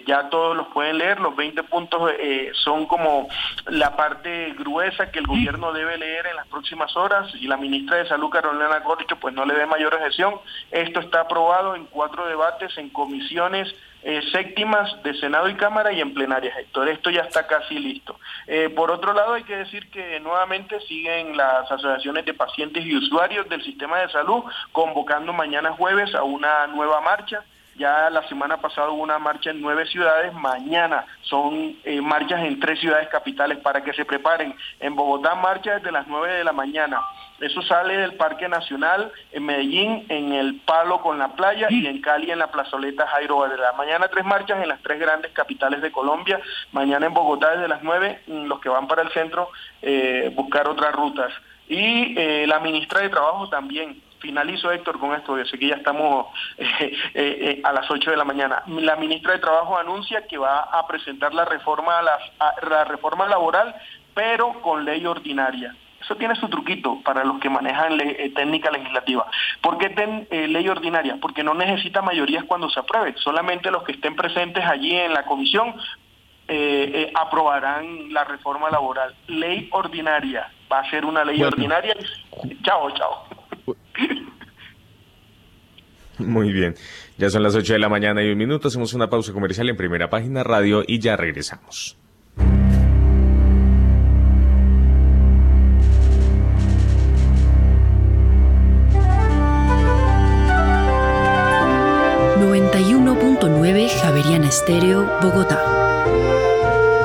ya todos los pueden leer, los 20 puntos son como la parte gruesa que el gobierno debe leer en las próximas horas y la ministra de Salud, Carolina Corcho, pues no le dé mayor objeción. Esto está aprobado en cuatro debates, en comisiones, eh, séptimas de Senado y Cámara y en plenaria, Héctor. Esto ya está casi listo. Eh, por otro lado, hay que decir que nuevamente siguen las asociaciones de pacientes y usuarios del sistema de salud convocando mañana jueves a una nueva marcha. Ya la semana pasada hubo una marcha en nueve ciudades, mañana son eh, marchas en tres ciudades capitales para que se preparen. En Bogotá marcha desde las nueve de la mañana. Eso sale del Parque Nacional, en Medellín, en el Palo con la playa y en Cali en la plazoleta Jairo Varela. Mañana tres marchas en las tres grandes capitales de Colombia. Mañana en Bogotá desde las nueve, mm, los que van para el centro, eh, buscar otras rutas. Y eh, la ministra de Trabajo también finalizo, Héctor, con esto, yo sé que ya estamos eh, a las 8 de la mañana. La ministra de Trabajo anuncia que va a presentar la reforma, la reforma laboral, pero con ley ordinaria. Eso tiene su truquito para los que manejan eh, técnica legislativa. ¿Por qué eh, ley ordinaria? Porque no necesita mayorías cuando se apruebe. Solamente los que estén presentes allí en la comisión eh, aprobarán la reforma laboral. Ley ordinaria. Va a ser una ley ordinaria. Chao, chao. Muy bien. Ya son las 8 de la mañana y un minuto. Hacemos una pausa comercial en primera página radio y ya regresamos. Estéreo, Bogotá.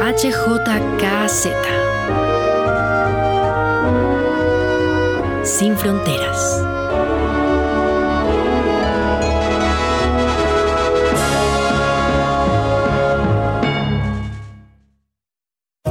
HJKZ. Sin fronteras.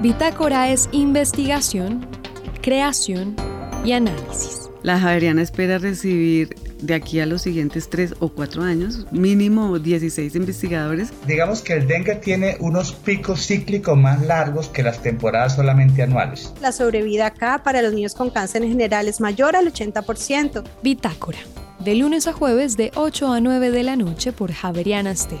Bitácora es investigación, creación y análisis. La Javeriana espera recibir de aquí a los siguientes tres o cuatro años, mínimo 16 investigadores. Digamos que el dengue tiene unos picos cíclicos más largos que las temporadas solamente anuales. La sobrevida acá para los niños con cáncer en general es mayor al 80%. Bitácora, de lunes a jueves de 8 a 9 de la noche por Javeriana Stereo.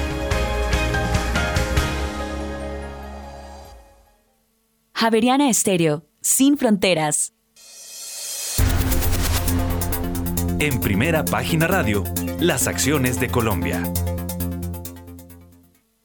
Javeriana Estéreo, sin fronteras. En primera página radio, las acciones de Colombia.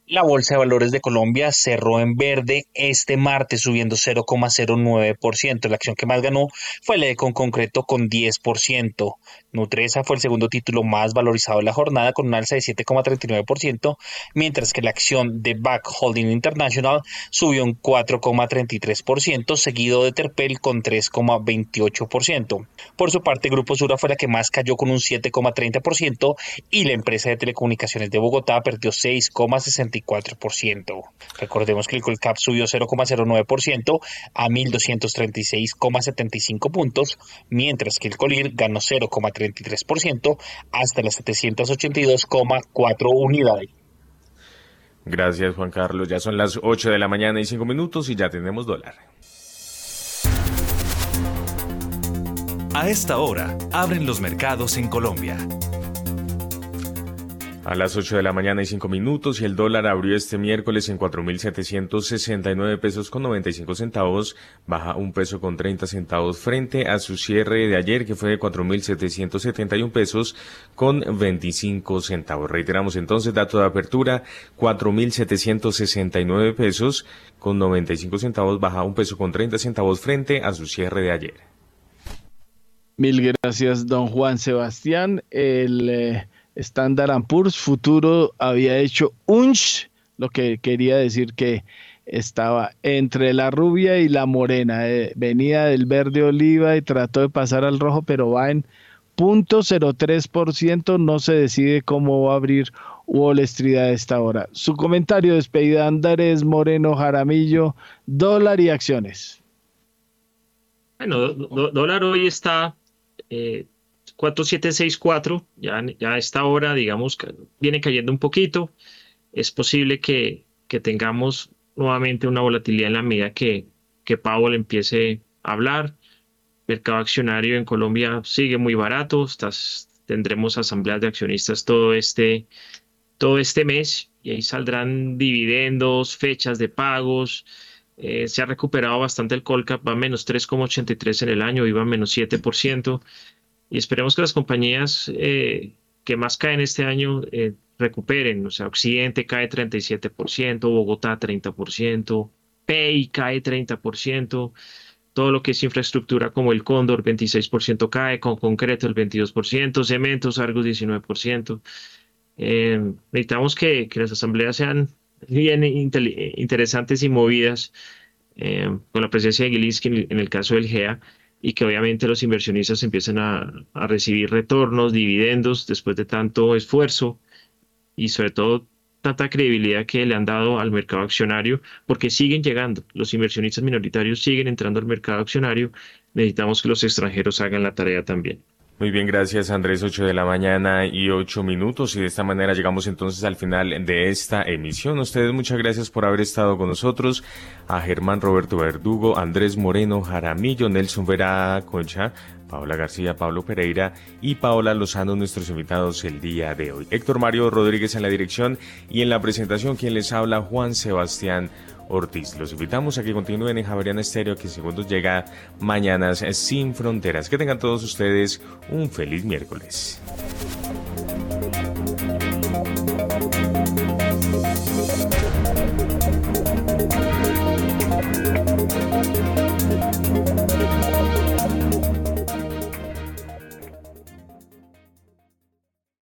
La Bolsa de Valores de Colombia cerró en verde este martes, subiendo 0,09%. La acción que más ganó fue la de con concreto con 10%. Nutresa fue el segundo título más valorizado de la jornada con un alza de 7,39%, mientras que la acción de Back Holding International subió un 4,33%, seguido de Terpel con 3,28%. Por su parte, Grupo Sura fue la que más cayó con un 7,30% y la empresa de telecomunicaciones de Bogotá perdió 6,60 0,84%. Recordemos que el Colcap subió 0,09% a 1.236,75 puntos, mientras que el Colir ganó 0,33% hasta las 782,4 unidades. Gracias Juan Carlos, ya son las 8 de la mañana y 5 minutos y ya tenemos dólar. A esta hora, abren los mercados en Colombia. A las 8 de la mañana y 5 minutos y el dólar abrió este miércoles en 4.769 pesos con 95 centavos, baja un peso con 30 centavos frente a su cierre de ayer que fue de 4.771 pesos con 25 centavos. Reiteramos entonces dato de apertura 4.769 pesos con 95 centavos, baja un peso con 30 centavos frente a su cierre de ayer. Mil gracias, don Juan Sebastián. El eh, Standard Poor's futuro había hecho unch, lo que quería decir que estaba entre la rubia y la morena. Eh, venía del verde oliva y trató de pasar al rojo, pero va en 0.03%. No se decide cómo va a abrir Wall Street a esta hora. Su comentario despedida Andrés Moreno Jaramillo, dólar y acciones. Bueno, dólar hoy está eh, 4764, ya, ya a esta hora, digamos, viene cayendo un poquito. Es posible que, tengamos nuevamente una volatilidad en la medida que, que Powell empiece a hablar. Mercado accionario en Colombia sigue muy barato. Estás, tendremos asambleas de accionistas todo este, todo este mes y ahí saldrán dividendos, fechas de pagos. Eh, se ha recuperado bastante el Colcap, va a menos 3,83 en el año, iba a menos 7% y esperemos que las compañías eh, que más caen este año eh, recuperen. O sea, Occidente cae 37%, Bogotá 30%, PEI cae 30%, todo lo que es infraestructura como el Cóndor 26% cae, con concreto el 22%, cementos, Argos 19%. Eh, necesitamos que, las asambleas sean bien interesantes y movidas con la presencia de Gilinski en el caso del GEA y que obviamente los inversionistas empiecen a, recibir retornos, dividendos después de tanto esfuerzo y sobre todo tanta credibilidad que le han dado al mercado accionario, porque siguen llegando, los inversionistas minoritarios siguen entrando al mercado accionario, necesitamos que los extranjeros hagan la tarea también. Muy bien, gracias Andrés, 8 de la mañana y 8 minutos y de esta manera llegamos entonces al final de esta emisión. Ustedes muchas gracias por haber estado con nosotros. A Germán Roberto Verdugo, Andrés Moreno, Jaramillo, Nelson Vera Concha, Paola García, Pablo Pereira y Paola Lozano, nuestros invitados el día de hoy. Héctor Mario Rodríguez en la dirección y en la presentación quien les habla Juan Sebastián Ortiz. Los invitamos a que continúen en Javeriana Estéreo, que en segundos llega Mañanas Sin Fronteras. Que tengan todos ustedes un feliz miércoles.